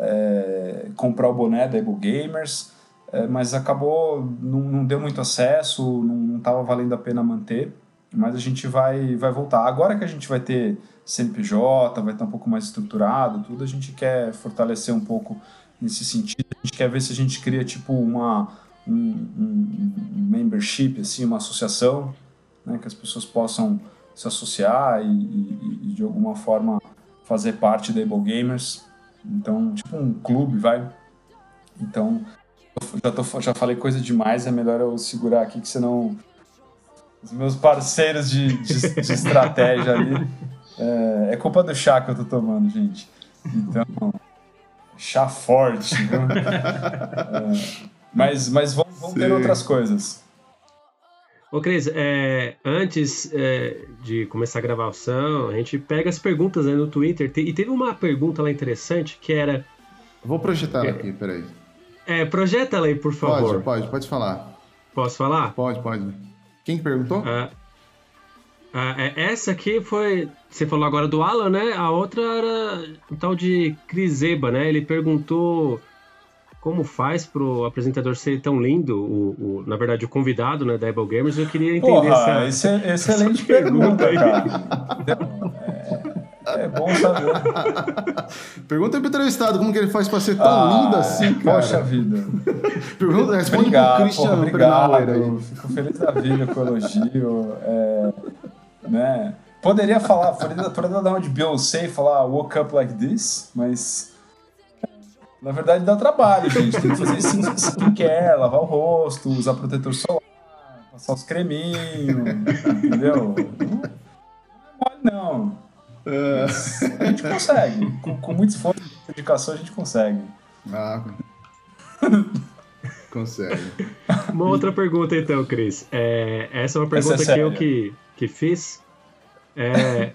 é, comprar o boné da Ego Gamers, é, mas acabou, não, não, deu muito acesso, não estava valendo a pena manter, mas a gente vai, vai voltar. Agora que a gente vai ter CNPJ, vai estar um pouco mais estruturado, tudo, a gente quer fortalecer um pouco nesse sentido, a gente quer ver se a gente cria tipo uma, um, um, membership, assim, uma associação, né, que as pessoas possam se associar e, e, e de alguma forma fazer parte da Able Gamers então, tipo um clube, vai. Então, já, tô, já falei coisa demais, é melhor eu segurar aqui, que senão os meus parceiros de, de, de estratégia ali. É, é, culpa do chá que eu tô tomando, gente. Então, chá forte. É, mas, mas vão, vão ter outras coisas. Ô, Cris, é, antes é, de começar a gravação, a gente pega as perguntas né, no Twitter. E teve uma pergunta lá interessante que era. Vou projetar ela é, aqui, peraí. É, projeta ela aí, por favor. Pode, pode, pode falar. Posso falar? Pode, pode. Quem que perguntou? Ah, ah, é, essa aqui foi. Você falou agora do Alan, né? A outra era o tal de Criseba, né? Ele perguntou como faz pro apresentador ser tão lindo, o, o na verdade, o convidado né, da Apple Gamers, eu queria entender Porra, essa, é excelente essa pergunta, pergunta cara. É, é, bom saber. Pergunta pro entrevistado como que ele faz pra ser tão ah, lindo assim, cara. Poxa vida. Pergunta, responde obrigado, pro Christian porra, obrigado, aí. Fico feliz da vida com o elogio. É, né? Poderia falar, poderia, poderia dar uma de Beyoncé e falar woke up like this, mas na verdade dá trabalho, gente. Tem que fazer skincare, lavar o rosto, usar protetor solar, passar os creminhos, entendeu? Não é mole, não. É. a gente consegue. Com, com muito esforço e dedicação a gente consegue. Ah. Consegue. Uma outra pergunta então, Cris. É, essa é uma pergunta é que eu que, que fiz. É...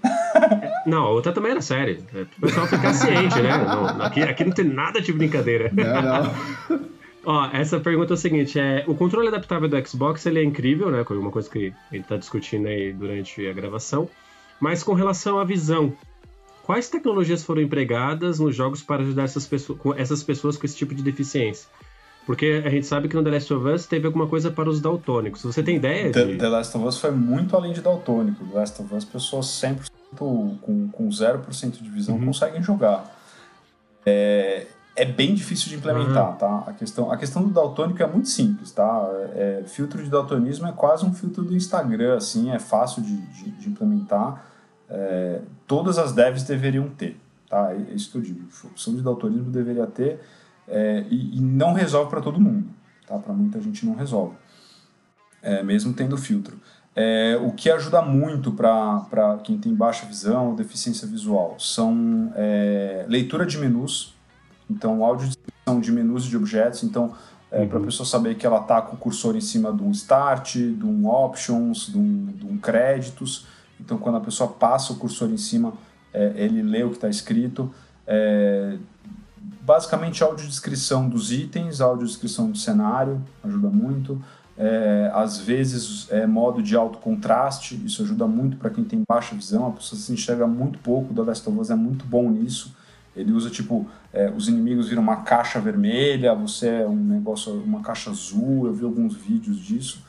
Não, a outra também era séria. É, o pessoal ficar ciente, né? Não, aqui, aqui não tem nada de brincadeira. Não, não. Ó, essa pergunta é o seguinte: é, o controle adaptável do Xbox ele é incrível, né? Uma coisa que a gente está discutindo aí durante a gravação. Mas com relação à visão, quais tecnologias foram empregadas nos jogos para ajudar essas pessoas, com essas pessoas com esse tipo de deficiência? Porque a gente sabe que no The Last of Us teve alguma coisa para os daltônicos. Você tem ideia The, de... The Last of Us foi muito além de daltônico. The Last of Us, pessoas 100% com, com 0% de visão uhum. conseguem jogar. É, é bem difícil de implementar, uhum. tá? A questão, a questão do daltônico é muito simples, tá? É, filtro de daltonismo é quase um filtro do Instagram, assim, é fácil de, de, de implementar. É, todas as devs deveriam ter, tá? É isso que eu digo. A opção de daltonismo deveria ter é, e, e, não resolve para todo mundo, tá? Para muita gente não resolve, é, mesmo tendo filtro. É, o que ajuda muito para quem tem baixa visão ou deficiência visual são é, leitura de menus, então áudio descrição de menus de objetos, então é, uhum. para a pessoa saber que ela está com o cursor em cima de um start, de um options, de um, de um créditos. Então quando a pessoa passa o cursor em cima, é, ele lê o que está escrito. É, basicamente audiodescrição dos itens, audiodescrição do cenário, ajuda muito. É, às vezes é modo de alto contraste, isso ajuda muito para quem tem baixa visão, a pessoa se enxerga muito pouco, o The Last of Us é muito bom nisso. Ele usa tipo, é, os inimigos viram uma caixa vermelha, você é um negócio, uma caixa azul, eu vi alguns vídeos disso.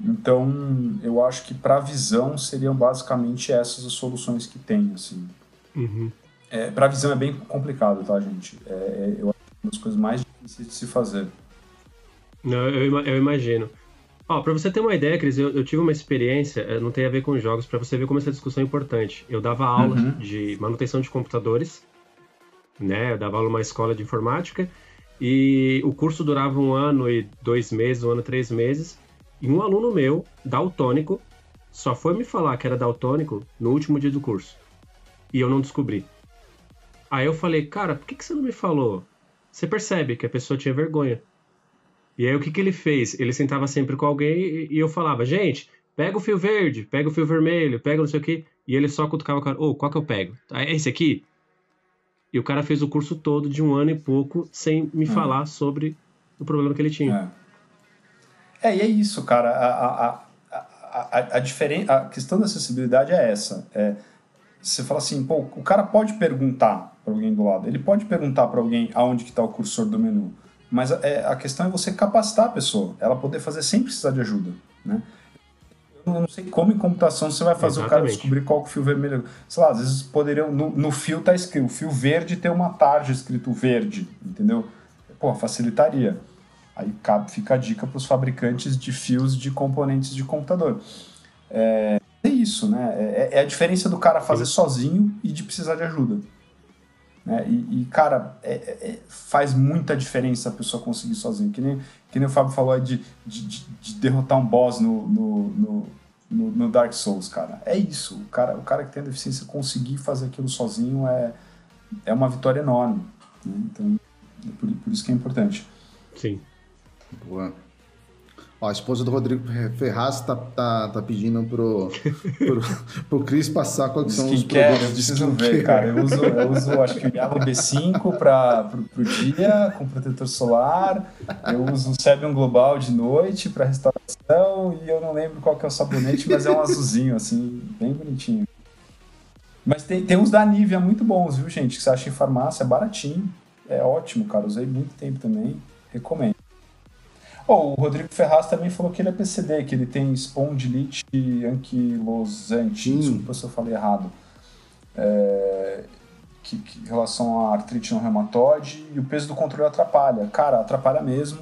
Então, eu acho que para visão seriam basicamente essas as soluções que tem, assim. Uhum. É, para visão é bem complicado, tá, gente? É, é, eu acho que é uma das coisas mais difíceis de se fazer. Não, eu, eu imagino. Ó, pra você ter uma ideia, Cris, eu, eu, tive uma experiência, eh, não tem a ver com jogos, para você ver como essa discussão é importante. Eu dava aula uhum. de manutenção de computadores, né? Eu dava aula numa escola de informática, e o curso durava um ano e dois meses, um ano e três meses, e um aluno meu, daltônico, só foi me falar que era daltônico no último dia do curso. E eu não descobri. Aí eu falei, cara, por que, que você não me falou? Você percebe que a pessoa tinha vergonha. E aí o que, que ele fez? Ele sentava sempre com alguém e eu falava, gente, pega o fio verde, pega o fio vermelho, pega não sei o que. E ele só cutucava o cara, ô, oh, qual que eu pego? Ah, é esse aqui? E o cara fez o curso todo de um ano e pouco sem me hum. falar sobre o problema que ele tinha. É, é e é isso, cara. A, a, a, a, a, diferen... a questão da acessibilidade é essa. É, você fala assim, pô, o cara pode perguntar para alguém do lado. Ele pode perguntar para alguém aonde que está o cursor do menu, mas é, a questão é você capacitar a pessoa, ela poder fazer sem precisar de ajuda, né? Eu não sei como em computação você vai fazer Exatamente. o cara descobrir qual que o fio vermelho. Sei lá, às vezes poderiam. No, no fio tá escrito, o fio verde tem uma tarja escrito verde, entendeu? Pô, facilitaria. Aí cabe, fica a dica para os fabricantes de fios de componentes de computador. É, é isso, né? É, é, a diferença do cara fazer Sim. sozinho e de precisar de ajuda. Né? E, e, cara, é, é, faz muita diferença a pessoa conseguir sozinho. Que nem, que nem o Fábio falou de, de, de derrotar um boss no, no, no, no, no Dark Souls, cara. É isso. O cara, o cara que tem a deficiência conseguir fazer aquilo sozinho é, é uma vitória enorme. Né? Então, é por, por isso que é importante. Sim. Boa. Ó, a esposa do Rodrigo Ferraz tá, tá, tá pedindo pro, pro, pro Cris passar quais são os produtos de preciso ver, cara. Eu uso, eu uso acho que o Yellow B5 para pro, pro dia, com protetor solar. Eu uso o Sebium Global de noite para restauração. E eu não lembro qual que é o sabonete, mas é um azulzinho, assim, bem bonitinho. Mas tem, tem uns da Nivea muito bons, viu, gente? Que você acha em farmácia, é baratinho. É ótimo, cara. Usei muito tempo também. Recomendo. Oh, o Rodrigo Ferraz também falou que ele é PCD, que ele tem espondilite anquilosante. Hum. Desculpa se eu falei errado. É, que, que, em relação à artrite no reumatoide e o peso do controle atrapalha. Cara, atrapalha mesmo.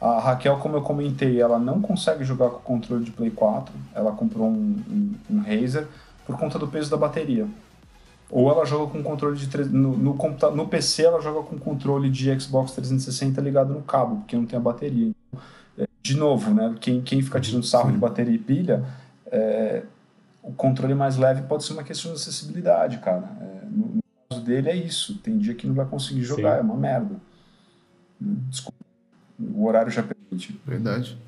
A Raquel, como eu comentei, ela não consegue jogar com o controle de Play 4. Ela comprou um, um, um Razer por conta do peso da bateria. Ou ela joga com controle de. No, no, no PC, ela joga com controle de Xbox 360 ligado no cabo, porque não tem a bateria. É, de novo, né? Quem, quem fica tirando sarro Sim. de bateria e pilha, é, o controle mais leve pode ser uma questão de acessibilidade, cara. É, no, no, caso dele é isso. Tem dia que não vai conseguir jogar, Sim. é uma merda. Desculpa. O horário já permite. Verdade.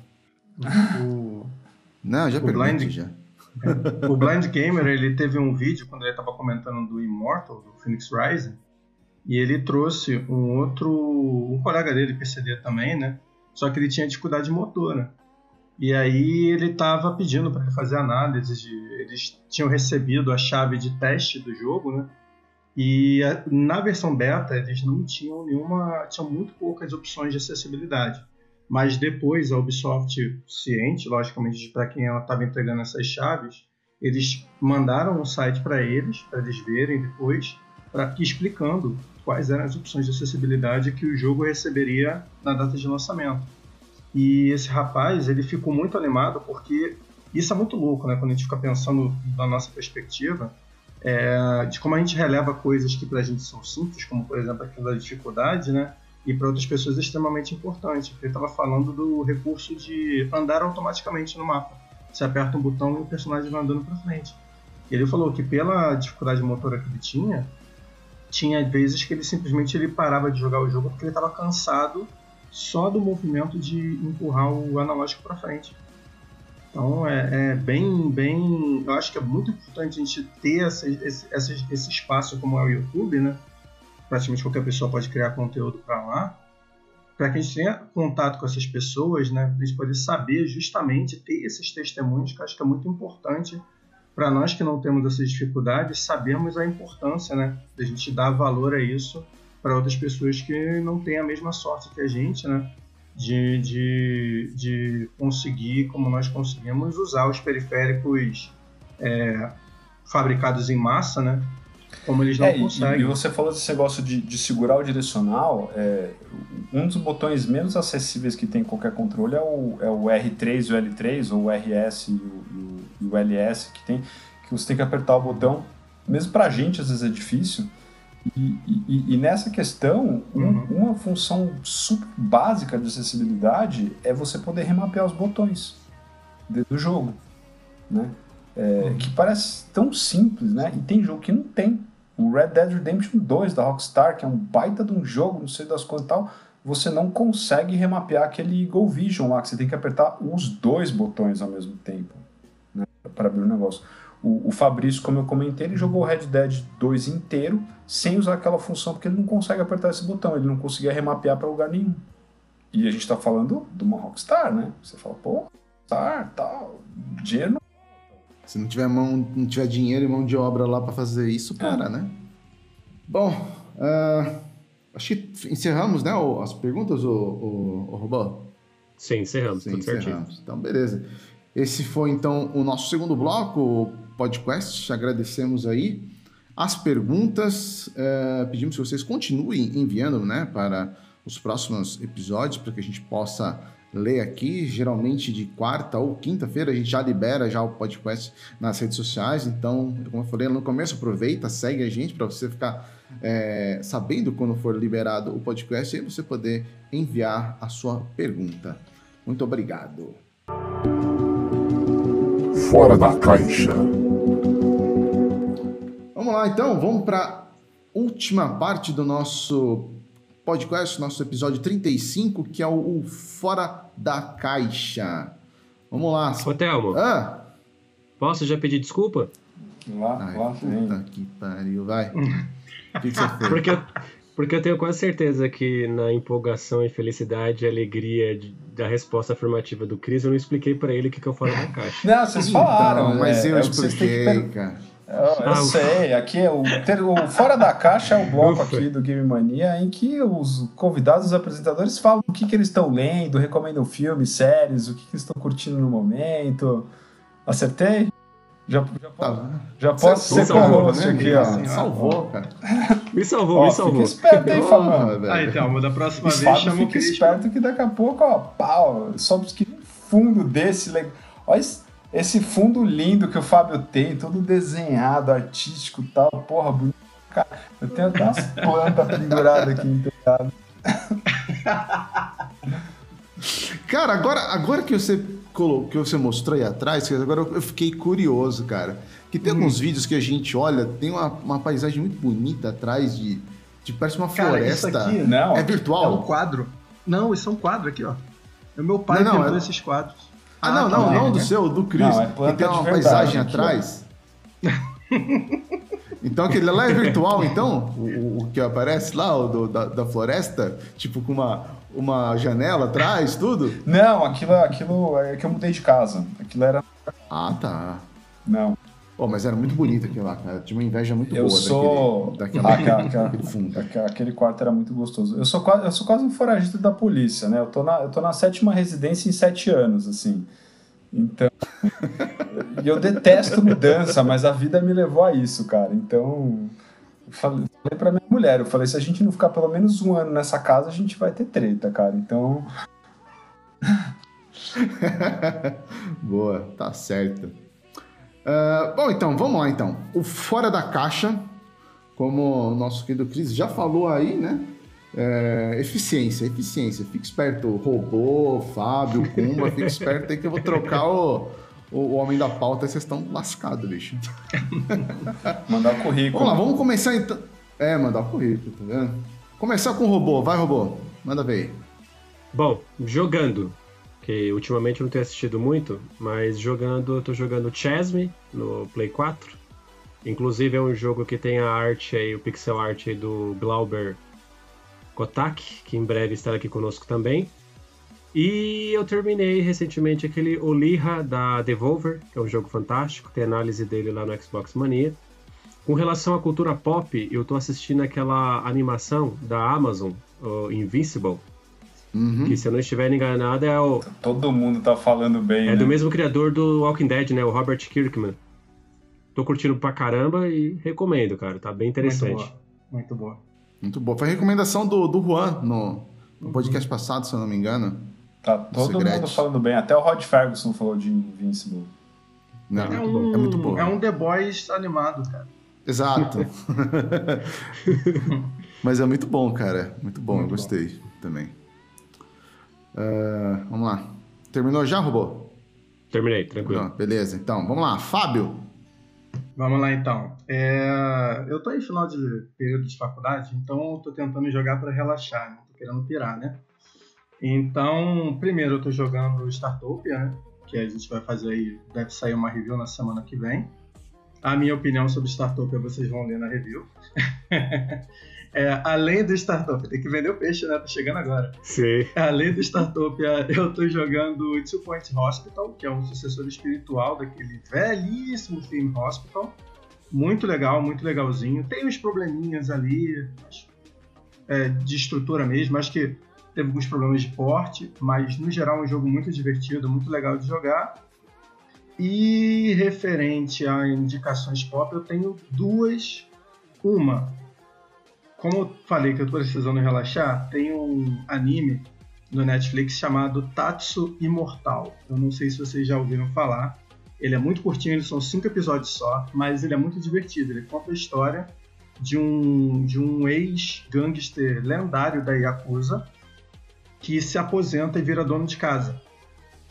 O, Não, já permite, já. O Blind Gamer, ele teve um vídeo quando ele estava comentando do Immortal, do Phoenix Rising, e ele trouxe um outro, um colega dele, PCD também, né? Só que ele tinha dificuldade motora. E aí ele estava pedindo para fazer análise de, eles tinham recebido a chave de teste do jogo, né? E a- na versão beta eles não tinham nenhuma, tinham muito poucas opções de acessibilidade. Mas depois a Ubisoft, ciente, logicamente, para quem ela estava entregando essas chaves, eles mandaram um site para eles, para eles verem depois, explicando quais eram as opções de acessibilidade que o jogo receberia na data de lançamento. E esse rapaz, ele ficou muito animado porque isso é muito louco, né? Quando a gente fica pensando da nossa perspectiva, é, de como a gente releva coisas que pra gente são simples, como por exemplo aquilo da dificuldade, né? E para outras pessoas é extremamente importante. Ele estava falando do recurso de andar automaticamente no mapa. Você aperta um botão e o personagem vai andando para frente. E ele falou que pela dificuldade motora que ele tinha, tinha vezes que ele simplesmente ele parava de jogar o jogo porque ele estava cansado só do movimento de empurrar o analógico para frente. Então é, é bem, bem. Eu acho que é muito importante a gente ter essa, esse, esse, esse espaço como é o YouTube, né? Praticamente qualquer pessoa pode criar conteúdo para lá, para que a gente tenha contato com essas pessoas, né? Para a gente poder saber justamente ter esses testemunhos, que acho que é muito importante para nós que não temos essas dificuldades, sabermos a importância, né? Da gente dar valor a isso para outras pessoas que não têm a mesma sorte que a gente, né? De, de, de conseguir, como nós conseguimos, usar os periféricos é, fabricados em massa, né? Como eles não É, e- conseguem. E, você falou desse negócio de, de segurar o direcional. é, um dos botões menos acessíveis que tem em qualquer controle é o, é o R3 e o L3, ou o RS e o, e o- e LS que tem, que você tem que apertar o botão. Mesmo pra gente, às vezes é difícil. E, e- e nessa questão, um- Uhum. uma função super básica de acessibilidade é você poder remapear os botões do jogo. Né? É, que parece tão simples, né? E tem jogo que não tem. O Red Dead Redemption 2 da Rockstar, que é um baita de um jogo, não sei das quantas e tal, você não consegue remapear aquele Go Vision lá, que você tem que apertar os dois botões ao mesmo tempo né? para abrir o negócio. O, o Fabrício, como eu comentei, ele jogou o Red Dead 2 inteiro sem usar aquela função, porque ele não consegue apertar esse botão, ele não conseguia remapear para lugar nenhum. E a gente tá falando de uma Rockstar, né? Você fala, pô, Rockstar, tal, dinheiro Se não tiver mão, não tiver dinheiro e mão de obra lá para fazer isso, para, né? Bom, ah, acho que encerramos, né, as perguntas, o, o, o Robô? Sim, encerramos, Sim, tudo certinho. encerramos. Então, beleza. Esse foi, então, o nosso segundo bloco, o podcast. Agradecemos aí as perguntas. eh, pedimos que vocês continuem enviando, né, para os próximos episódios, para que a gente possa ler aqui. Geralmente de quarta ou quinta-feira a gente já libera já o podcast nas redes sociais. Então, como eu falei no começo, aproveita, segue a gente para você ficar eh, sabendo quando for liberado o podcast e você poder enviar a sua pergunta. Muito obrigado. Fora da caixa. Vamos lá, então, vamos para última parte do nosso podcast, nosso episódio 35, que é o, o Fora da Caixa. Vamos lá. Ô, Thelmo, Ah! posso já pedir desculpa? Lá, Ai, lá puta que pariu, vai. O que, que você fez? Porque eu, porque eu tenho quase certeza que na empolgação e felicidade e alegria de- da resposta afirmativa do Cris, eu não expliquei pra ele o que, que eu falo na caixa. Não, vocês falaram, Então, mas é, eu é o que vocês têm que expliquei, cara. Eu, eu Ah, sei, aqui é o, ter- o Fora da Caixa é o bloco Ufa. aqui do Game Mania em que os convidados, os apresentadores falam o que, que eles estão lendo, recomendam filmes, séries, o que, que eles estão curtindo no momento. Acertei? Já, já, Tá. posso, já posso Você ser salvou, co-host né, aqui, ó. Assim, Salvou, cara. Me salvou, Ó, me fica salvou. esperto, hein, Porra, Fabão? velho. Ah, então, da próxima vez Fábio chama o fica Cris. esperto que daqui a pouco, ó, pau, só que fundo desse. Olha esse, esse fundo lindo que o Fábio tem, todo desenhado, artístico e tal, porra, bonito. Cara, eu tenho até umas plantas penduradas aqui no telhado. Cara, agora, agora que você colocou, que você mostrou aí atrás, agora eu fiquei curioso, cara. Que tem alguns vídeos que a gente olha, tem uma, uma paisagem muito bonita atrás de, de parece uma Cara, isso floresta. aqui Não, é É um virtual? quadro. Não, esses são quadros aqui, ó. O meu pai Não, não, pintou é- esses quadros. Ah, não, não, não do né? seu, do Chris. Não, é planta tem uma verdade paisagem atrás. então aquele lá é virtual, então? O, o- o que aparece lá, o do- da, da floresta? Tipo, com uma, uma janela atrás, tudo? Não, aquilo, aquilo é que eu mudei de casa. Aquilo era. Ah, tá. Não. Pô, mas era muito bonito aquilo lá, cara. Tinha uma inveja muito Eu boa sou. daquele, daquela, Aquela- daquele fundo. Aque- Aquele quarto era muito gostoso. Eu sou quase, eu sou quase um foragido da polícia, né? Eu tô na, eu tô na sétima residência em sete anos, assim. Então. e eu detesto mudança, mas a vida me levou a isso, cara. Então. Eu falei, falei pra minha mulher, eu falei, se a gente não ficar pelo menos um ano nessa casa, a gente vai ter treta, cara. Então. Boa, tá certo. Ah, bom, então, vamos lá então. O Fora da Caixa, como o nosso querido Cris já falou aí, né? É, eficiência, eficiência. Fique esperto, robô, Fábio, Kumba, fique esperto aí que eu vou trocar o, o, o homem da pauta e vocês estão lascados, bicho. Mandar o currículo. Vamos lá, vamos começar então. É, mandar o currículo, tá vendo? Começar com o robô, vai robô, manda ver aí. Bom, jogando, que ultimamente eu não tenho assistido muito, mas jogando, eu tô jogando Chessme no Play 4. Inclusive é um jogo que tem a arte aí, o pixel art aí do Glauber Kotak, que em breve estará aqui conosco também. E eu terminei recentemente aquele Oliha da Devolver, que é um jogo fantástico, tem análise dele lá no Xbox Mania. Com relação à cultura pop, eu tô assistindo aquela animação da Amazon, Invincible, Uhum. que se eu não estiver enganado é, o, Todo mundo tá falando bem. é né? do mesmo criador do Walking Dead, né? O Robert Kirkman. Tô curtindo pra caramba e recomendo, cara. Tá bem Muito interessante. boa. Muito boa. Muito bom. Foi a recomendação do, do Juan no, no podcast passado, se eu não me engano. Tá todo mundo falando bem. Até o Rod Ferguson falou de Invincible. Não, É É muito um, é muito bom. é um The Boys animado, cara. Exato. Mas é muito bom, cara. Muito bom, eu Muito gostei também. Ah, vamos lá. Terminou já, robô? Terminei, tranquilo. Não, beleza, então. Vamos lá. Fábio. Vamos lá então. É, Eu tô em final de período de faculdade, então eu tô tentando jogar para relaxar, não tô querendo pirar, né? Então, primeiro eu tô jogando Startopia, né? Que a gente vai fazer aí, deve sair uma review na semana que vem. A minha opinião sobre Startopia vocês vão ler na review. É, além do Startopia, tem que vender o peixe, né? Tá chegando agora. Sim. Além do Startopia, eu tô jogando Two Point Hospital, que é um sucessor espiritual daquele velhíssimo Theme Hospital. Muito legal, muito legalzinho. Tem uns probleminhas ali é, de estrutura mesmo, acho que teve alguns problemas de porte, mas no geral é um jogo muito divertido, muito legal de jogar. E referente a indicações pop, eu tenho duas. Uma, como eu falei que eu tô precisando relaxar, tem um anime no Netflix chamado Tatsu Imortal. Eu não sei se vocês já ouviram falar. Ele é muito curtinho, são cinco episódios só, mas ele é muito divertido. Ele conta a história de um, de um ex-gangster lendário da Yakuza que se aposenta e vira dono de casa.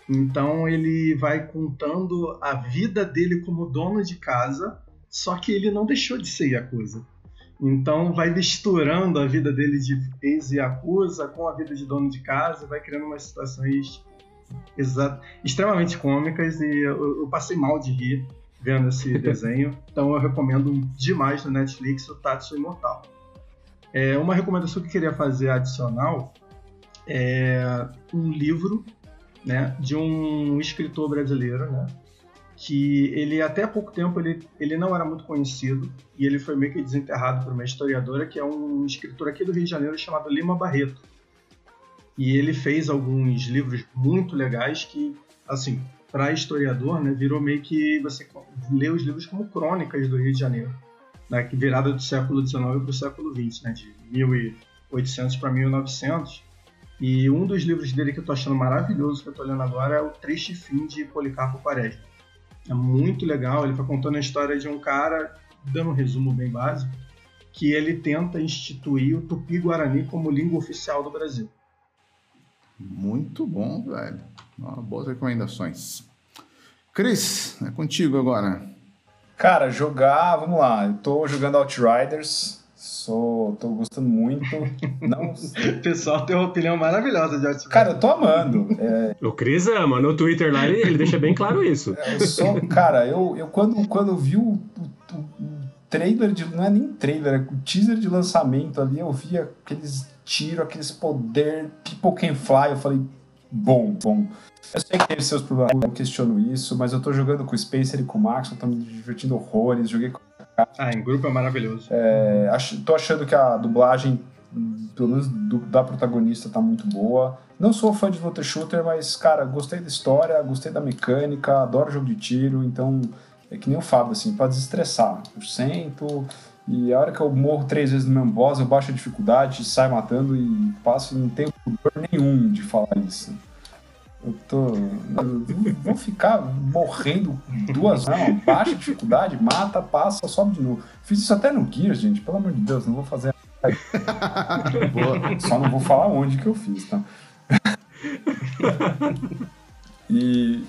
Então ele vai contando a vida dele como dono de casa, só que ele não deixou de ser Yakuza. Então vai misturando a vida dele de ex-Yakuza com a vida de dono de casa, vai criando umas situações extremamente cômicas e eu, eu passei mal de rir vendo esse desenho. Então eu recomendo demais no Netflix o Tatsu Imortal. É, uma recomendação que eu queria fazer adicional é um livro né, de um escritor brasileiro, né, que ele até pouco tempo ele, ele não era muito conhecido e ele foi meio que desenterrado por uma historiadora que é um escritor aqui do Rio de Janeiro chamado Lima Barreto. E ele fez alguns livros muito legais que, assim, para historiador, né, virou meio que você lê os livros como crônicas do Rio de Janeiro, né, que virada do século XIX para o século XX, né, de 1800 para 1900. E um dos livros dele que eu tô achando maravilhoso, que eu tô lendo agora, é o Triste Fim de Policarpo Quaresma. É muito legal, ele vai contando a história de um cara, dando um resumo bem básico, que ele tenta instituir o Tupi-Guarani como língua oficial do Brasil. Muito bom, velho. Ó, boas recomendações. Cris, é contigo agora. Cara, jogar, vamos lá. Eu tô jogando Outriders. Sou, tô gostando muito. Não, O pessoal tem uma opinião maravilhosa de Outbreak. cara, eu tô amando. É, O Cris ama, no Twitter lá ele, ele deixa bem claro isso. eu sou, cara, eu, eu quando, quando eu vi o, o, o trailer de. Não é nem trailer, é o teaser de lançamento ali, eu vi aqueles tiros, aqueles poder, people can fly, eu falei, bom, bom. Eu sei que teve seus problemas, eu não questiono isso, mas eu tô jogando com o Spencer e com o Max, eu tô me divertindo horrores, joguei com Ah, em grupo é maravilhoso. É, tô achando que a dublagem, pelo menos do- da protagonista, tá muito boa. Não sou fã de Looter Shooter, mas, cara, gostei da história, gostei da mecânica, adoro jogo de tiro, então é que nem o Fábio, assim, pra desestressar. Eu sento e a hora que eu morro três vezes no mesmo boss, eu baixo a dificuldade, saio matando e passo não tenho dor nenhum de falar isso. Eu tô. eu Vou ficar morrendo duas não, baixa a dificuldade, mata, passa, sobe de novo. Fiz isso até no Gears, gente, pelo amor de Deus, não vou fazer. Boa. Só não vou falar onde que eu fiz, tá? e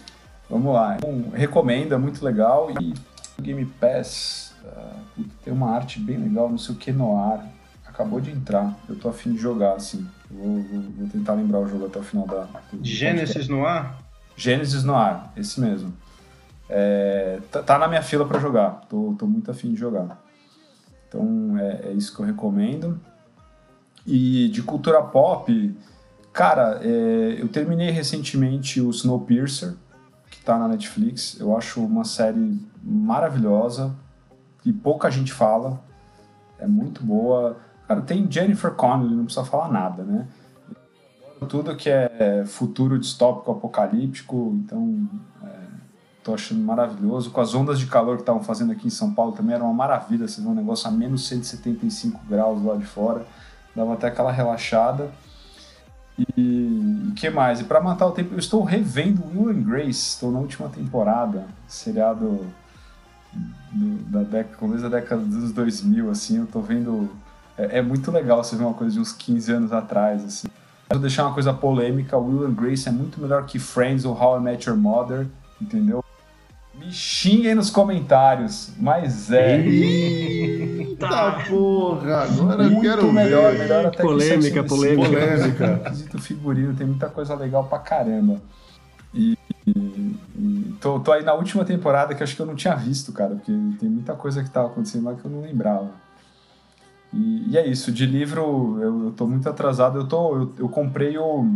vamos lá. Então, recomendo, é muito legal. E o Game Pass puta, tem uma arte bem legal, não sei o que no ar. Acabou de entrar. Eu tô afim de jogar, assim. Vou, vou- vou tentar lembrar o jogo até o final da. Gênesis no ar? Gênesis no ar, esse mesmo. É, tá, tá na minha fila pra jogar. Tô, tô muito afim de jogar. Então é, é isso que eu recomendo. E de cultura pop, cara, é, eu terminei recentemente o Snowpiercer, que tá na Netflix. Eu acho uma série maravilhosa e pouca gente fala. É muito boa. Cara, tem Jennifer Connelly, não precisa falar nada, né? Tudo que é futuro distópico, apocalíptico, então é, tô achando maravilhoso. Com as ondas de calor que estavam fazendo aqui em São Paulo também era uma maravilha. Você vê um negócio a menos 175 graus lá de fora, dava até aquela relaxada. E o que mais? E para matar o tempo, eu estou revendo Will and Grace, estou na última temporada, seriado do- da década, começo da década dos 2000, assim, eu tô vendo. É, é muito legal você ver uma coisa de uns 15 anos atrás, assim. Vou deixar uma coisa polêmica, Will and Grace é muito melhor que Friends ou How I Met Your Mother, entendeu? Me xinguem nos comentários, mas é. Eita porra, agora eu muito quero melhor, ver. melhor até que Polêmica, the City. polêmica. Quesito figurino, tem muita coisa legal pra caramba. E, e- e tô, tô aí na última temporada que eu acho que eu não tinha visto, cara, porque tem muita coisa que tava acontecendo lá que eu não lembrava. E, e é isso, de livro eu, eu tô muito atrasado. Eu, tô, eu, eu comprei o,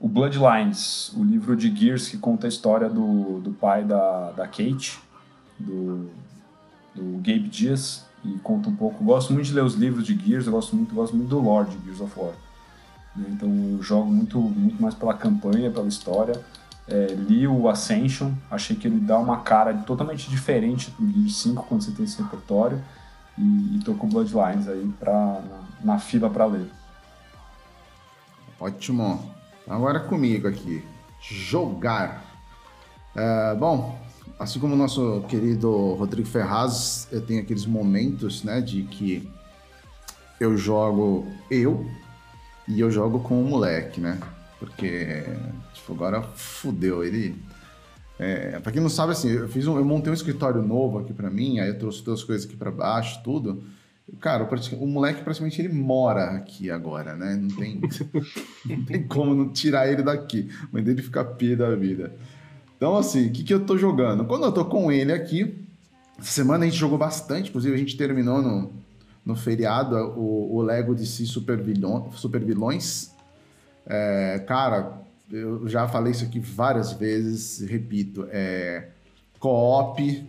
o Bloodlines, o livro de Gears que conta a história do, do pai da, da Kate, do, do Gabe Dias, e conta um pouco. Gosto muito de ler os livros de Gears, eu gosto muito, gosto muito do lore de Gears of War. né? Então eu jogo muito, muito mais pela campanha, pela história. É, li o Ascension, achei que ele dá uma cara totalmente diferente pro Gears 5 quando você tem esse repertório. E, e tô com Bloodlines aí pra, na, na fila pra ler. Ótimo. Agora comigo aqui. Jogar. É, bom, assim como o nosso querido Rodrigo Ferraz, eu tenho aqueles momentos, né, de que eu jogo eu e eu jogo com o moleque, né? Porque, tipo, agora fudeu. Ele. É, pra quem não sabe, assim, eu, fiz um, eu montei um escritório novo aqui pra mim, aí eu trouxe todas as coisas aqui pra baixo, tudo. Cara, o, moleque praticamente ele mora aqui agora, né? Não tem, não tem como não tirar ele daqui. Mãe dele fica pia da vida. Então, assim, o que, que eu tô jogando? Quando eu tô com ele aqui, essa semana a gente jogou bastante, inclusive a gente terminou no, no feriado o, o Lego de si Super, Vilão, Super Vilões. É, cara, eu já falei isso aqui várias vezes, repito, é co-op,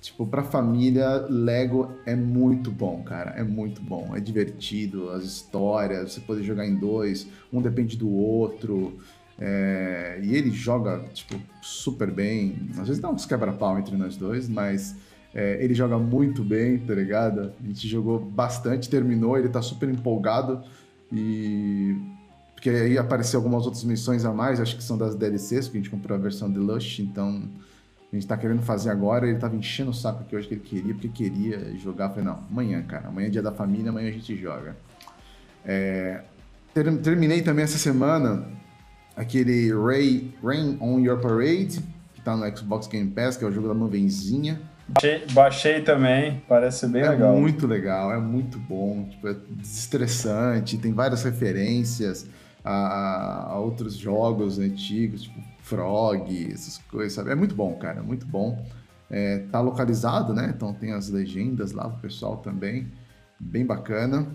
tipo, pra família, Lego é muito bom, cara, é muito bom, é divertido, as histórias, você poder jogar em dois, um depende do outro, é, e ele joga, tipo, super bem, às vezes dá uns quebra-pau entre nós dois, mas é, ele joga muito bem, tá ligado? A gente jogou bastante, terminou, ele tá super empolgado e porque aí apareceu algumas outras missões a mais, acho que são das DLCs, porque a gente comprou a versão de Lush, então a gente tá querendo fazer agora. Ele tava enchendo o saco aqui hoje que ele queria, porque queria jogar. Eu falei, não, amanhã, cara, amanhã é dia da família, amanhã a gente joga. É, ter- terminei também essa semana aquele Ray, Rain on Your Parade, que tá no Xbox Game Pass, que é o jogo da nuvenzinha. Baixei, baixei também, parece bem é legal. muito legal, é muito bom, tipo, é desestressante, tem várias referências a, a outros jogos antigos, tipo Frog, essas coisas, sabe? É muito bom, cara, muito bom. É, tá localizado, né? Então tem as legendas lá pro pessoal também, bem bacana.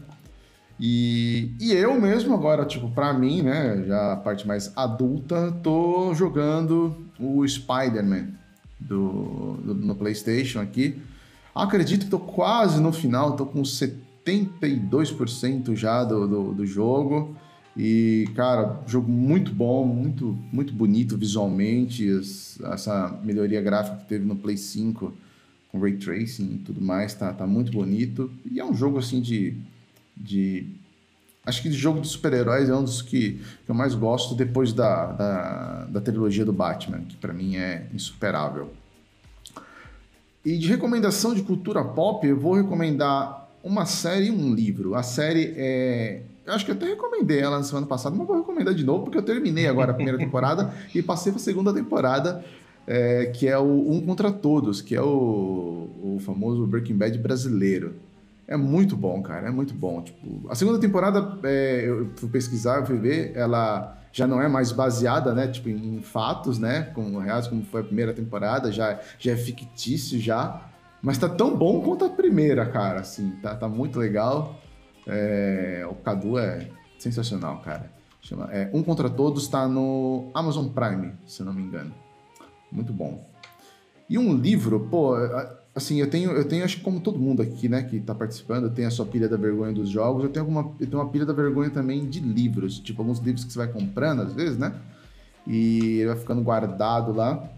E, e eu mesmo agora, tipo, pra mim, né, já a parte mais adulta, tô jogando o Spider-Man do, do, no PlayStation aqui. Acredito que tô quase no final, tô com 72% já do, do, do jogo. E, cara, jogo muito bom, muito, muito bonito visualmente. essa melhoria gráfica que teve no Play 5 com Ray Tracing e tudo mais, tá, tá muito bonito. E é um jogo, assim, de... de acho que de jogo de super-heróis é um dos que, que eu mais gosto depois da, da, da trilogia do Batman, que para mim é insuperável. E de recomendação de cultura pop, eu vou recomendar uma série e um livro. A série é eu acho que até recomendei ela na semana passada, mas vou recomendar de novo, porque eu terminei agora a primeira temporada e passei para a segunda temporada, é, que é o Um Contra Todos, que é o, o famoso Breaking Bad brasileiro. É muito bom, cara, é muito bom. Tipo, a segunda temporada, é, eu fui pesquisar, eu fui ver, ela já não é mais baseada, né, tipo, em fatos, né, como reais, como foi a primeira temporada, já, já é fictício já, mas tá tão bom quanto a primeira, cara, assim, tá, tá muito legal. É, o Cadu é sensacional, cara. Chama, é, um Contra Todos está no Amazon Prime, se não me engano. Muito bom. E um livro, pô, assim, eu tenho, eu tenho, acho que como todo mundo aqui, né, que tá participando, tem a sua pilha da vergonha dos jogos, eu tenho, alguma, eu tenho uma pilha da vergonha também de livros, tipo alguns livros que você vai comprando, às vezes, né, e ele vai ficando guardado lá.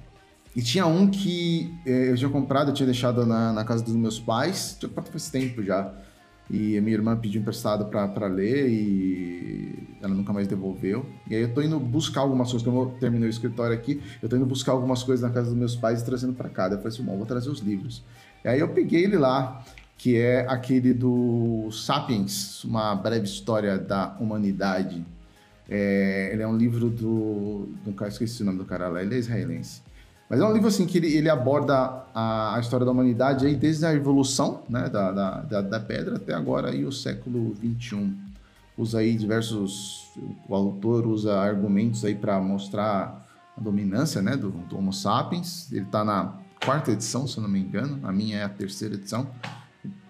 E tinha um que eh, eu tinha comprado, eu tinha deixado na, na casa dos meus pais, comprado faz tempo já, e a minha irmã pediu emprestado para ler e ela nunca mais devolveu. E aí eu tô indo buscar algumas coisas, como eu terminei o escritório aqui, eu tô indo buscar algumas coisas na casa dos meus pais e trazendo para cá. Daí eu falei assim, bom, vou trazer os livros. E aí eu peguei ele lá, que é aquele do Sapiens, uma breve história da humanidade. É, ele é um livro do, do esqueci o nome do cara lá, ele é israelense. Mas é um livro assim que ele, ele aborda a, a, história da humanidade aí desde a evolução né, da, da, da, da pedra até agora aí o século 21. Usa aí diversos. O autor usa argumentos aí para mostrar a dominância né, do, do Homo sapiens. Ele está na quarta edição, se eu não me engano. A minha é a terceira edição.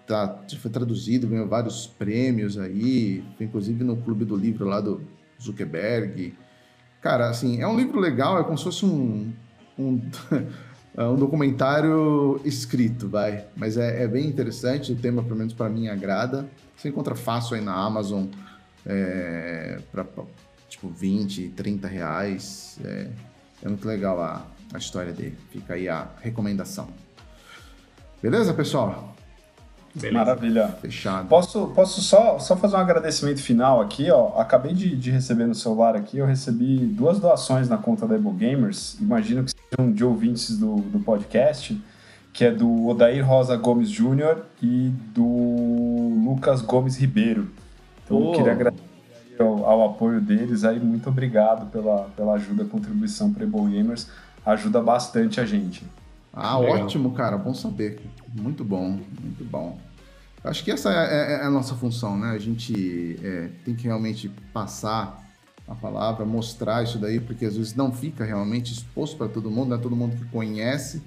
Tá, foi traduzido, ganhou vários prêmios aí, inclusive no Clube do Livro lá do Zuckerberg. Cara, assim, é um livro legal, é como se fosse um, um, um documentário escrito, vai. Mas é, é, bem interessante, o tema, pelo menos para mim, agrada. Você encontra fácil aí na Amazon é, para tipo 20, 30 reais. É, é muito legal a, a história dele. Fica aí a recomendação. Beleza, pessoal? Beleza. Maravilha. Fechado. Posso, posso só, só fazer um agradecimento final aqui, ó. Acabei de, de receber no celular aqui, eu recebi duas doações na conta da Ebo Gamers. Imagino que sejam de ouvintes do, do podcast, que é do Odair Rosa Gomes Júnior e do Lucas Gomes Ribeiro. Então, eu queria agradecer ao, ao, apoio deles aí. Muito obrigado pela, pela ajuda, contribuição para Ebo Gamers. Ajuda bastante a gente. Ah, Legal. ótimo, cara. Bom saber. Muito bom, muito bom. Acho que essa é, é, é, a nossa função, né? A gente é, tem que realmente passar a palavra, mostrar isso daí, porque às vezes não fica realmente exposto para todo mundo, não é todo mundo que conhece.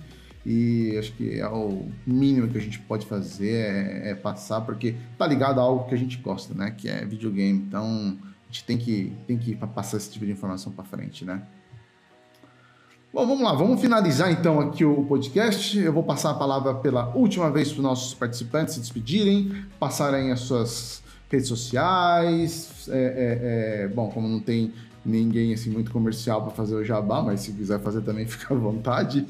E acho que é o mínimo que a gente pode fazer é, é, passar, porque tá ligado a algo que a gente gosta, né? Que é videogame. Então a gente tem que, tem que passar esse tipo de informação para frente, né? Bom, vamos lá, vamos finalizar então aqui o podcast. Eu vou passar a palavra pela última vez para os nossos participantes se despedirem, passarem as suas redes sociais. É, é, é, bom, como não tem ninguém assim muito comercial para fazer o jabá, mas se quiser fazer também fica à vontade.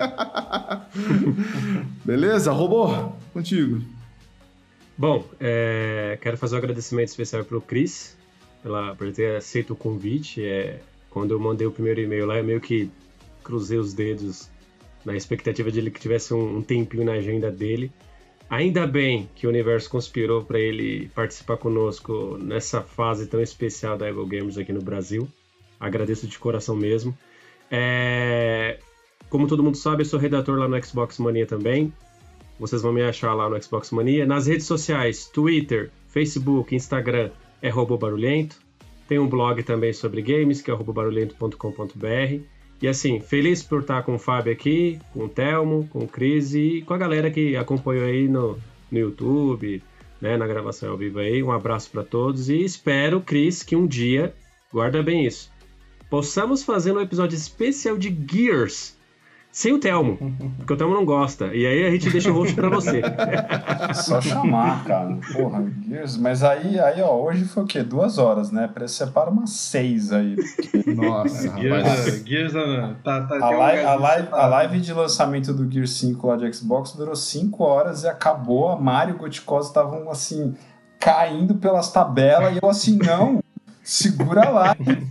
Beleza, robô? Contigo. Bom, é, quero fazer um agradecimento especial para o Cris pela, por ter aceito o convite. É, quando eu mandei o primeiro e-mail lá, eu meio que cruzei os dedos na expectativa de ele que tivesse um, um tempinho na agenda dele. Ainda bem que o universo conspirou para ele participar conosco nessa fase tão especial da Ego Games aqui no Brasil. Agradeço de coração mesmo. É... Como todo mundo sabe, eu sou redator lá no Xbox Mania também. vocês vão me achar lá no Xbox Mania. Nas redes sociais, Twitter, Facebook, Instagram, é Robô Barulhento. Tem um blog também sobre games, que é robobarulhento.com.br. E assim, feliz por estar com o Fábio aqui, com o Telmo, com o Cris e com a galera que acompanhou aí no, no YouTube, né, na gravação ao vivo aí. Um abraço para todos e espero, Cris, que um dia, guarda bem isso, possamos fazer um episódio especial de Gears sem o Telmo, porque o Telmo não gosta. E aí a gente deixa o rosto pra você. Só chamar, cara. Porra, Gears. Mas aí, aí, ó, hoje foi o quê? Duas horas, né? Separa umas seis aí. Nossa, Gears, rapaz. Gears tá, tá, A live, a, live, a live de lançamento do Gear 5 lá de Xbox durou 5 horas e acabou. A Mario e o Goticosa estavam assim, caindo pelas tabelas. E eu assim, não, segura a live.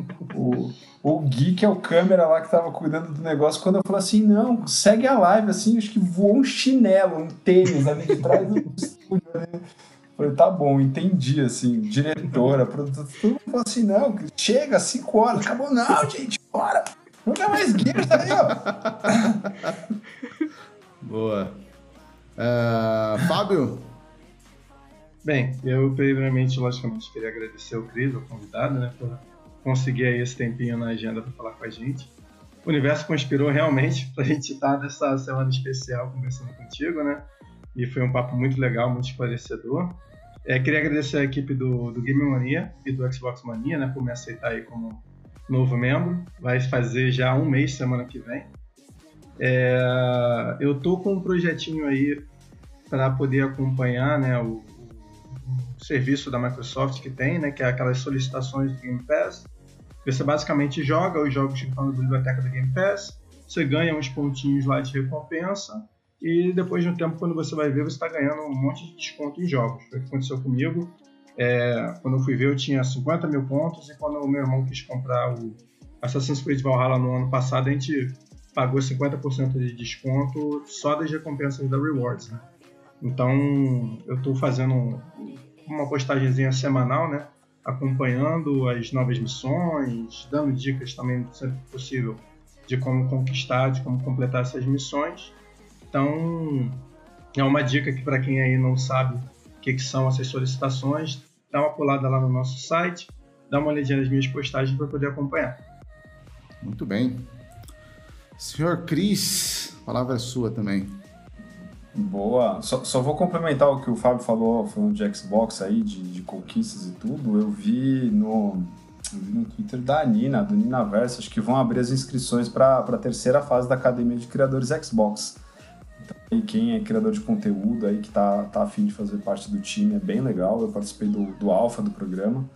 O, o Gui, que é o câmera lá que tava cuidando do negócio, quando eu falei assim, não, segue a live, assim, acho que voou um chinelo, um tênis ali de trás do estúdio. Né? Falei, tá bom, entendi, assim, diretora, produtora, todo mundo falou assim, não, chega, 5 horas, acabou, não, gente, bora. Nunca mais Gears aí, ó. Boa. Ah, Fábio? Bem, eu primeiramente, logicamente, queria agradecer o Cris, o convidado, né, por conseguir esse tempinho na agenda para falar com a gente. O universo conspirou realmente para a gente estar nessa semana especial conversando contigo, né? E foi um papo muito legal, muito esclarecedor. É, queria agradecer a equipe do, do Game Mania e do Xbox Mania, né, por me aceitar aí como novo membro. Vai fazer já um mês semana que vem. É, eu tô com um projetinho aí para poder acompanhar, né, o serviço da Microsoft que tem, né, que é aquelas solicitações do Game Pass. Você basicamente joga os jogos que estão na biblioteca do Game Pass, você ganha uns pontinhos lá de recompensa e depois de um tempo, quando você vai ver, você está ganhando um monte de desconto em jogos. Foi o que aconteceu comigo. É, quando eu fui ver, eu tinha 50 mil pontos e quando o meu irmão quis comprar o Assassin's Creed Valhalla no ano passado, a gente pagou 50% de desconto só das recompensas da Rewards, né? Então, eu estou fazendo uma postagemzinha semanal, né? Acompanhando as novas missões, dando dicas também, sempre possível, de como conquistar, de como completar essas missões. Então, é uma dica que para quem aí não sabe o que, que são essas solicitações, dá uma pulada lá no nosso site, dá uma olhadinha nas minhas postagens para poder acompanhar. Muito bem. Senhor Cris, a palavra é sua também. Boa. Só, só vou complementar o que o Fábio falou, falando de Xbox aí, de, de conquistas e tudo. Eu vi no, eu vi no Twitter da Nina, do Ninaverso, acho que vão abrir as inscrições para a terceira fase da Academia de Criadores Xbox. Então, aí quem é criador de conteúdo aí, que tá, tá afim de fazer parte do time, é bem legal. Eu participei do, do alfa do programa.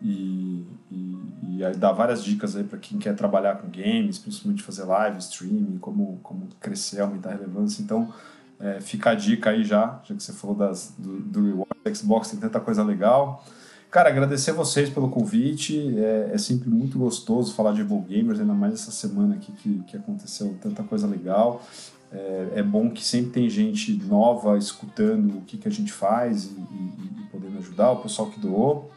E, e, e aí dá várias dicas aí para quem quer trabalhar com games, principalmente fazer live, streaming, como, como crescer, aumentar a relevância. Então, é, fica a dica aí já, já que você falou das, do, do Reward Xbox, tem tanta coisa legal. Cara, agradecer vocês pelo convite, é, é sempre muito gostoso falar de Able Gamers, ainda mais essa semana aqui que, que aconteceu tanta coisa legal. É, é bom que sempre tem gente nova escutando o que, que a gente faz e, e, e podendo ajudar, o pessoal que doou.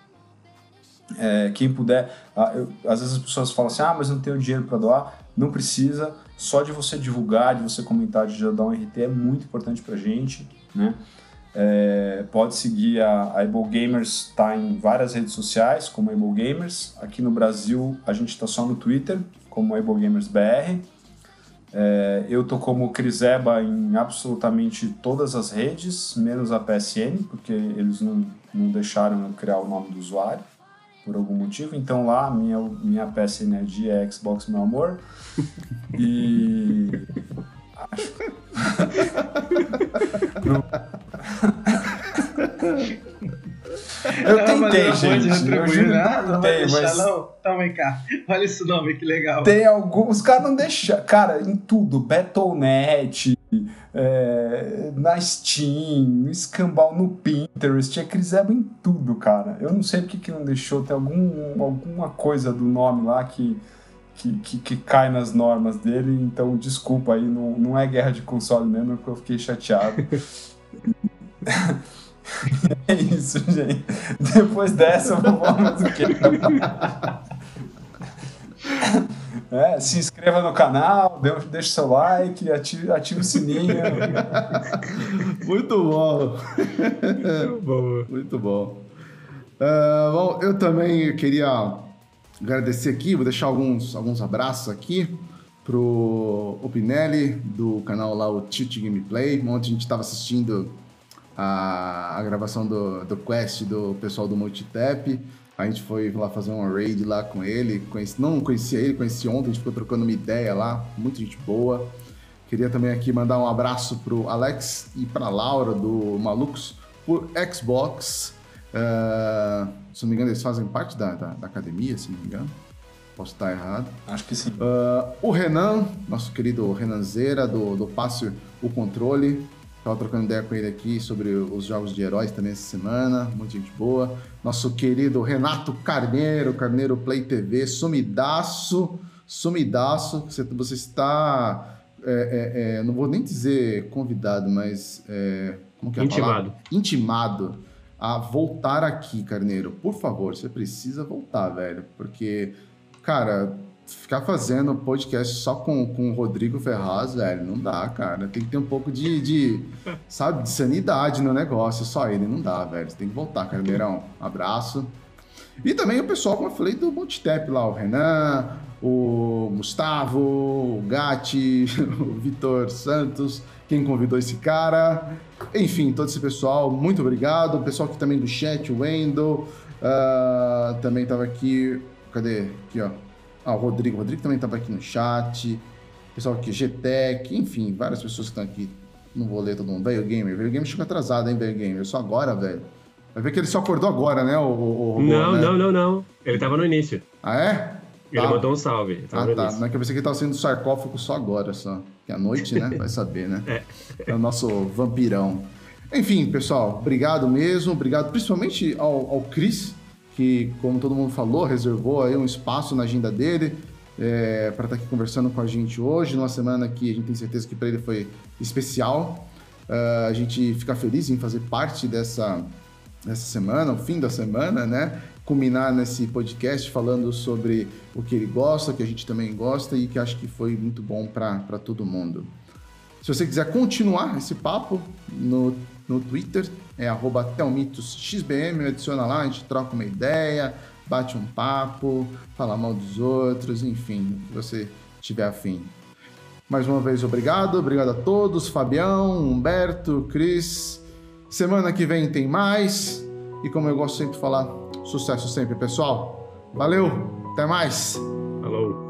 É, quem puder, ah, eu, às vezes as pessoas falam assim, ah, mas eu não tenho dinheiro para doar. Não precisa, só de você divulgar, de você comentar, de já dar um RT é muito importante pra gente, né? É, pode seguir a, a Able Gamers, está em várias redes sociais, como Able Gamers. Aqui no Brasil, a gente está só no Twitter, como Able Gamers BR. É, eu tô como Criseba em absolutamente todas as redes, menos a PSN, porque eles não, não deixaram eu criar o nome do usuário por algum motivo. Então lá, minha, minha PSN ID é Xbox Meu Amor. E. Acho. Eu tentei, gente. Eu juro Ah, não vai deixar, mas não. Então vem cá. Olha esse nome, que legal. tem alguns. Os caras não deixam. Cara, em tudo. Battle.net, é, na Steam, no Escambau, no Pinterest. É Criseba em tudo, cara. Eu não sei porque que não deixou. Tem algum, alguma coisa do nome lá que, que, que, que cai nas normas dele. Então, desculpa aí. Não, não é guerra de console mesmo, porque eu fiquei chateado. É isso, gente. Depois dessa, eu vou falar mais o quê? É, se inscreva no canal, deixe seu like, ative, ative o sininho. Muito bom. Muito bom. Muito bom. Uh, bom, eu também queria agradecer aqui, vou deixar alguns, alguns abraços aqui pro Opinelli, do canal lá, o Tilt Gameplay. Ontem a gente estava assistindo a, a gravação do, do Quest do pessoal do Multitap. A gente foi lá fazer uma raid lá com ele. Conheci, não conhecia ele, conheci ontem, a gente ficou trocando uma ideia lá, muita gente boa. Queria também aqui mandar um abraço pro Alex e pra Laura do Malucos por Xbox. Uh, se não me engano, eles fazem parte da, da, da, academia, se não me engano. Posso estar errado. Acho que sim. Uh, o Renan, nosso querido Renanzeira, do, do Passe o Controle. Estava trocando ideia com ele aqui sobre os jogos de heróis também essa semana. Muita gente boa. Nosso querido Renato Carneiro, Carneiro Play TV, sumidaço, sumidaço. Você, você está. É, é, é, não vou nem dizer convidado, mas. É, como que é Intimado. Intimado a voltar aqui, Carneiro. Por favor, você precisa voltar, velho. Porque, cara, ficar fazendo podcast só com, com o Rodrigo Ferraz, velho, não dá, cara. Tem que ter um pouco de, de sabe, de sanidade no negócio. Só ele não dá, velho. Você tem que voltar, Carneirão. Abraço. E também o pessoal, como eu falei, do Multitap lá, o Renan, o Gustavo, o Gatti, o Vitor Santos, quem convidou esse cara. Enfim, todo esse pessoal, muito obrigado. O pessoal aqui também do chat, o Wendel, uh, também estava aqui. Cadê? Aqui, ó. Ah, o Rodrigo. O Rodrigo também estava aqui no chat. Pessoal aqui, GTEC, enfim, várias pessoas que estão aqui. Não vou ler todo mundo. Veio Gamer. Veio Gamer chegou atrasado, hein, Veio Gamer. Só agora, velho. Vai ver que ele só acordou agora, né? O, o, o não, né? não, não, não. Ele tava no início. Ah, é? Ele tá. mandou um salve. Ah, tá. Não é que eu pensei que ele tava sendo sarcófago só agora, só. Que é à noite, né? Vai saber, né? é. é o nosso vampirão. Enfim, pessoal, obrigado mesmo. Obrigado principalmente ao, ao Cris, que, como todo mundo falou, reservou aí um espaço na agenda dele é, para estar tá aqui conversando com a gente hoje, numa semana que a gente tem certeza que para ele foi especial. Uh, a gente fica feliz em fazer parte dessa, dessa semana, o fim da semana, né? Culminar nesse podcast falando sobre o que ele gosta, que a gente também gosta e que acho que foi muito bom para todo mundo. Se você quiser continuar esse papo no no Twitter, é arroba telmitosxbm, adiciona lá, a gente troca uma ideia, bate um papo, fala mal dos outros, enfim, que você tiver afim. Mais uma vez, obrigado, obrigado a todos, Fabião, Humberto, Cris. Semana que vem tem mais, e como eu gosto sempre de falar, sucesso sempre, pessoal. Valeu, até mais. Falou.